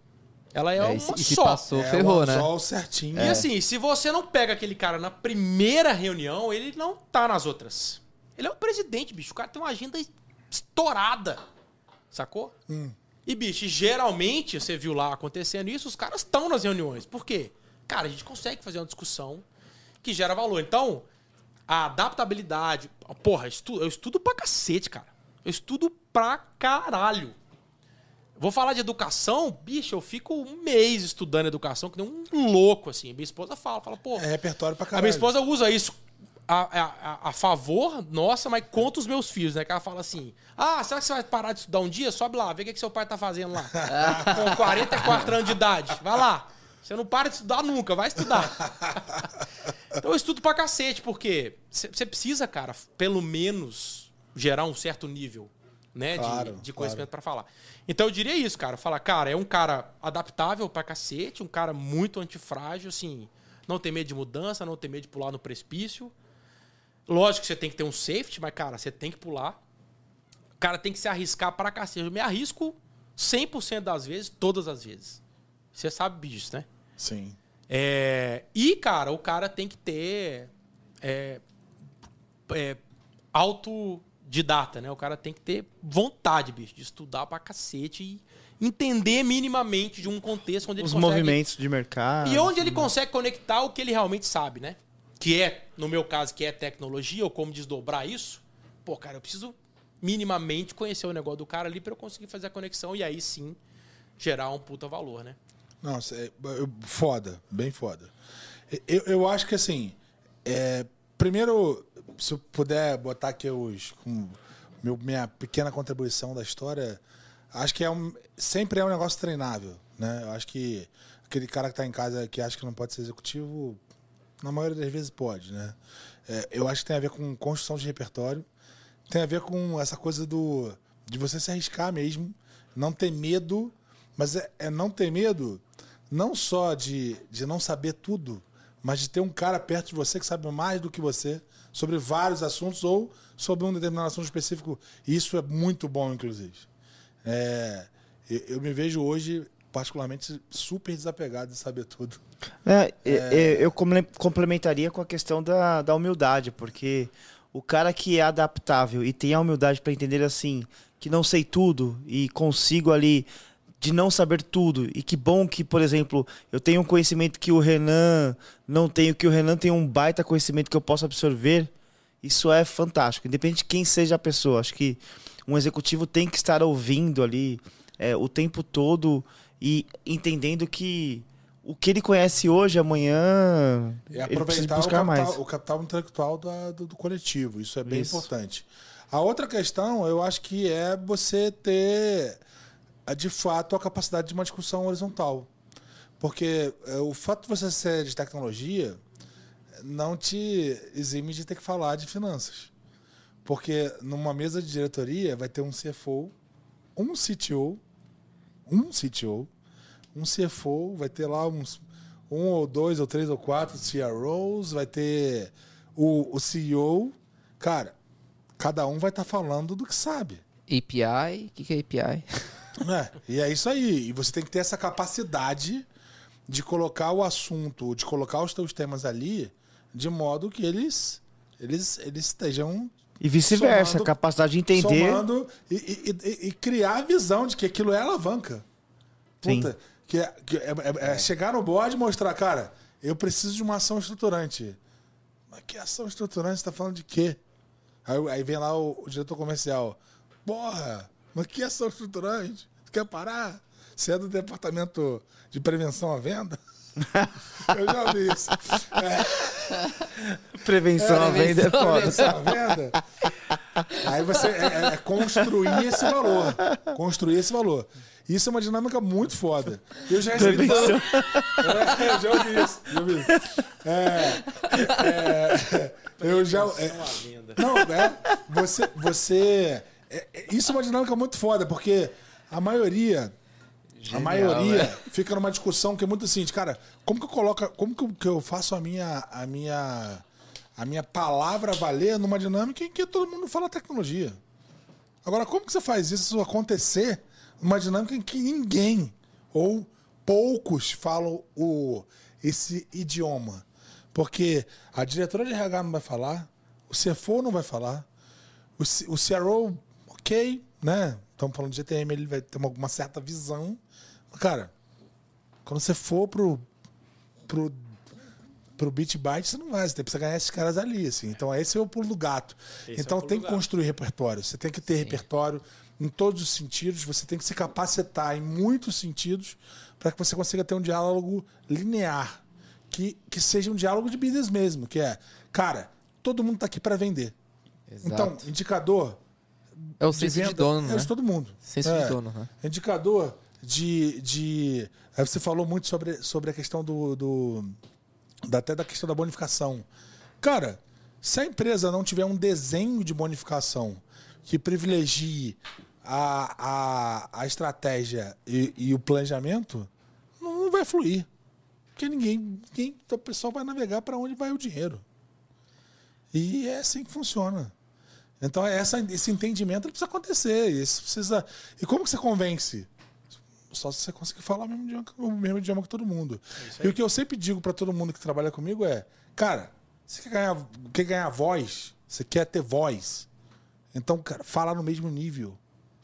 Speaker 4: Ela é,
Speaker 2: É,
Speaker 4: uma
Speaker 2: e se- e
Speaker 4: só.
Speaker 2: passou,
Speaker 1: é
Speaker 2: ferrou, né?
Speaker 1: anzol certinho.
Speaker 4: E assim, se você não pega aquele cara na primeira reunião, ele não tá nas outras. Ele é o presidente, bicho. O cara tem uma agenda estourada. Sacou? E, bicho, geralmente, você viu lá acontecendo isso, os caras estão nas reuniões. Por quê? Cara, a gente consegue fazer uma discussão que gera valor. Então, a adaptabilidade. Porra, estu- eu estudo pra cacete, cara. Eu estudo pra caralho. Vou falar de educação, bicho, eu fico um mês estudando educação, que nem um louco, assim. Minha esposa fala, fala, pô.
Speaker 1: É repertório pra
Speaker 4: a
Speaker 1: caralho.
Speaker 4: minha esposa usa isso a, a, a- a favor, nossa, mas contra os meus filhos, né? Que ela fala assim: Ah, será que você vai parar de estudar um dia? Sobe lá, vê o que, que seu pai tá fazendo lá. Com 44 anos de idade. Vai lá. Você não para de estudar nunca, vai estudar. Então eu estudo pra cacete, porque você precisa, cara, pelo menos gerar um certo nível né,
Speaker 1: Claro,
Speaker 4: de, de conhecimento
Speaker 1: claro.
Speaker 4: pra falar. Então eu diria isso, cara. Falar, cara, é um cara adaptável pra cacete, um cara muito antifrágil, assim, não tem medo de mudança, não tem medo de pular no precipício. Lógico que você tem que ter um safety, mas, cara, você tem que pular. O cara tem que se arriscar pra cacete. Eu me arrisco 100% das vezes, todas as vezes. Você sabe disso, né?
Speaker 1: Sim.
Speaker 4: É, e, cara, o cara tem que ter é, é, autodidata, né? O cara tem que ter vontade, bicho, de estudar pra cacete e entender minimamente de um contexto onde ele
Speaker 3: Os
Speaker 4: consegue...
Speaker 3: movimentos de mercado.
Speaker 4: E onde ele consegue conectar o que ele realmente sabe, né? Que é, no meu caso, que é tecnologia, ou como desdobrar isso. Pô, cara, eu preciso minimamente conhecer o negócio do cara ali pra eu conseguir fazer a conexão e aí sim gerar um puta valor, né?
Speaker 1: Não, cê- eu- foda, bem foda. Eu, eu acho que assim, é, primeiro, se eu puder botar aqui os, com meu, minha pequena contribuição da história, acho que é um, sempre é um negócio treinável, né? Eu acho que aquele cara que tá em casa que acha que não pode ser executivo, na maioria das vezes pode, né? É, eu acho que tem a ver com construção de repertório, tem a ver com essa coisa do de você se arriscar mesmo, não ter medo, mas é, é não ter medo não só de, de não saber tudo, mas de ter um cara perto de você que sabe mais do que você sobre vários assuntos ou sobre um determinado assunto específico. Isso é muito bom, inclusive. É, eu, me vejo hoje, particularmente, super desapegado de saber tudo.
Speaker 3: É, e- Eu comple- complementaria com a questão da, da humildade, porque o cara que é adaptável e tem a humildade para entender assim, que não sei tudo e consigo ali de não saber tudo. E que bom que, por exemplo, eu tenho um conhecimento que o Renan não tem, que o Renan tem um baita conhecimento que eu posso absorver. Isso é fantástico, independente de quem seja a pessoa. Acho que um executivo tem que estar ouvindo ali é, o tempo todo e entendendo que o que ele conhece hoje, amanhã,
Speaker 1: É aproveitar o
Speaker 3: buscar
Speaker 1: capital,
Speaker 3: mais.
Speaker 1: o capital intelectual da- do, do coletivo. Isso é bem
Speaker 3: Isso.
Speaker 1: importante. A outra questão, eu acho que é você ter, eh, de fato, a capacidade de uma discussão horizontal. Porque eh, o fato de você ser de tecnologia não te exime de ter que falar de finanças. Porque numa mesa de diretoria vai ter um CFO, um CTO, um CTO, um CFO, vai ter lá uns um ou dois ou três ou quatro CROs, vai ter o, o CEO. Cara, cada um vai estar falando do que sabe.
Speaker 2: API, o que, que é API?
Speaker 1: É, e é isso aí. E você tem que ter essa capacidade de colocar o assunto, de colocar os teus temas ali, de modo que eles eles, eles estejam
Speaker 3: E vice-versa, a capacidade de entender.
Speaker 1: somando e, e- e- e criar a visão de que aquilo é alavanca.
Speaker 3: Sim.
Speaker 1: Puta, que, é, que é- é- é chegar no board e mostrar, cara, eu preciso de uma ação estruturante. Mas que ação estruturante? Você tá falando de quê? Aí, aí vem lá o, o diretor comercial. Porra, mas que ação estruturante? Você quer parar? Você é do departamento de prevenção à venda? eu já vi isso. É,
Speaker 3: Prevenção à venda é foda.
Speaker 1: prevenção à venda. Aí você é, é- é construir esse valor. Construir esse valor. Isso é uma dinâmica muito foda. Eu já recebi
Speaker 3: Prevenção.
Speaker 1: é, eu já ouvi isso. Já ouvi isso. É, é, eu já. é, não, é. Você. você é- é- isso é uma dinâmica muito foda, porque a maioria. a
Speaker 2: Genial,
Speaker 1: maioria
Speaker 2: né?
Speaker 1: fica numa discussão que é muito assim, de, cara, como que eu coloco. Como que eu, que eu faço a minha. A minha. A minha palavra valer numa dinâmica em que todo mundo fala tecnologia. Agora, como que você faz isso acontecer numa dinâmica em que ninguém ou poucos falam o, esse idioma? Porque a diretora de RH não vai falar, o CFO não vai falar, o, C- o CRO, ok, né? Estamos falando de GTM, ele vai ter uma, uma certa visão. Mas, cara, quando você for pro, pro pro beat byte você não vai, você precisa ganhar esses caras ali, assim. Então esse é o pulo do gato.
Speaker 4: Esse é
Speaker 1: então
Speaker 4: pulo
Speaker 1: tem que
Speaker 4: gato.
Speaker 1: construir repertório, você tem que ter repertório em todos os sentidos, você tem que se capacitar em muitos sentidos para que você consiga ter um diálogo linear, que, que seja um diálogo de business mesmo, que é, cara, todo mundo tá aqui para vender. Então,
Speaker 2: Exato.
Speaker 1: indicador
Speaker 2: é o
Speaker 1: de
Speaker 2: senso de,
Speaker 1: venda
Speaker 2: dono,
Speaker 1: é
Speaker 2: né?
Speaker 1: de todo mundo.
Speaker 2: Senso
Speaker 1: É.
Speaker 2: de dono, né?
Speaker 1: Indicador de. de você falou muito sobre, sobre a questão do. do até da questão da bonificação. Cara, se a empresa não tiver um desenho de bonificação que privilegie a, a, a estratégia e, e o planejamento, não, não vai fluir. Porque ninguém, ninguém. O pessoal vai navegar para onde vai o dinheiro. E é assim que funciona. Então, essa, esse entendimento precisa acontecer. Isso precisa... E como que você convence? Só se você conseguir falar o mesmo idioma, o mesmo idioma que todo mundo. e o que eu sempre digo para todo mundo que trabalha comigo é: cara, você quer ganhar, quer ganhar voz? Você quer ter voz? Então, cara, fala no mesmo nível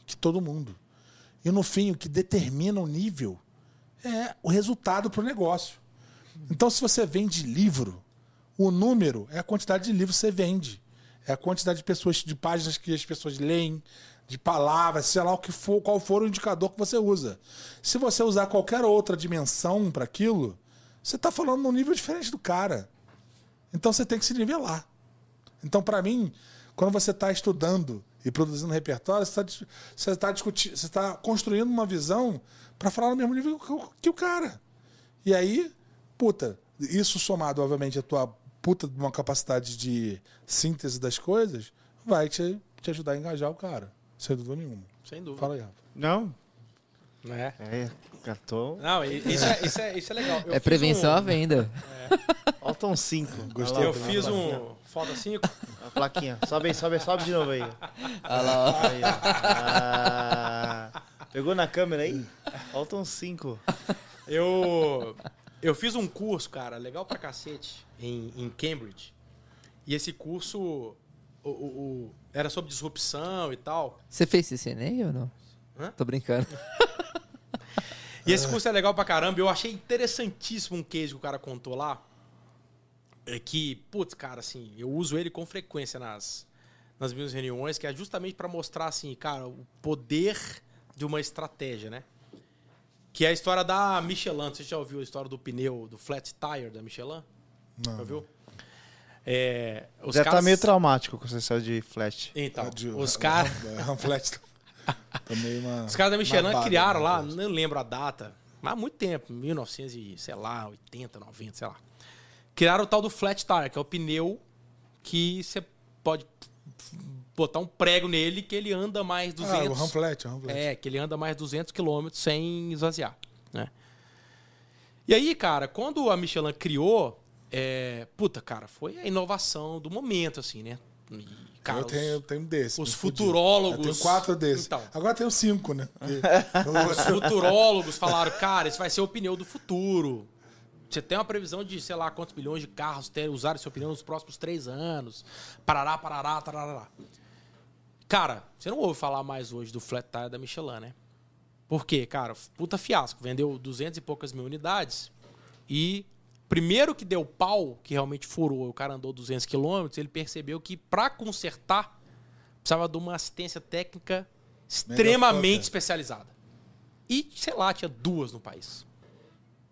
Speaker 1: que todo mundo. E no fim, o que determina o nível é o resultado para o negócio. Então, se você vende livro, o número é a quantidade de livros que você vende. É a quantidade de pessoas, de páginas que as pessoas leem, de palavras, sei lá o que for, qual for o indicador que você usa. Se você usar qualquer outra dimensão para aquilo, você está falando num nível diferente do cara. Então você tem que se nivelar. Então, para mim, quando você está estudando e produzindo repertório, você está você tá discutindo, você está construindo uma visão para falar no mesmo nível que o, que o cara. E aí, puta, isso somado, obviamente, a tua puta de uma capacidade de síntese das coisas, vai te, te ajudar a engajar o cara. Sem dúvida nenhuma.
Speaker 4: Sem dúvida.
Speaker 1: Fala aí, Rafa.
Speaker 3: Não?
Speaker 4: É.
Speaker 3: É, cartão.
Speaker 4: Não, isso é, isso é, isso é legal. Eu
Speaker 2: É prevenção
Speaker 4: um-
Speaker 2: à venda.
Speaker 3: Faltam um 5.
Speaker 1: Gostei.
Speaker 4: Eu fiz um. Foda 5.
Speaker 3: A plaquinha. Sobe aí, sobe, sobe de novo aí.
Speaker 2: Olha lá, ó.
Speaker 3: Aí, ó. Ah, pegou na câmera aí? Faltam 5.
Speaker 4: Eu, eu fiz um curso, cara, legal pra cacete, em, em Cambridge. E esse curso o, o- o- era sobre disrupção e tal.
Speaker 2: Você fez CCNA ou não?
Speaker 4: Hã?
Speaker 2: Tô brincando.
Speaker 4: E esse curso é legal pra caramba. Eu achei interessantíssimo um case que o cara contou lá. É que, putz, cara, assim, eu uso ele com frequência nas, nas minhas reuniões, que é justamente pra mostrar, assim, cara, o poder de uma estratégia, né? Que é a história da Michelin. Você já ouviu a história do pneu, do flat tire da Michelin?
Speaker 1: Não.
Speaker 4: Já ouviu? É, os
Speaker 3: Já tá
Speaker 4: caras-
Speaker 3: meio traumático com essa história de flash.
Speaker 4: Então,
Speaker 1: De-
Speaker 4: os caras...
Speaker 1: É, Ramflet. Também uma.
Speaker 4: Os caras da Michelin criaram
Speaker 1: né,
Speaker 4: lá, não lembro a data, mas há muito tempo, 1900 e, sei lá, 80, 90, sei lá. Criaram o tal do flat tire, que é o pneu que você pode botar um prego nele que ele anda mais 200.
Speaker 1: Ah, o Ramflet, o Ramflet.
Speaker 4: É, que ele anda mais 200 km sem esvaziar, né? E aí, cara, quando a Michelin criou, é, puta, cara, foi a inovação do momento, assim, né? E, cara,
Speaker 1: eu, tenho, eu tenho desse.
Speaker 4: os futurólogos-
Speaker 1: Eu tenho quatro desses.
Speaker 4: Então.
Speaker 1: Agora tenho cinco, né?
Speaker 4: Os futurólogos falaram, cara, esse vai ser o pneu do futuro. Você tem uma previsão de, sei lá, quantos milhões de carros ter, usar esse pneu nos próximos três anos. Parará, parará, tarará. Cara, você não ouve falar mais hoje do flat tire da Michelin, né? Por quê, cara? Puta fiasco. Vendeu 200 e poucas mil unidades. E primeiro que deu pau, que realmente furou, o cara andou 200 quilômetros, ele percebeu que para consertar precisava de uma assistência técnica extremamente especializada. E, sei lá, tinha duas no país.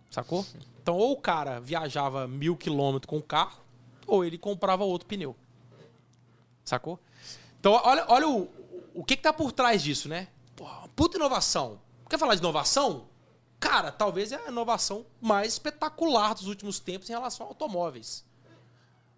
Speaker 4: Sacou? Então, ou o cara viajava mil quilômetros com o carro, ou ele comprava outro pneu. Sacou? Então, olha, olha o, o que, que tá por trás disso, né? Pô, puta inovação. Quer falar de inovação? Cara, talvez é a inovação mais espetacular dos últimos tempos em relação a automóveis.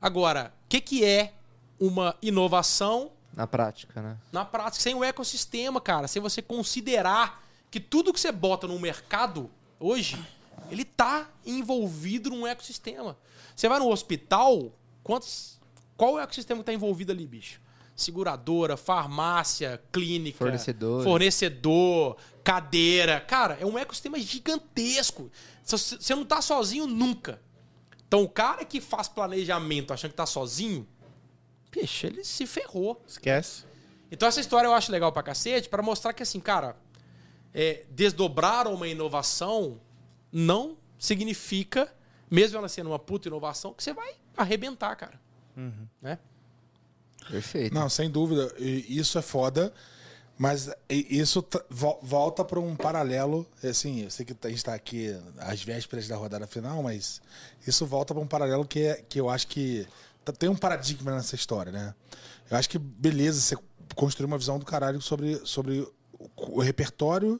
Speaker 4: Agora, o que, que é uma inovação
Speaker 2: Na prática, né?
Speaker 4: na prática, sem o ecossistema, cara, sem você considerar que tudo que você bota no mercado hoje, ele tá envolvido num ecossistema. Você vai no hospital, quantos, qual é o ecossistema que tá envolvido ali, bicho? Seguradora, farmácia, clínica,
Speaker 2: Fornecedor.
Speaker 4: fornecedor, cadeira. Cara, é um ecossistema gigantesco. Você não tá sozinho nunca. Então, o cara que faz planejamento achando que tá sozinho, bicho, ele se ferrou.
Speaker 3: Esquece.
Speaker 4: Então essa história eu acho legal pra cacete, pra mostrar que assim, cara, é, desdobrar uma inovação não significa, mesmo ela sendo uma puta inovação, que você vai arrebentar, cara. Né?
Speaker 2: Perfeito.
Speaker 1: Não, sem dúvida. Isso é foda. Mas isso volta para um paralelo. Assim, eu sei que a gente está aqui às vésperas da rodada final, mas isso volta para um paralelo que, é, que eu acho que tem um paradigma nessa história, né? Eu acho que beleza você construir uma visão do caralho sobre, sobre o, repertório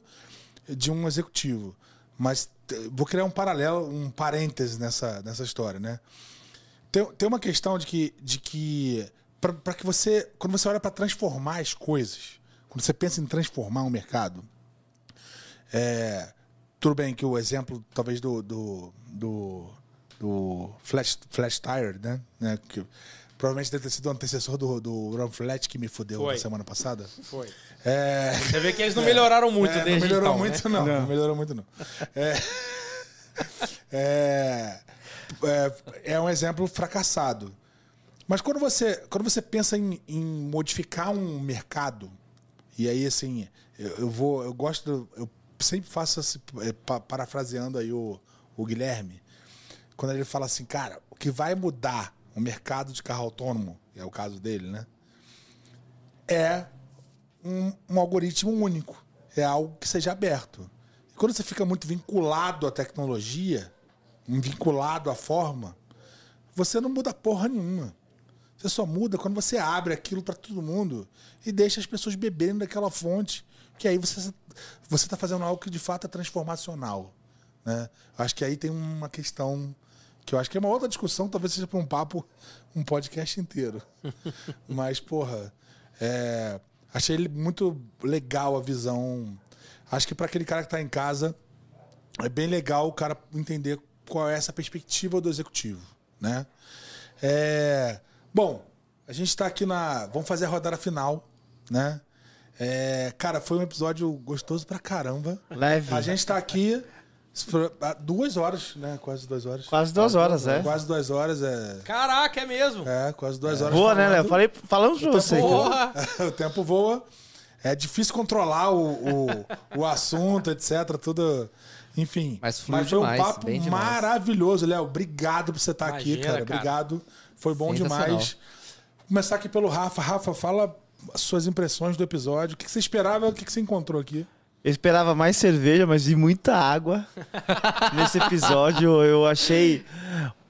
Speaker 1: de um executivo. Mas vou criar um paralelo, um parêntese nessa, nessa história, né? Tem, tem uma questão de que, de que para que você, quando você olha para transformar as coisas, quando você pensa em transformar um mercado, é, tudo bem que o exemplo, talvez, do, do, do, do Flash, Flash Tire, né? né? Que provavelmente deve ter sido o antecessor do, do Run Flat que me fudeu
Speaker 4: Foi.
Speaker 1: na semana passada.
Speaker 4: Foi.
Speaker 1: É,
Speaker 4: Você vê que eles não melhoraram muito
Speaker 1: é,
Speaker 4: desde
Speaker 1: não melhorou
Speaker 4: então,
Speaker 1: muito,
Speaker 4: né?
Speaker 1: não. Não melhorou muito, não. É, é, é, é um exemplo fracassado. Mas quando você, quando você pensa em, em modificar um mercado, e aí assim, eu, eu vou, eu gosto, eu sempre faço esse, é, pa- parafraseando aí o, o Guilherme, quando ele fala assim, cara, o que vai mudar o mercado de carro autônomo, é o caso dele, né? É um, um algoritmo único. É algo que seja aberto. E quando você fica muito vinculado à tecnologia, vinculado à forma, você não muda porra nenhuma. Você só muda quando você abre aquilo para todo mundo e deixa as pessoas beberem daquela fonte, que aí você você está fazendo algo que de fato é transformacional, né? Acho que aí tem uma questão que eu acho que é uma outra discussão, talvez seja para um papo, um podcast inteiro. Mas porra, é, achei muito legal a visão. Acho que para aquele cara que está em casa é bem legal o cara entender qual é essa perspectiva do executivo, né? É, bom, a gente está aqui na, vamos fazer a rodada final, né? É, cara, foi um episódio gostoso pra caramba.
Speaker 3: Leve.
Speaker 1: A gente tá aqui há duas horas, né? Quase duas horas.
Speaker 3: Quase duas horas, é.
Speaker 1: Quase duas horas, é.
Speaker 4: Caraca, é mesmo.
Speaker 1: É, quase duas horas.
Speaker 3: Boa, né. Léo? Falei, falamos pra você. aqui.
Speaker 4: Porra!
Speaker 1: o tempo voa. É difícil controlar o, o, o assunto, etc. Tudo. Enfim.
Speaker 2: Mas flui
Speaker 1: foi um
Speaker 2: demais,
Speaker 1: papo maravilhoso, Léo. Obrigado por você estar aqui,
Speaker 4: Imagina,
Speaker 1: cara.
Speaker 4: cara.
Speaker 1: Obrigado. Foi bom demais. Vou começar aqui pelo Rafa. Rafa, fala as suas impressões do episódio. O que você esperava? O que que você encontrou aqui?
Speaker 3: Eu esperava mais cerveja, mas vi muita água nesse episódio. Eu achei.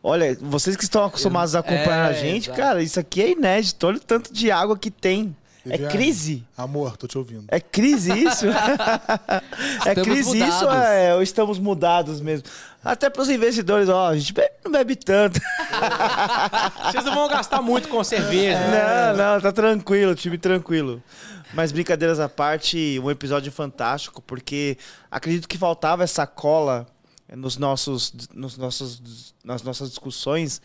Speaker 3: Olha, vocês que estão acostumados a acompanhar
Speaker 2: É,
Speaker 3: a gente,
Speaker 2: exato.
Speaker 3: cara, isso aqui é inédito. Olha o tanto de água que tem. É
Speaker 1: Viviane,
Speaker 3: crise?
Speaker 1: Amor, tô te ouvindo.
Speaker 3: É crise isso? é
Speaker 2: Estamos
Speaker 3: crise isso
Speaker 2: mudados.
Speaker 3: é, ou estamos mudados mesmo? Até para os investidores, ó, a gente bebe- não bebe tanto.
Speaker 4: Vocês não vão gastar muito com cerveja.
Speaker 3: Não, não, tá tranquilo, time tranquilo. Mas brincadeiras à parte, um episódio fantástico, porque acredito que faltava essa cola nos nossos, nos nossos, nas nossas discussões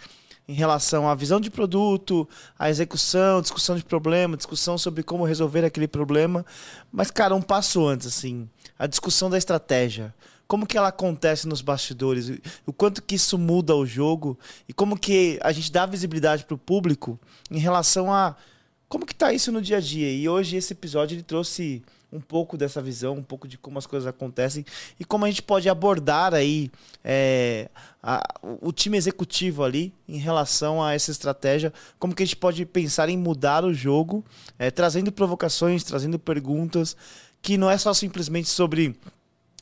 Speaker 3: em relação à visão de produto, à execução, discussão de problema, discussão sobre como resolver aquele problema. Mas, cara, um passo antes, assim, a discussão da estratégia. Como que ela acontece nos bastidores, o quanto que isso muda o jogo e como que a gente dá visibilidade para o público em relação a como que tá isso no dia a dia. E hoje esse episódio ele trouxe um pouco dessa visão, um pouco de como as coisas acontecem e como a gente pode abordar aí é, a- o- time executivo ali em relação a essa estratégia, como que a gente pode pensar em mudar o jogo, é, trazendo provocações, trazendo perguntas, que não é só simplesmente sobre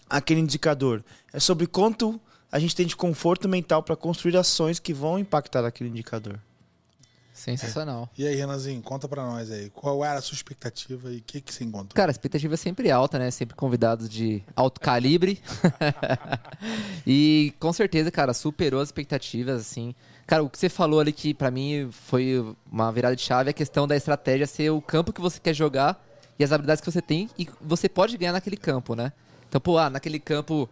Speaker 3: aquele indicador, é sobre quanto a gente tem de conforto mental para construir ações que vão impactar aquele indicador.
Speaker 2: Sensacional.
Speaker 1: E aí, Renanzinho, conta pra nós aí. Qual era a sua expectativa e o que, que você encontrou?
Speaker 2: Cara, a expectativa é sempre alta, né? Sempre convidados de alto calibre. e com certeza, cara, superou as expectativas, assim. Cara, o que você falou ali que pra mim foi uma virada de chave é a questão da estratégia ser o campo que você quer jogar e as habilidades que você tem e você pode ganhar naquele campo, né? Então, pô, ah, naquele campo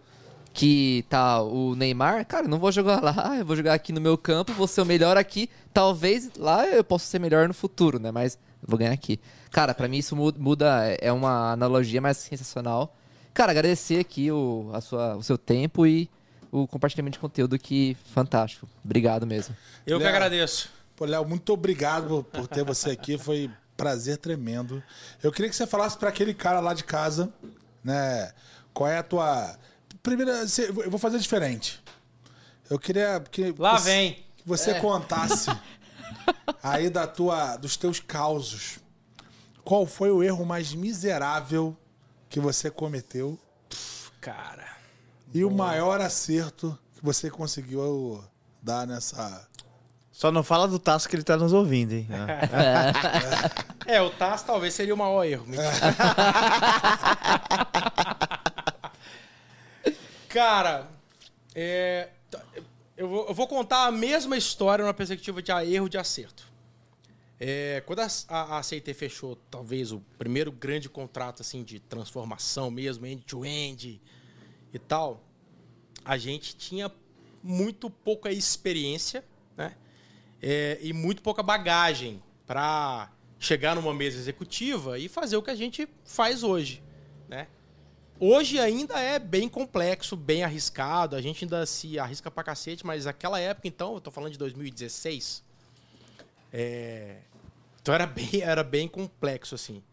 Speaker 2: que tá o Neymar, cara, eu não vou jogar lá, eu vou jogar aqui no meu campo, vou ser o melhor aqui. Talvez lá eu possa ser melhor no futuro, né? Mas vou ganhar aqui. Cara, pra mim isso mu- muda, é uma analogia mais sensacional. Cara, agradecer aqui o, a sua, o seu tempo e o compartilhamento de conteúdo que fantástico. Obrigado mesmo.
Speaker 4: Eu que
Speaker 1: Léo.
Speaker 4: agradeço.
Speaker 1: Pô, Léo, muito obrigado por, ter você aqui. Foi prazer tremendo. Eu queria que você falasse pra aquele cara lá de casa, né? Qual é a tua. Primeiro, eu vou fazer diferente. Eu queria que.
Speaker 4: Lá
Speaker 1: você-
Speaker 4: vem.
Speaker 1: Que você contasse aí da tua, dos teus causos. Qual foi o erro mais miserável que você cometeu
Speaker 4: Cara.
Speaker 1: e o maior acerto que você conseguiu dar nessa.
Speaker 3: Só não fala do Tasso que ele tá nos ouvindo, hein?
Speaker 4: É, o TAS talvez seria o maior erro. Cara, é, eu, vou, eu vou contar a mesma história numa perspectiva de erro de acerto. É, quando a, a, a CIT fechou, talvez, o primeiro grande contrato assim de transformação mesmo, end-to-end e tal, a gente tinha muito pouca experiência né? É, e muito pouca bagagem para chegar numa mesa executiva e fazer o que a gente faz hoje. Né? Hoje ainda é bem complexo, bem arriscado, a gente ainda se arrisca pra cacete, mas aquela época, então, eu tô falando de 2016, é... então era bem, era bem complexo, assim.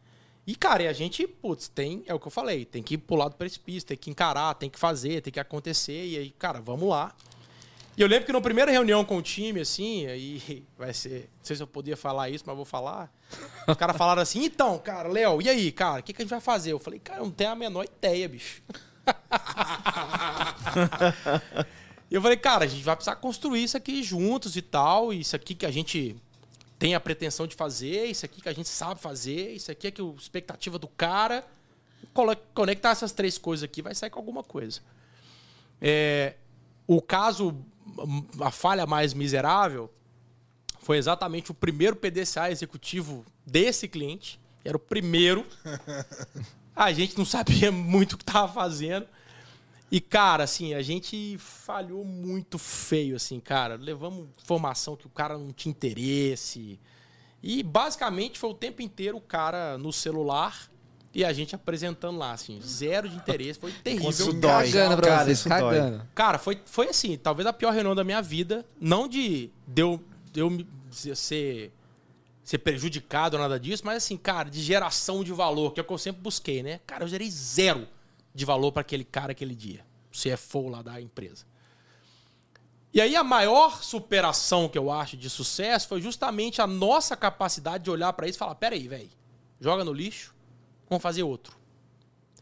Speaker 4: E, cara, e a gente, putz, tem, é o que eu falei, tem que pular do precipício, tem que encarar, tem que fazer, tem que acontecer, e aí, cara, vamos lá. E eu lembro que na primeira reunião com o time, assim, aí vai ser. Não sei se eu podia falar isso, mas vou falar. Os caras falaram assim: então, cara, Léo, e aí, cara, o que, que a gente vai fazer? Eu falei, cara, eu não tenho a menor ideia, bicho. e eu falei, cara, a gente vai precisar construir isso aqui juntos e tal. Isso aqui que a gente tem a pretensão de fazer, isso aqui que a gente sabe fazer, isso aqui é que a expectativa do cara. Conectar essas três coisas aqui vai sair com alguma coisa. É, o caso, a falha mais miserável, foi exatamente o primeiro PDCA executivo desse cliente. Era o primeiro. A gente não sabia muito o que estava fazendo. E, cara, assim, a gente falhou muito feio, assim, cara. Levamos informação que o cara não tinha interesse. E, basicamente, foi o tempo inteiro o cara no celular e a gente apresentando lá, assim, zero de interesse. Foi terrível.
Speaker 3: Isso dói.
Speaker 2: Cagando pra
Speaker 3: Cara,
Speaker 2: vocês,
Speaker 3: isso dói.
Speaker 2: cagando.
Speaker 4: Cara, foi, foi assim, talvez a pior reunião da minha vida. Não de, de eu, de eu me- ser, ser prejudicado ou nada disso, mas assim, cara, de geração de valor, que é o que eu sempre busquei, né? Cara, eu gerei zero de valor para aquele cara aquele dia. O CFO lá da empresa. E aí a maior superação que eu acho de sucesso foi justamente a nossa capacidade de olhar para isso e falar: peraí, velho, joga no lixo, vamos fazer outro.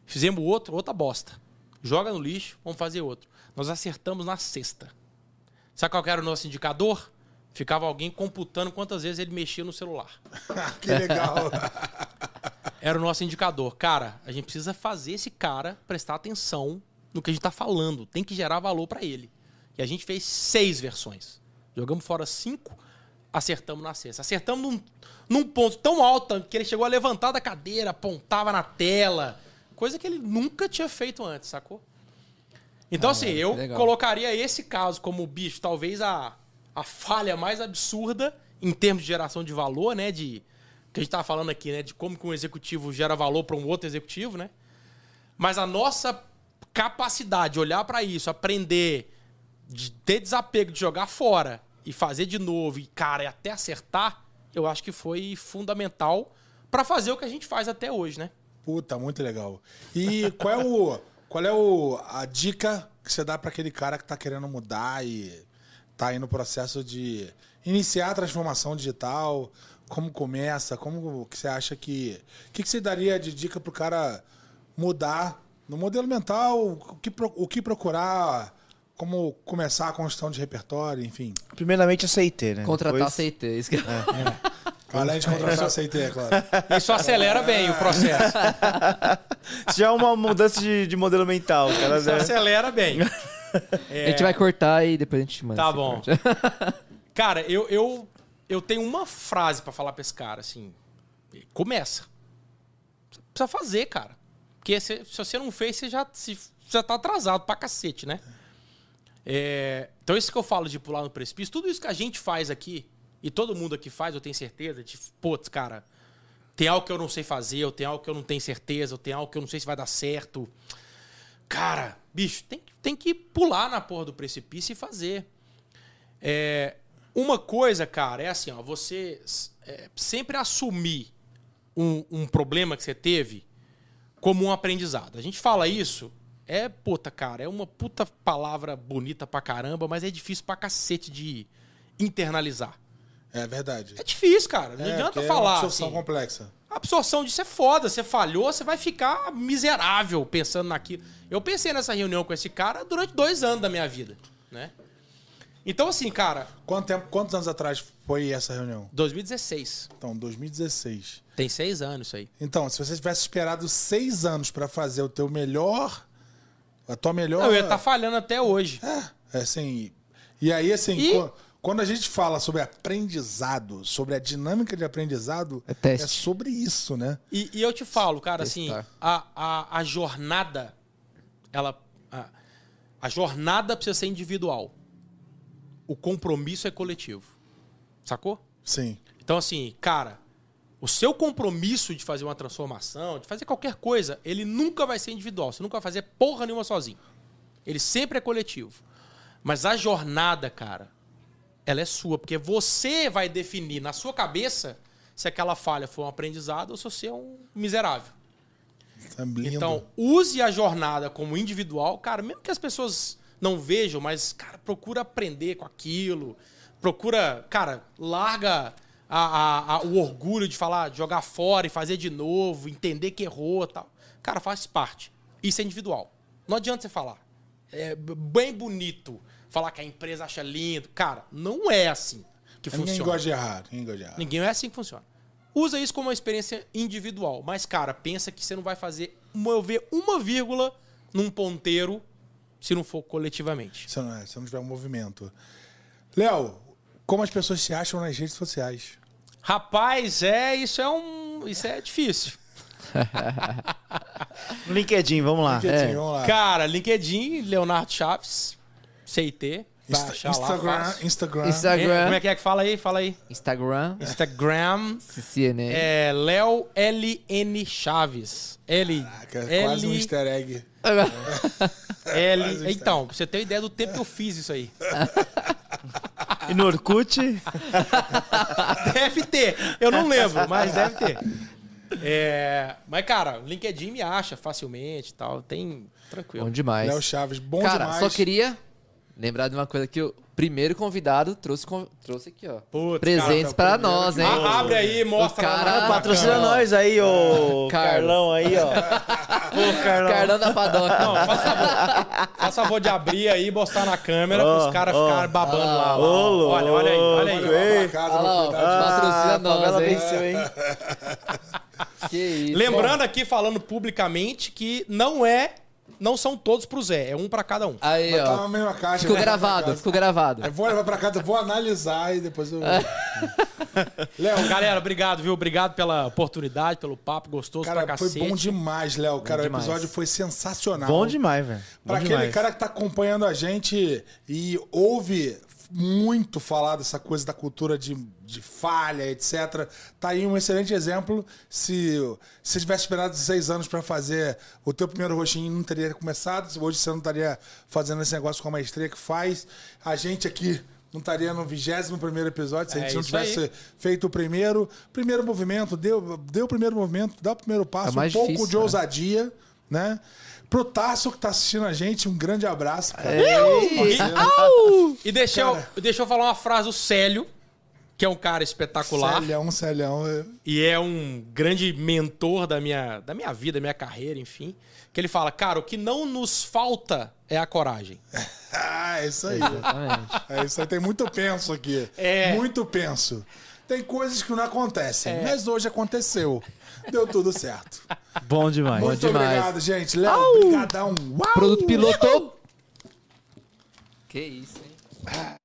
Speaker 4: Fizemos outro, outra bosta. Joga no lixo, vamos fazer outro. Nós acertamos na sexta. Sabe qual era o nosso indicador? Ficava alguém computando quantas vezes ele mexia no celular.
Speaker 1: que legal.
Speaker 4: Era o nosso indicador. Cara, a gente precisa fazer esse cara prestar atenção no que a gente tá falando. Tem que gerar valor para ele. E a gente fez seis versões. Jogamos fora cinco, acertamos na sexta. Acertamos num, num ponto tão alto que ele chegou a levantar da cadeira, apontava na tela. Coisa que ele nunca tinha feito antes, sacou? Então, assim, eu
Speaker 2: legal.
Speaker 4: colocaria esse caso como, bicho, talvez a, a falha mais absurda em termos de geração de valor, né? De que a gente tava falando aqui, né? De como que um executivo gera valor para um outro executivo, né? Mas a nossa capacidade de olhar para isso, aprender, de ter desapego, de jogar fora e fazer de novo, e cara, e até acertar, eu acho que foi fundamental para fazer o que a gente faz até hoje, né?
Speaker 1: Puta, muito legal. E qual é o qual é o, a dica que você dá pra aquele cara que tá querendo mudar e tá aí no processo de iniciar a transformação digital? Como começa? Como que você acha que o que, que você daria de dica pro cara mudar no modelo mental? O que, o que procurar? Como começar a construção de repertório, enfim.
Speaker 3: Primeiramente a CIT, né?
Speaker 2: Contratar
Speaker 3: Depois-
Speaker 2: CIT. Isso que...
Speaker 1: Além de contratar a CIT, é claro.
Speaker 4: Isso acelera bem o processo.
Speaker 3: Isso já é uma mudança de, de modelo mental, cara.
Speaker 4: Isso
Speaker 3: né?
Speaker 4: acelera bem. É,
Speaker 2: A gente vai cortar e depois a gente manda.
Speaker 4: Tá bom.
Speaker 2: corte.
Speaker 4: Cara, eu, eu, eu tenho uma frase pra falar pra esse cara, assim. Começa. Você precisa fazer, cara. Porque se, se você não fez, você já, se, já tá atrasado pra cacete, né? É, então, isso que eu falo de pular no precipício, tudo isso que a gente faz aqui, e todo mundo aqui faz, eu tenho certeza, de, putz, cara, tem algo que eu não sei fazer, eu tenho algo que eu não tenho certeza, eu tenho algo que eu não sei se vai dar certo. Cara, bicho, tem, tem que pular na porra do precipício e fazer. É, uma coisa, cara, é assim, ó, você é, sempre assumir um, um problema que você teve como um aprendizado. A gente fala isso, é puta, cara, é uma puta palavra bonita pra caramba, mas é difícil pra cacete de internalizar.
Speaker 1: É verdade.
Speaker 4: É difícil, cara. Não
Speaker 1: É,
Speaker 4: adianta
Speaker 1: porque É
Speaker 4: falar.
Speaker 1: uma absorção
Speaker 4: assim.
Speaker 1: complexa.
Speaker 4: A absorção disso é foda. Você falhou, você vai ficar miserável pensando naquilo. Eu pensei nessa reunião com esse cara durante dois anos da minha vida, né? Então, assim, cara,
Speaker 1: Quanto tempo, quantos anos atrás foi essa reunião?
Speaker 4: 2016.
Speaker 1: Então, 2016.
Speaker 4: Tem seis anos isso aí.
Speaker 1: Então, se você tivesse esperado seis anos pra fazer o teu melhor, a tua melhor.
Speaker 4: Não, eu ia estar falhando até hoje.
Speaker 1: É, é assim. E aí, assim,
Speaker 4: E-
Speaker 1: Quando a gente fala sobre aprendizado, sobre a dinâmica de aprendizado,
Speaker 2: É teste.
Speaker 1: sobre isso, né?
Speaker 4: E, e eu te falo, cara, assim,
Speaker 2: Testar.
Speaker 4: a, a, a jornada, ela. A, a jornada precisa ser individual. O compromisso é coletivo. Sacou?
Speaker 1: Sim.
Speaker 4: Então, assim, cara, o seu compromisso de fazer uma transformação, de fazer qualquer coisa, ele nunca vai ser individual. Você nunca vai fazer porra nenhuma sozinho. Ele sempre é coletivo. Mas a jornada, cara, ela é sua, porque você vai definir na sua cabeça se aquela falha foi um aprendizado ou se você é um miserável.
Speaker 1: Tá.
Speaker 4: Então, use a jornada como individual, cara, mesmo que as pessoas não vejam, mas, cara, procura aprender com aquilo. Procura, cara, larga a- a- a- o orgulho de falar, jogar fora e fazer de novo, entender que errou e tal. Cara, faz parte. Isso é individual. Não adianta você falar. É bem bonito falar que a empresa acha lindo. Cara, não é assim que
Speaker 1: Ninguém
Speaker 4: funciona.
Speaker 1: gosta de errar. Ninguém gosta de errar.
Speaker 4: Ninguém é assim que funciona. Usa isso como uma experiência individual. Mas, cara, pensa que você não vai fazer mover uma vírgula num ponteiro se não for coletivamente.
Speaker 1: Se não, é, se não tiver um movimento. Léo, como as pessoas se acham nas redes sociais?
Speaker 4: Rapaz, é, isso é um. Isso é difícil.
Speaker 3: LinkedIn, vamos lá.
Speaker 1: LinkedIn, vamos lá.
Speaker 4: Cara, LinkedIn, Leonardo Chaves, CIT.
Speaker 1: Insta-
Speaker 4: achar lá
Speaker 1: Instagram. Instagram.
Speaker 4: É,
Speaker 2: Instagram,
Speaker 4: Como é que é que fala aí? Fala aí.
Speaker 2: Instagram,
Speaker 4: Instagram.
Speaker 2: CNN.
Speaker 4: É Léo LN Chaves. L.
Speaker 1: Caraca, quase um
Speaker 4: L.
Speaker 1: easter egg.
Speaker 4: L. Então, pra você ter uma ideia do tempo que eu fiz isso aí.
Speaker 3: E no Orkut?
Speaker 4: Deve ter. Eu não lembro, mas deve ter. É, mas, cara, LinkedIn me acha facilmente e tal. Tem. Tranquilo.
Speaker 2: Bom demais.
Speaker 1: Léo Chaves, bom
Speaker 2: Cara,
Speaker 1: demais.
Speaker 2: só queria lembrar de uma coisa que o primeiro convidado trouxe, trouxe aqui, ó.
Speaker 4: Putz,
Speaker 2: Presentes
Speaker 1: cara,
Speaker 2: pra nós, hein?
Speaker 4: Ah, abre aí, mostra
Speaker 2: O cara-
Speaker 4: na-
Speaker 3: Ah, patrocina
Speaker 2: Carlão.
Speaker 3: nós aí, ô. Carlão aí, ó. Pô, Carlão.
Speaker 2: Carlão da Padoca.
Speaker 4: Não, faz favor. Faz favor de abrir aí e mostrar na câmera para os caras
Speaker 3: ó.
Speaker 4: ficarem babando lá. lá.
Speaker 3: Ô,
Speaker 4: olha, olha aí, olha aí.
Speaker 1: Pra casa,
Speaker 2: Olha lá, ó. Patrocina
Speaker 3: a
Speaker 2: nós, hein?
Speaker 3: venceu, hein?
Speaker 2: Que isso.
Speaker 4: Lembrando aqui, falando publicamente, que não é. Não são todos pro Zé, é um pra cada um.
Speaker 2: Aí,
Speaker 1: Mas tá na
Speaker 2: ó.
Speaker 1: mesma caixa.
Speaker 2: Ficou
Speaker 1: né?
Speaker 2: gravado, ficou gravado.
Speaker 1: Eu vou levar pra casa, vou analisar e depois eu. Léo,
Speaker 4: Galera, obrigado, viu? Obrigado pela oportunidade, pelo papo gostoso
Speaker 1: cara,
Speaker 4: pra
Speaker 1: foi
Speaker 4: cacete.
Speaker 1: bom demais, Léo. Cara,
Speaker 2: demais.
Speaker 1: o episódio foi sensacional.
Speaker 3: Bom demais, velho. Bom
Speaker 1: Pra aquele
Speaker 3: demais.
Speaker 1: cara que tá acompanhando a gente e ouve muito falar dessa coisa da cultura de, de falha, etc. Tá aí um excelente exemplo. Se se você tivesse esperado seis anos pra fazer o teu primeiro roxinho, não teria começado. Hoje você não estaria fazendo esse negócio com a maestria que faz. A gente aqui não estaria no 21 primeiro episódio se a
Speaker 4: É
Speaker 1: gente não
Speaker 4: isso aí.
Speaker 1: tivesse feito o primeiro. Primeiro movimento, deu, deu o primeiro movimento, dá o primeiro passo,
Speaker 2: É
Speaker 1: um pouco
Speaker 2: difícil,
Speaker 1: de
Speaker 2: né?
Speaker 1: ousadia, né? Pro Tasso que tá assistindo a gente, um grande abraço, cara.
Speaker 2: Ei,
Speaker 4: E deixa eu, deixa eu falar uma frase do Célio, que é um cara espetacular.
Speaker 1: Celhão, celhão. é.
Speaker 4: e é um grande mentor da minha, da minha vida, da minha carreira, enfim. Que ele fala, cara, o que não nos falta é a coragem.
Speaker 1: Ah, é isso aí.
Speaker 2: Exatamente.
Speaker 1: É isso aí. Tem muito penso aqui.
Speaker 4: É.
Speaker 1: Muito penso. Tem coisas que não acontecem, mas hoje aconteceu. Deu tudo certo.
Speaker 3: Bom demais.
Speaker 1: Muito
Speaker 2: demais.
Speaker 1: obrigado, gente. Léo, obrigadão. Uau!
Speaker 2: Produto piloto. Que isso, hein?